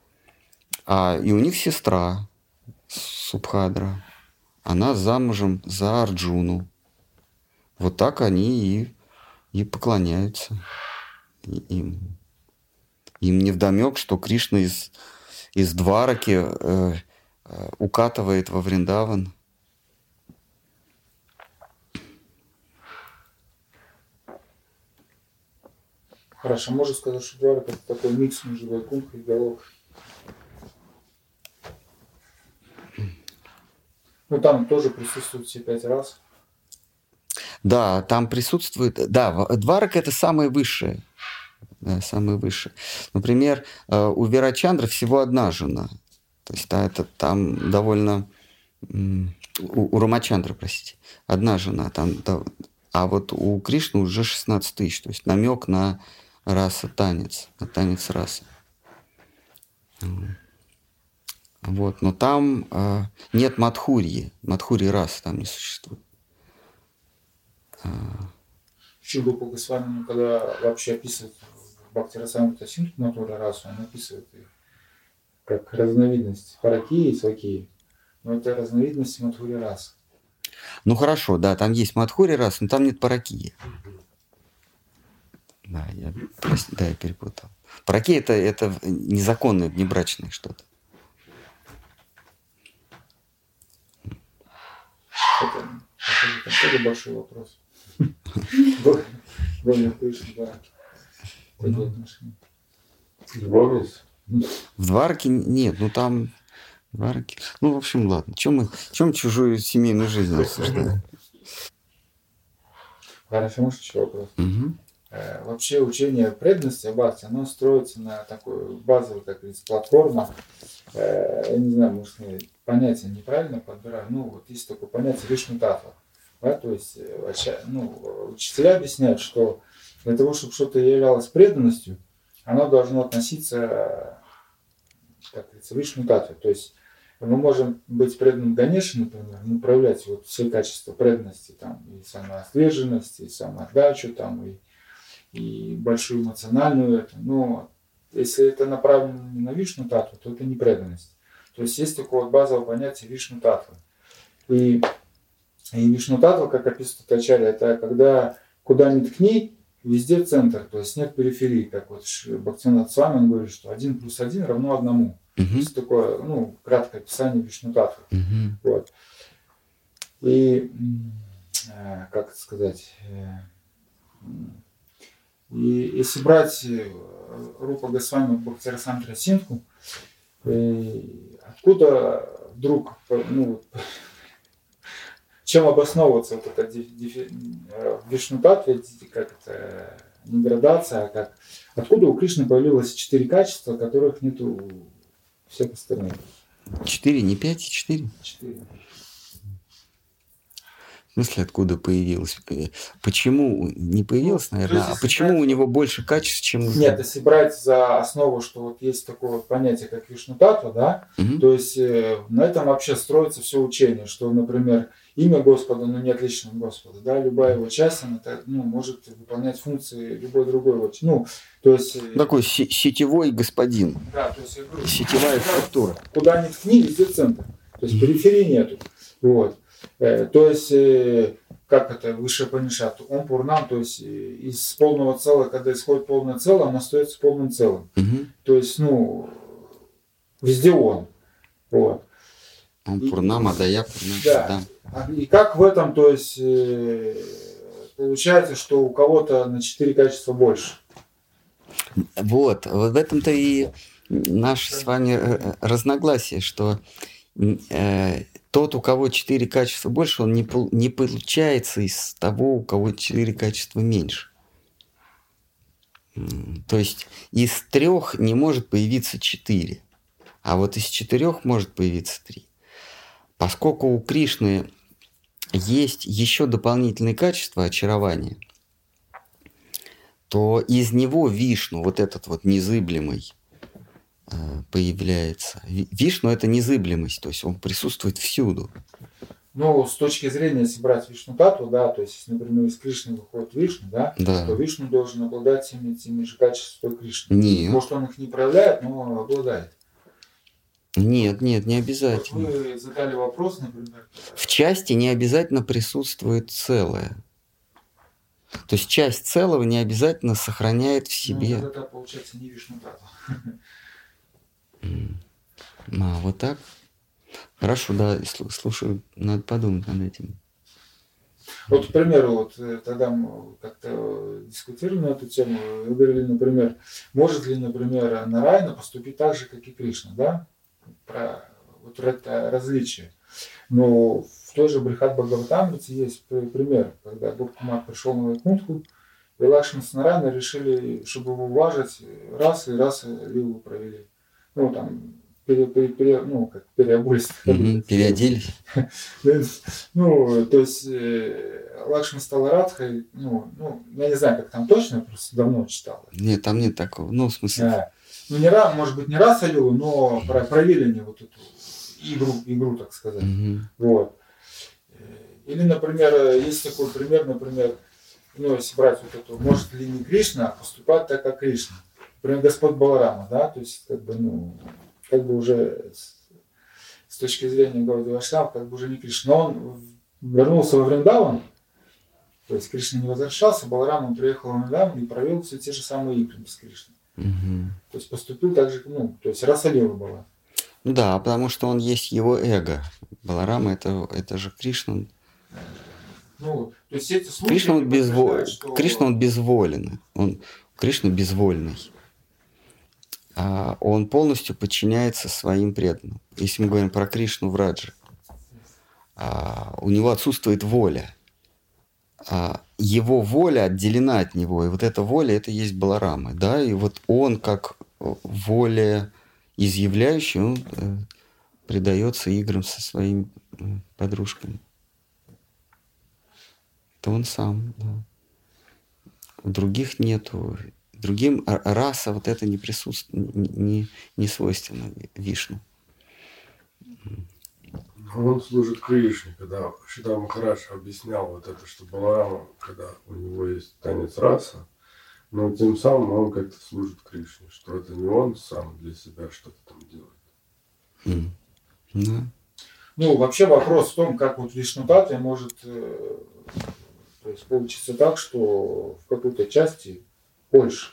А, и у них сестра Субхадра. Она замужем за Арджуну. Вот так они и, и поклоняются им. Им не вдомек, что Кришна из, из Двараки э, э, укатывает во Вриндаван – Хорошо, можно сказать, что Дварак это такой микс между Вайкунхой и Галок. Ну, там тоже присутствуют все пять раз. Да, там присутствует... Да, Дварак – это самое высшее. Да, самое высшее. Например, э, у Верачандра всего одна жена. То есть да, это там довольно... У, у Рамачандра, простите, одна жена. Там, да, а вот у Кришны уже 16 тысяч. То есть намек на раса танец, на танец расы. Вот, но там э, нет Мадхурьи, Мадхурьи расы там не существует. А... Чугупа Госвами, когда вообще описывает Бхактирасамрита Синту Матура расу, он описывает их как разновидность паракии и свакии. Но это разновидность Мадхури расы. Ну хорошо, да, там есть Мадхури рас, но там нет паракии. Да, я, да, я перепутал. Браки это, это незаконное, внебрачное что-то. Это, это тоже большой вопрос. Более пышный браки. Любовниц? В Дварке нет, ну там Дварки. Ну, в общем, ладно. Чем мы, чем чужую семейную жизнь обсуждаем? Хорошо, может, еще вопрос? Угу. Э, вообще учение преданности Аббати, оно строится на такой базовой, как говорится, платформа. Э, я не знаю, может, понятие неправильно подбираю. Ну, вот есть такое понятие вишнутатва. Да, то есть э, ну, учителя объясняют, что для того, чтобы что-то являлось преданностью, оно должно относиться, как говорится, вишнутатве. То есть мы можем быть преданным Ганеше, например, проявлять вот все качества преданности, там, и самоотверженность, и самоотдачу, там, и и большую эмоциональную это. Но если это направлено не на вишну тату, то это не преданность. То есть есть такое вот базовое понятие вишну татвы. И, и вишну татва, как описывает Ачарья, это когда куда ни ткни, везде центр, то есть нет периферии, как вот Бхактинат с вами говорит, что один плюс один равно одному. Uh-huh. То есть такое, ну, краткое описание вишну татвы. Uh-huh. Вот. И, э, как сказать, э, и если брать э, Рупа Госвами Бхактирасандра Синху, э, откуда вдруг ну, чем обосновываться вот это дефи, э, Вишнутат, как это не градация, а как откуда у Кришны появилось четыре качества, которых нет у всех остальных. Четыре, не пять, четыре? Четыре. В смысле, откуда появилось? Почему не появилось, ну, наверное, а почему брать... у него больше качеств, чем Нет, если брать за основу, что вот есть такое понятие, как Вишнутатва, да, угу. то есть э, на этом вообще строится все учение, что, например, имя Господа, но не отлично от Господа, да, любая его часть, она ну, может выполнять функции любой другой его, ну, то есть... Э, Такой сетевой господин. Да, то есть, я говорю, Сетевая структура. Куда ни ткни, везде центр. То есть периферии нету. Вот. Э, то есть, э, как это, высшее Панишат, он пурнам, то есть из полного целого, когда исходит полное целое, он остается полным целым. Угу. То есть, ну, везде он. Вот. Он пурнам, а да я пурнам. Да. да. А, и как в этом, то есть, э, получается, что у кого-то на 4 качества больше? Вот, вот в этом-то и наше с вами э, разногласие, что э, тот, у кого 4 качества больше, он не, не получается из того, у кого 4 качества меньше. То есть из трех не может появиться 4, а вот из четырех может появиться 3. Поскольку у Кришны есть еще дополнительные качества очарования, то из него Вишну, вот этот вот незыблемый, появляется. Вишну – это незыблемость, то есть он присутствует всюду. Ну, с точки зрения, если брать Вишну Тату, да, то есть, если, например, из Кришны выходит Вишну, да, да. то Вишну должен обладать всеми теми же качествами, Кришны. Нет. Может, он их не проявляет, но обладает. Нет, нет, не обязательно. Вот вы задали вопрос, например. В части не обязательно присутствует целое. То есть часть целого не обязательно сохраняет в ну, себе. Ну, это получается не вишнутата. [laughs] А, вот так? Хорошо, да, слушаю, надо подумать над этим. Вот, к примеру, вот э, тогда мы как-то дискутировали на эту тему, вы говорили, например, может ли, например, Нарайна поступить так же, как и Кришна, да? про вот это различие. Но в той же Брихат Бхагаватамрите есть пример, когда Гопкумар пришел на Вайкунтху, и Лакшман с Нарайна решили, чтобы его уважить, раз и раз Лилу провели. Ну, там, пере, пере, пере, ну, как переобулись. Переоделись. [laughs] ну, то есть э, Лакшман стал Радхой, ну, ну, я не знаю, как там точно, просто давно читал. Нет, там нет такого. Ну, в смысле, да ну не раз, может быть, не раз Алилу, но про, провели они вот эту игру, игру, так сказать. Вот. Или, например, есть такой пример, например, ну, если брать вот эту, может ли не Кришна поступать так, как Кришна. Например, Господь Баларама, да, то есть, как бы, ну, как бы уже с, точки зрения Гауди Вашнав, как бы уже не Кришна. Но он вернулся во Вриндаван, то есть Кришна не возвращался, Баларам он приехал в Вриндаван и провел все те же самые игры с Кришной. Угу. То есть поступил так же, ну, то есть раса Лева была. Ну да, потому что он есть его эго. Баларама это, это же Кришна. Ну, то есть эти случаи Кришна он, безво... что... Кришна он безволен. Он... Кришна безвольный. А он полностью подчиняется своим преданным. Если мы говорим про Кришну в Раджи, а у него отсутствует воля. А его воля отделена от него, и вот эта воля это есть Баларама, да, и вот он как воля изъявляющий, он э, предается играм со своими э, подружками. Это он сам, да. У других нету, другим раса вот это не присутствует, не, не, не свойственно Вишну. Он служит Кришне, когда Шида Махарадж объяснял вот это, что Баларама, когда у него есть танец раса, но тем самым он как-то служит Кришне, что это не он сам для себя что-то там делает. Mm. Yeah. Ну, вообще вопрос в том, как вот Вишнутатве может э, то есть получиться так, что в какой-то части больше.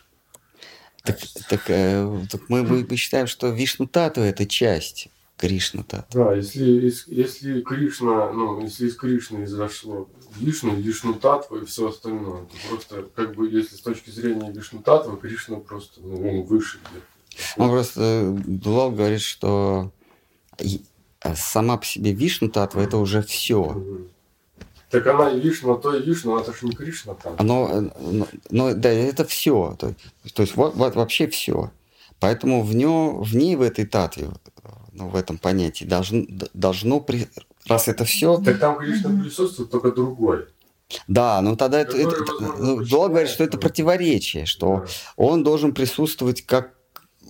Так, так, э, так мы, мы считаем, что Вишну Тату это часть Кришна Тату. Да, если, если Кришна, ну, если из Кришны изошло Вишну, Вишну Татва и все остальное, то просто, как бы, если с точки зрения Вишну Татва, Кришна просто, ну, он выше где-то. Он просто, Дулал говорит, что сама по себе Вишну Татва это уже все. Так она и Вишну, то и Вишну, это же не Кришна там. Но, но, но да, это все. То, то есть вот, вот вообще все. Поэтому в, нем, в ней, в этой татве, ну, в этом понятии, должно, должно при, раз это все... Так там, Кришна присутствует, только другой. Да, но тогда это, это, ну, Долг говорит, что это противоречие, что да. он должен присутствовать как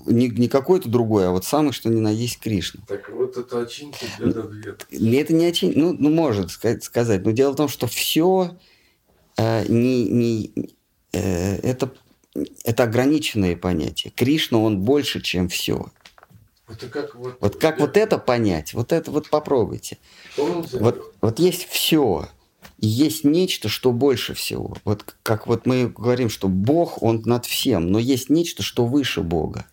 не, не какой-то другой, а вот самый, что ни на есть Кришна. Так вот это очинки беда Это не очин, ну, ну, может сказать, но дело в том, что все э, не, не, э, это, это ограниченные понятия. Кришна, он больше, чем все. Это как вот, вот как вот это понять? Вот это вот попробуйте. Вот, вот есть все, и есть нечто, что больше всего. Вот как вот мы говорим, что Бог, Он над всем, но есть нечто, что выше Бога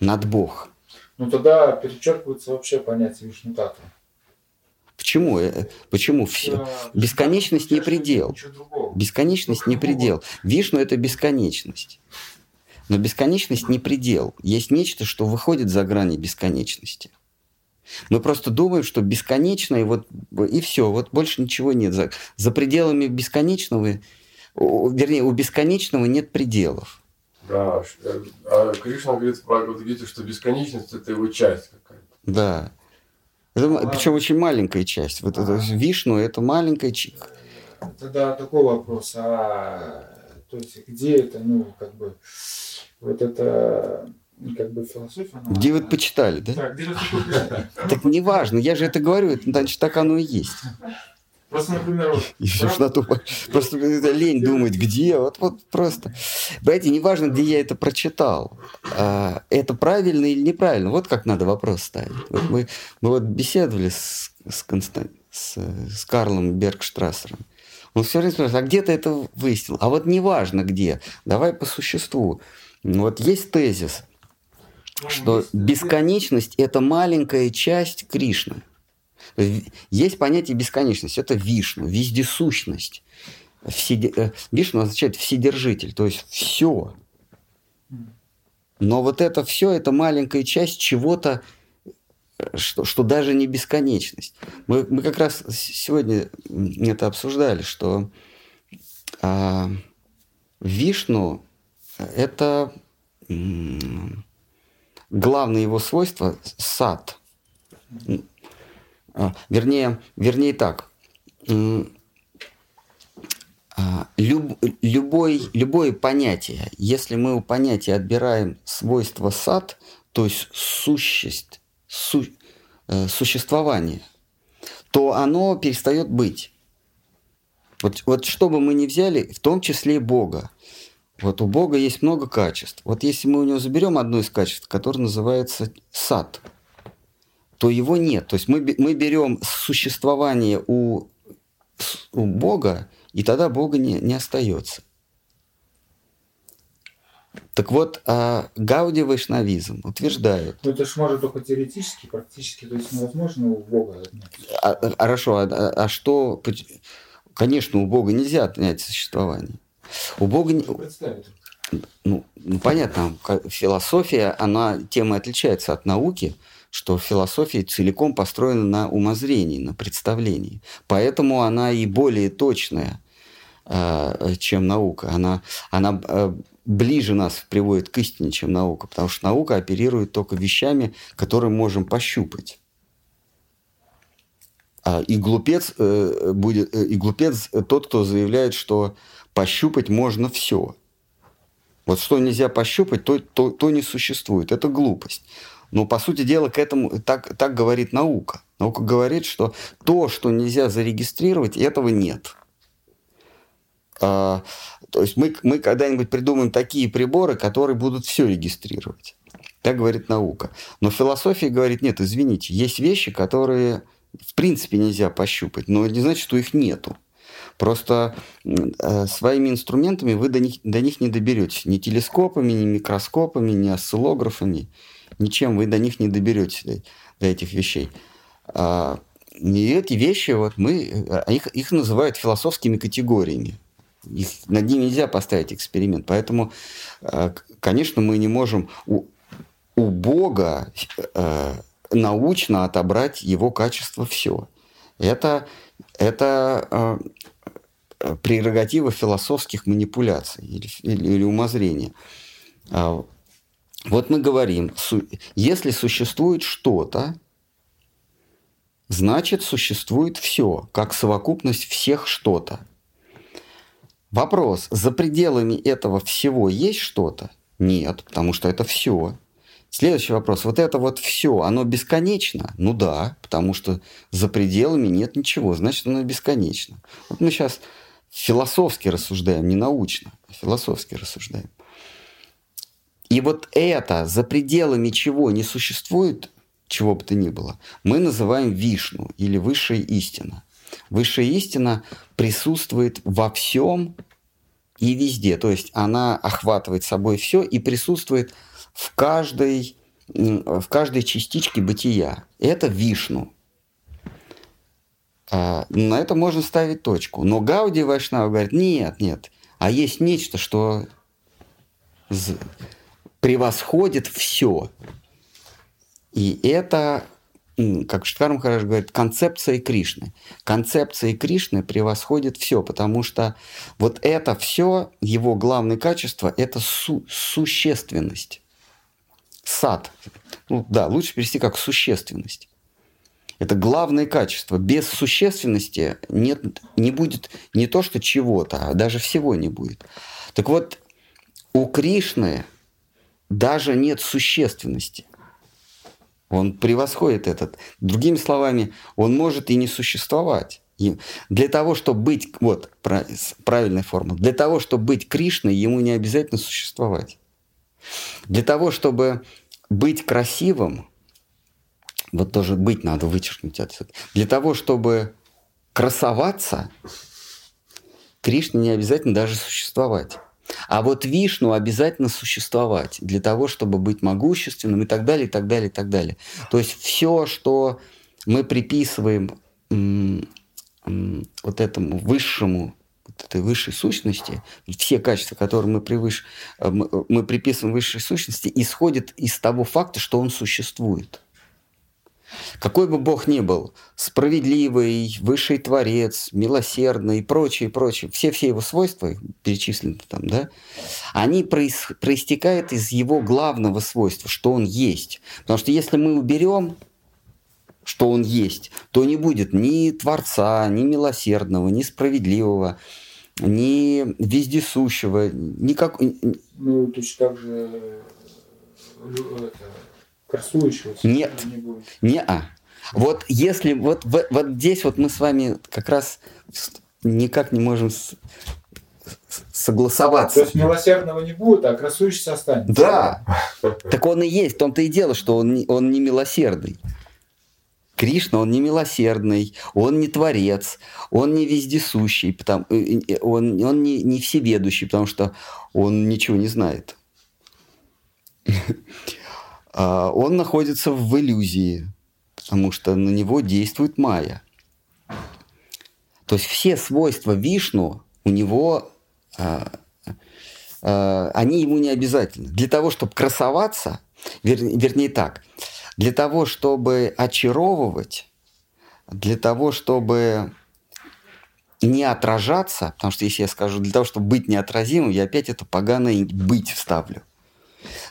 над Бог. Ну тогда перечеркивается вообще понятие Вишнутата. Почему? Э, почему все? Бесконечность не предел. Бесконечность не предел. Вишну это бесконечность. Но бесконечность не предел. Есть нечто, что выходит за грани бесконечности. Мы просто думаем, что бесконечно, и вот и все, вот больше ничего нет. За, за пределами бесконечного, вернее, у бесконечного нет пределов. Да, а Кришна говорит в Бхагавадгите, что бесконечность – это его часть какая-то. Да. Это, ну, причем очень маленькая часть. Вот это Вишну – это маленькая часть. Тогда такой вопрос. А то есть где это, ну, как бы, вот это как бы философия. Она, где вы это почитали, да? Да, где Так неважно, я же это говорю, значит, так оно и есть. Просто, например, вот, [laughs] правда? просто лень думать, где, вот, вот просто. Понимаете, неважно, где я это прочитал, а, это правильно или неправильно, вот как надо вопрос ставить. Вот мы, мы вот беседовали с, с, Констан... с, с Карлом Бергштрассером. Он все время спрашивает, а где ты это выяснил? А вот неважно где, давай по существу. Вот есть тезис, ну, что бесконечность – это маленькая часть Кришны. Есть понятие бесконечности, это вишну, вездесущность. Вседи... Э, вишну означает вседержитель, то есть все. Но вот это все, это маленькая часть чего-то, что, что даже не бесконечность. Мы, мы как раз сегодня это обсуждали, что а, Вишну это главное его свойство сад. А, вернее, вернее так. А, люб, любой, любое понятие, если мы у понятия отбираем свойство сад, то есть сущесть, су, э, существование, то оно перестает быть. Вот, вот что бы мы ни взяли, в том числе Бога. Вот у Бога есть много качеств. Вот если мы у него заберем одно из качеств, которое называется сад – то его нет. То есть мы, мы берем существование у, у Бога, и тогда Бога не, не остается. Так вот, а Гауди Вайшнавизм утверждает... Ну, это же может только теоретически, практически, то есть невозможно у Бога а, а, Хорошо, а, а, а что... Конечно, у Бога нельзя отнять существование. У Бога... Ну, ну, понятно, философия, она тема отличается от науки, что философия целиком построена на умозрении, на представлении. Поэтому она и более точная, э, чем наука. Она, она э, ближе нас приводит к истине, чем наука, потому что наука оперирует только вещами, которые можем пощупать. А, и глупец, э, будет, и глупец тот, кто заявляет, что пощупать можно все. Вот что нельзя пощупать, то, то, то не существует. Это глупость. Но, по сути дела, к этому так, так говорит наука. Наука говорит, что то, что нельзя зарегистрировать, этого нет. А, то есть мы, мы когда-нибудь придумаем такие приборы, которые будут все регистрировать. Так говорит наука. Но философия говорит, нет, извините, есть вещи, которые в принципе нельзя пощупать, но не значит, что их нету. Просто э, своими инструментами вы до них, до них не доберетесь. Ни телескопами, ни микроскопами, ни осциллографами ничем вы до них не доберетесь, до, до этих вещей. А, и эти вещи, вот мы, а, их, их называют философскими категориями. Их, над ними нельзя поставить эксперимент. Поэтому, а, конечно, мы не можем у, у Бога а, научно отобрать его качество все. Это это э, прерогатива философских манипуляций или, или, или умозрения. А, вот мы говорим, если существует что-то, значит существует все, как совокупность всех что-то. Вопрос, за пределами этого всего есть что-то? Нет, потому что это все. Следующий вопрос. Вот это вот все, оно бесконечно? Ну да, потому что за пределами нет ничего, значит оно бесконечно. Вот мы сейчас философски рассуждаем, не научно, а философски рассуждаем. И вот это, за пределами чего не существует, чего бы то ни было, мы называем вишну или высшая истина. Высшая истина присутствует во всем и везде. То есть она охватывает собой все и присутствует в каждой, в каждой частичке бытия. Это вишну. А, на это можно ставить точку. Но Гауди Вайшнава говорит, нет, нет, а есть нечто, что превосходит все. И это, как Штхар Махарадж говорит, концепция Кришны. Концепция Кришны превосходит все, потому что вот это все, его главное качество, это су существенность. Сад. Ну да, лучше перевести как существенность. Это главное качество. Без существенности нет, не будет не то что чего-то, а даже всего не будет. Так вот, у Кришны даже нет существенности. Он превосходит этот. Другими словами, он может и не существовать. И для того, чтобы быть, вот правильная форма, для того, чтобы быть Кришной, ему не обязательно существовать. Для того, чтобы быть красивым, вот тоже быть надо вычеркнуть отсюда. Для того, чтобы красоваться, Кришне не обязательно даже существовать. А вот Вишну обязательно существовать для того, чтобы быть могущественным и так далее, и так далее, и так далее. То есть все, что мы приписываем вот этому высшему, вот этой высшей сущности, все качества, которые мы, превыш... Э, мы приписываем высшей сущности, исходят из того факта, что он существует. Какой бы Бог ни был, справедливый, высший творец, милосердный и прочее, прочее, все-все его свойства, перечислены там, да, они проис, проистекают из его главного свойства, что он есть. Потому что если мы уберем что он есть, то не будет ни Творца, ни милосердного, ни справедливого, ни вездесущего, никак... Ну, точно так же э, это, красующегося нет, не, а. Вот если вот, вот, вот здесь вот мы с вами как раз никак не можем с, согласоваться. То есть милосердного не будет, а красующийся останется. Да. [laughs] Так он и есть. В том-то и дело, что он, он не милосердный. Кришна, он не милосердный, он не творец, он не вездесущий, потому, э, э, он, он не, не всеведущий, потому что он ничего не знает. [laughs] А, он находится в иллюзии, потому что на него действует майя. То есть все свойства Вишну у него, а, а, они ему не обязательны. Для того, чтобы красоваться, вер, вернее так, для того, чтобы очаровывать, для того, чтобы не отражаться, потому что если я скажу для того, чтобы быть неотразимым, я опять это поганое быть вставлю –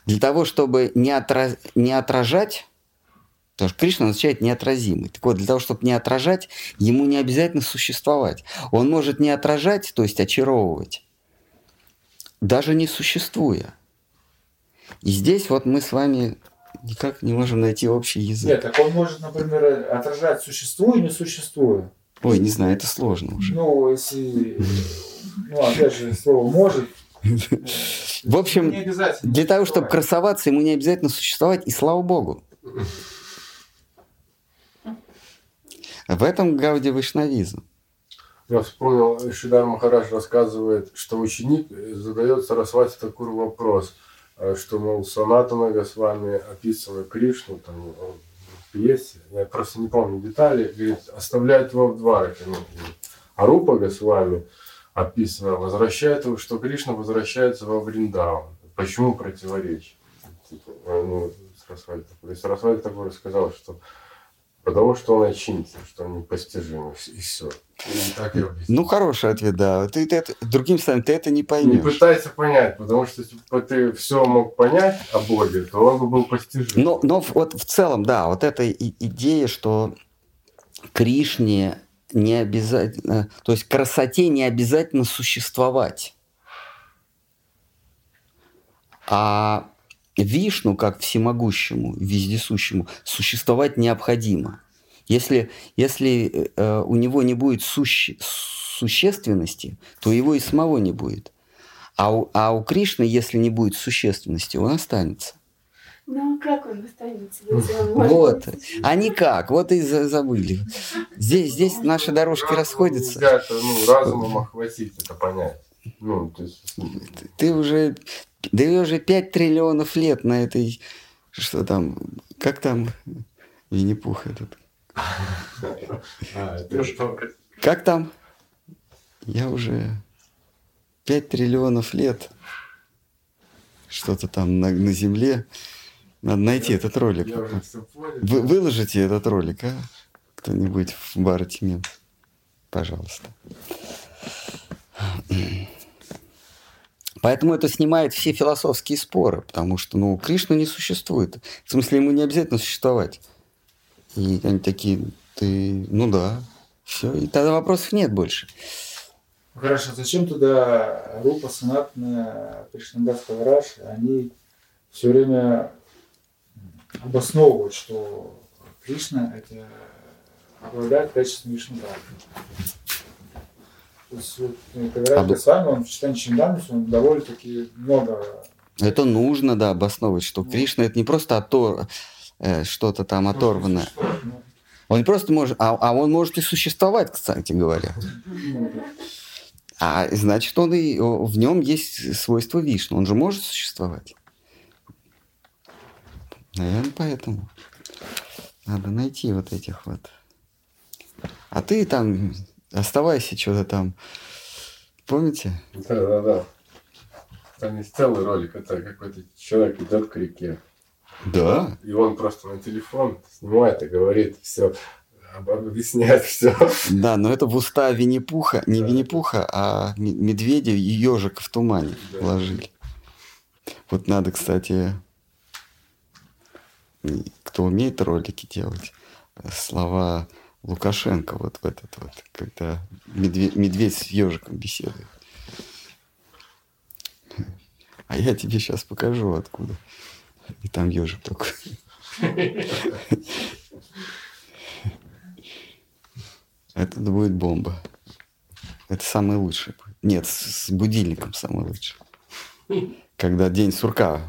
для того, чтобы не, отра... не отражать, потому что Кришна означает неотразимый. Так вот, для того, чтобы не отражать, ему не обязательно существовать. Он может не отражать, то есть очаровывать, даже не существуя. И здесь вот мы с вами никак не можем найти общий язык. Нет, так он может, например, отражать существуя не существуя. Ой, не знаю, это сложно уже. Ну, если... Ну, опять же, слово «может» [laughs] В общем, для того, чтобы красоваться, ему не обязательно существовать, и слава богу. В этом Гауди Вайшнавизм. Я вспомнил, Шидар Махараш рассказывает, что ученик задает Сарасвати такой вопрос, э, что, мол, Санатана Госвами, описывая Кришну, там, в пьесе, я просто не помню детали, говорит, оставляет его в двараке. Ну, а Рупа Госвами, описано, возвращает, что Кришна возвращается во Вриндаван. Почему противоречие? Типа, ну, Сарасвати Такур. И Сарасвати такой сказал, что Потому что он очинится, что он непостижим, и все. ну, хороший ответ, да. Ты, ты, ты, другим словом, ты это не поймешь. Не пытайся понять, потому что если бы ты все мог понять о Боге, то он бы был постижим. Но, но вот в целом, да, вот эта идея, что Кришне не обязательно, то есть красоте не обязательно существовать. А Вишну, как всемогущему, вездесущему, существовать необходимо. Если, если э, у него не будет суще, существенности, то его и самого не будет. А у, а у Кришны, если не будет существенности, он останется. Ну, а как он останется, если он может Вот, а никак, вот и забыли. Здесь, здесь наши дорожки расходятся. Нельзя это, ну, разумом охватить, это понять. Ну, то есть... Ты уже да и уже 5 триллионов лет на этой... Что там? Как там Винни-Пух этот? А, как там? Я уже 5 триллионов лет что-то там на, на Земле. Надо найти я, этот ролик. Вы, выложите этот ролик, а? Кто-нибудь в бар Пожалуйста. Поэтому это снимает все философские споры, потому что, ну, Кришна не существует. В смысле, ему не обязательно существовать. И они такие, ты, ну да, все, и тогда вопросов нет больше. Хорошо, зачем туда Рупа, Санатна, Кришнадас, Кавараш, они все время обосновывают, что Кришна это обладает качеством Вишнудана. То есть, вот, когда Об... с вами, он в читании Чиндамус, он довольно-таки много... Это нужно, да, обосновывать, что ну. Кришна это не просто отор... э, что-то там оторванное. Он не просто может, а, а он может и существовать, кстати говоря. А значит, он и в нем есть свойство Вишну. Он же может существовать. Наверное, поэтому надо найти вот этих вот. А ты там Оставайся что-то там. Помните? Да, да, да. Там есть целый ролик, это какой-то человек идет к реке. Да. И он просто на телефон снимает и говорит все, объясняет все. Да, но это в уста Винни-Пуха, не да. Винни-Пуха, а медведя и ежика в тумане да. вложили. Вот надо, кстати, кто умеет ролики делать, слова Лукашенко вот в этот вот, когда медведь, медведь с ежиком беседует. А я тебе сейчас покажу откуда. И там ежик только. Это будет бомба. Это самое лучшее. Нет, с будильником самое лучшее. Когда день сурка.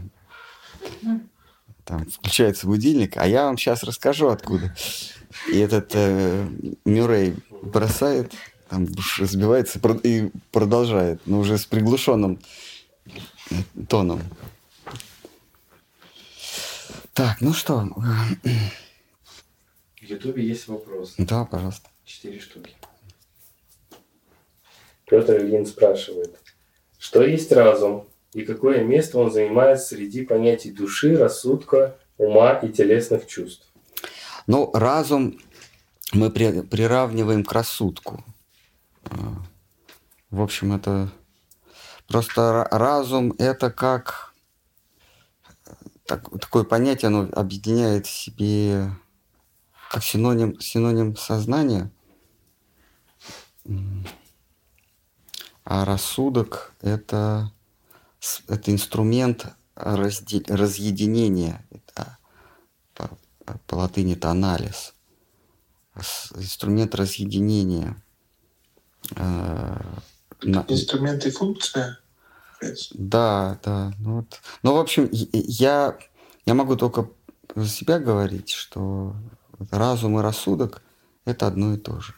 Там включается будильник, а я вам сейчас расскажу откуда. И этот э, Мюррей бросает, там разбивается и продолжает, но уже с приглушенным э, тоном. Так, ну что? В Ютубе есть вопрос. Да, пожалуйста. Четыре штуки. Петр Ильин спрашивает, что есть разум и какое место он занимает среди понятий души, рассудка, ума и телесных чувств? Но разум мы при, приравниваем к рассудку. А, в общем, это просто разум это как так, такое понятие, оно объединяет в себе как синоним, синоним сознания. А рассудок это, это инструмент разде, разъединения. Это по латыни это анализ, инструмент разъединения. Э, инструмент и функция? Да, да. Ну, вот. ну, в общем, я, я могу только за себя говорить, что разум и рассудок – это одно и то же.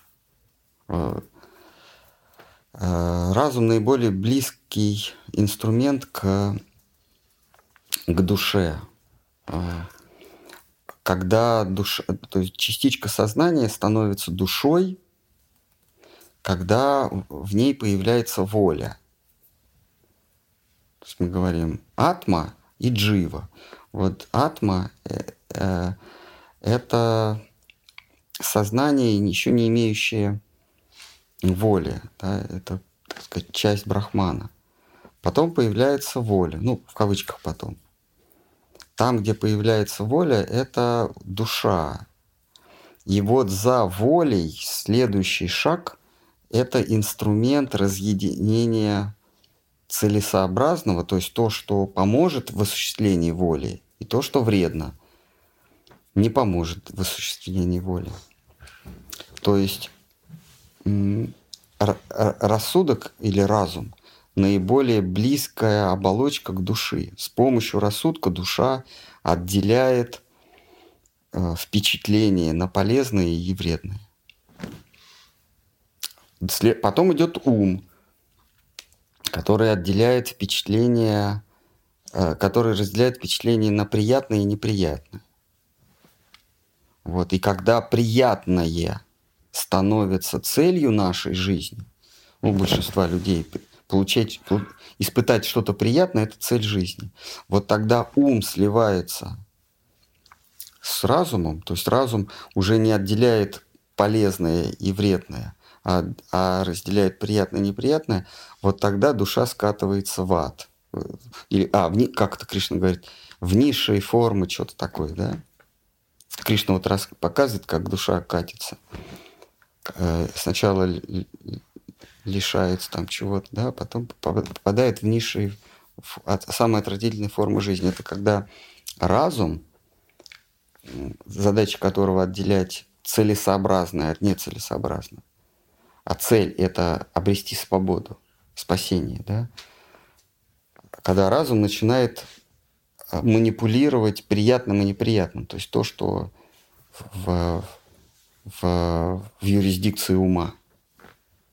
Э, э, разум наиболее близкий инструмент к, к душе когда душа, то есть частичка сознания становится душой, когда в ней появляется воля. То есть мы говорим атма и джива. Вот атма э, э, это сознание, еще не имеющее воли. Да, это, так сказать, часть брахмана. Потом появляется воля, ну, в кавычках потом. Там, где появляется воля, это душа. И вот за волей следующий шаг – это инструмент разъединения целесообразного, то есть то, что поможет в осуществлении воли, и то, что вредно, не поможет в осуществлении воли. То есть рассудок или разум – наиболее близкая оболочка к души. С помощью рассудка душа отделяет э, впечатления на полезные и вредные. Потом идет ум, который отделяет впечатления, э, который разделяет впечатления на приятные и неприятные. Вот. И когда приятное становится целью нашей жизни, у большинства людей получать, испытать что-то приятное – это цель жизни. Вот тогда ум сливается с разумом, то есть разум уже не отделяет полезное и вредное, а, а разделяет приятное и неприятное, вот тогда душа скатывается в ад. Или, а, в, как это Кришна говорит, в низшие формы, что-то такое, да? Кришна вот раз показывает, как душа катится. Э, сначала лишается там чего-то, да, потом попадает в низшие, самая отвратительная форма жизни. Это когда разум, задача которого отделять целесообразное от нецелесообразного. А цель – это обрести свободу, спасение, да? Когда разум начинает а, манипулировать приятным и неприятным, то есть то, что в, в, в юрисдикции ума.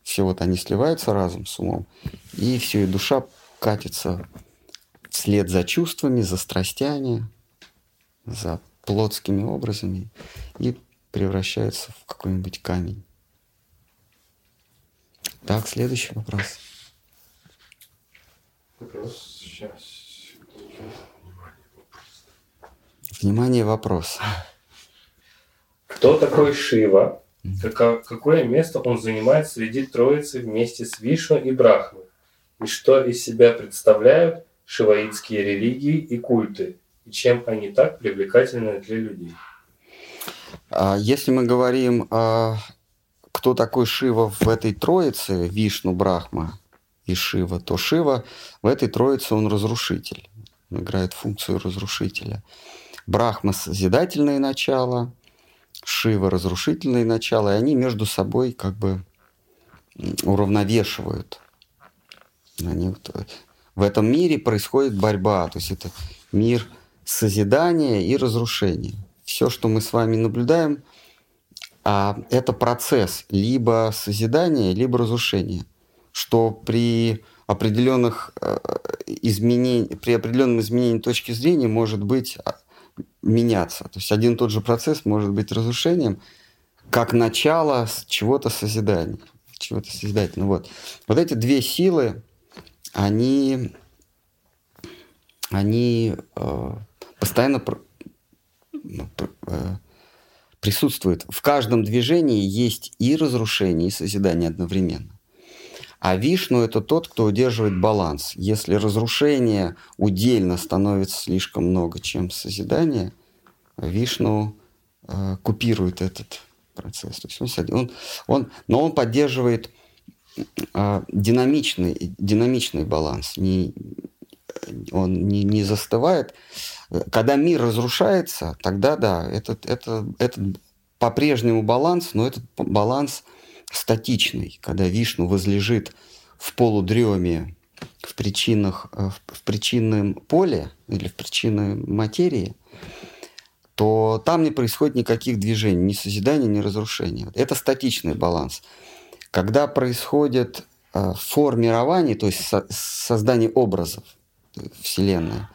Все вот они сливаются разум с умом, и все, и душа катится вслед за чувствами, за страстями, за плотскими образами и превращается в какой-нибудь камень. Так, следующий вопрос. Вопрос сейчас. Внимание, вопрос. Кто такой Шива? Какое место он занимает среди Троицы вместе с Вишну и Брахмой? И что из себя представляют шиваитские религии и культы? И чем они так привлекательны для людей? А, если мы говорим, кто такой Шива в этой троице, Вишну, Брахма и Шива, то Шива в этой троице он разрушитель. Он играет функцию разрушителя. Брахма – созидательное начало – Шива разрушительные начала, и они между собой как бы уравновешивают. Они э, в этом мире происходит борьба, то есть это мир созидания и разрушения. Все, что мы с вами наблюдаем, а это процесс либо созидания, либо разрушения, что при определенных э, изменениях, при определенном изменении точки зрения может быть а, меняться. То есть один и тот же процесс может быть разрушением, как начало чего-то созидания, чего-то созидательного. Вот. вот эти две силы, они, они э, постоянно пр, ну, э, присутствуют. В каждом движении есть и разрушение, и созидание одновременно. А Вишну – это тот, кто удерживает баланс. Если разрушение удельно становится слишком много, чем созидание, Вишну э, купирует этот процесс. То есть он, он, он, но он поддерживает э, динамичный, динамичный баланс. Не, он не, не застывает. Когда мир разрушается, тогда да, этот, это, это по-прежнему баланс, но этот баланс – статичный, когда Вишну возлежит в полудреме в причинах, э, в причинном поле или в причинной материи, то там не происходит никаких движений, ни созидания, ни разрушения. Это статичный баланс. Когда происходит э, формирование, то есть создание образов Вселенной,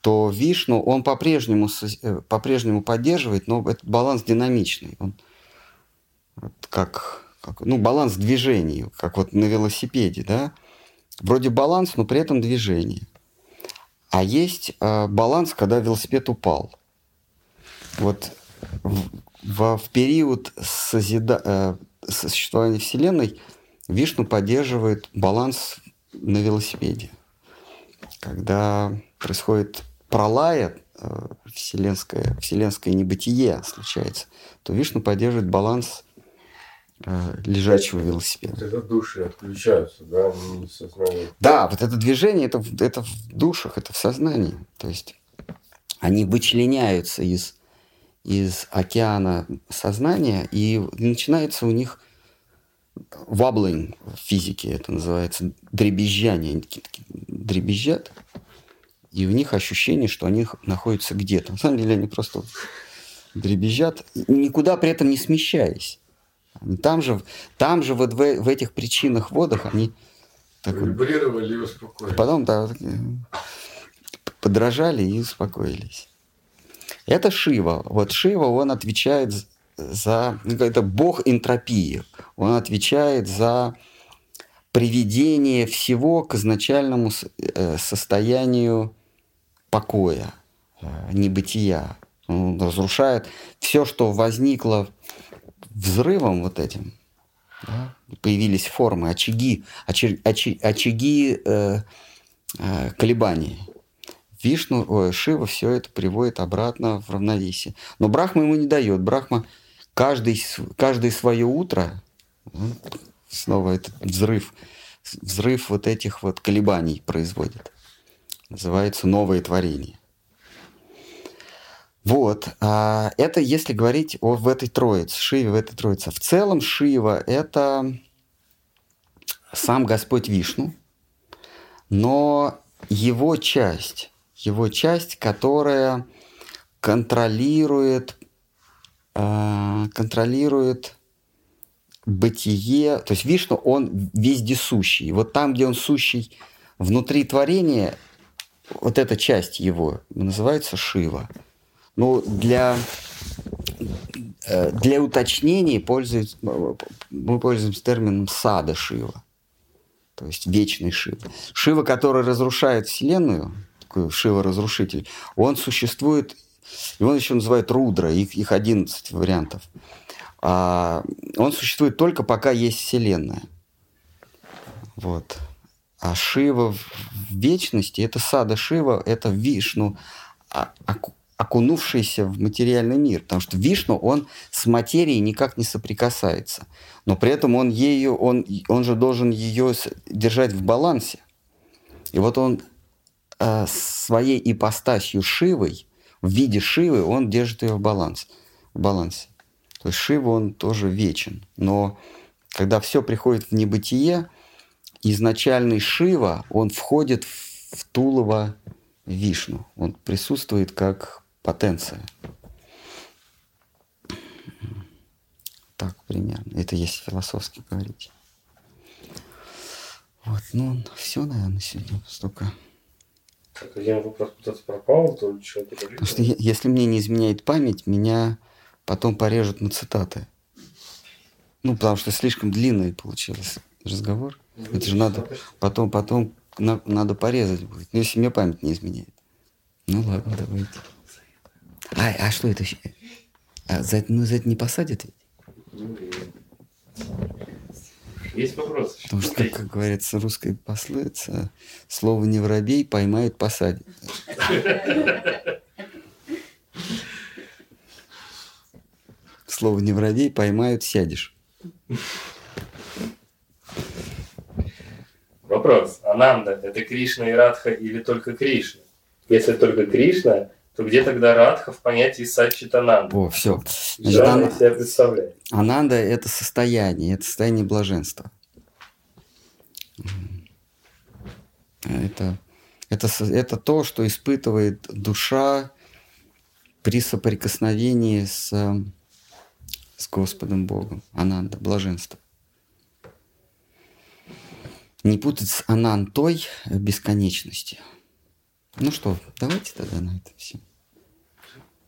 то Вишну, он по-прежнему, э, по-прежнему поддерживает, но этот баланс динамичный. Он как как, ну, баланс движений, как вот на велосипеде, да. Вроде баланс, но при этом движение. А есть э, баланс, когда велосипед упал. Вот в, в, в период созида... Э, существования Вселенной Вишну поддерживает баланс на велосипеде. Когда происходит пролая, э, вселенское, вселенское небытие случается, то Вишну поддерживает баланс лежачего велосипеда. Вот это души отключаются, да, не сознание. Да, вот это движение, это, это в душах, это в сознании. То есть они вычленяются из, из океана сознания, и начинается у них wobbling в физике, это называется дребезжание. Они дребезжат, и у них ощущение, что они находятся где-то. На самом деле они просто дребезжат, никуда при этом не смещаясь. Там же, там же вот в, в этих причинах водах они так вибрировали и успокоились. Потом да, подражали и успокоились. Это Шива. Вот Шива, он отвечает за... Ну, это бог энтропии. Он отвечает за приведение всего к изначальному э, состоянию покоя, э, небытия. Он разрушает все, что возникло взрывом вот этим. Да? Появились формы, очаги, очаги, очаги э, э, колебаний. Вишну, ой, Шива все это приводит обратно в равновесие. Но Брахма ему не дает. Брахма каждый, каждое свое утро, ну, снова этот взрыв, взрыв вот этих вот колебаний производит. Называется новое творение. Вот. А это если говорить о, в этой троице, Шиве в этой троице. В целом Шива – это сам Господь Вишну, но его часть, его часть, которая контролирует, э, контролирует бытие, то есть Вишну, он вездесущий. Вот там, где он сущий внутри творения, вот эта часть его называется Шива. Ну, для, э, для уточнения пользуется, мы пользуемся термином сада Шива. То есть вечный Шива. Шива, который разрушает Вселенную, такой Шива-разрушитель, он существует, его еще называют Рудра, их, их 11 вариантов. А, он существует только пока есть Вселенная. Вот. А Шива в вечности, это сада Шива, это Вишну, а, окунувшийся в материальный мир. Потому что Вишну, он с материей никак не соприкасается. Но при этом он ею, он, он же должен ее держать в балансе. И вот он э, своей ипостасью Шивой, в виде Шивы, он держит ее в, баланс, в балансе. То есть Шива, он тоже вечен. Но когда все приходит в небытие, изначальный Шива, он входит в Тулово Вишну. Он присутствует как потенция. Так примерно. Это если философски говорить. Вот, ну, все, наверное, сегодня столько. Так, один вопрос куда-то пропал, то что то Потому что если мне не изменяет память, меня потом порежут на цитаты. Ну, потому что слишком длинный получился разговор. Это же надо потом, потом на, надо порезать будет. Ну, если мне память не изменяет. Ну ладно, давайте. А, а что это? А за это, ну, за это не посадят ведь? Есть вопрос. Потому что, как, как говорится, русская пословица, слово не воробей, поймают, посадят. Слово не воробей, поймают, сядешь. Вопрос. Ананда – это Кришна и Радха или только Кришна? Если только Кришна, то где тогда Радха в понятии Сачитананда? О, все. Значит, Ан... себя представляет. Ананда – это состояние, это состояние блаженства. Это, это, это то, что испытывает душа при соприкосновении с, с Господом Богом. Ананда, блаженство. Не путать с анантой бесконечности. Ну что, давайте тогда на это все.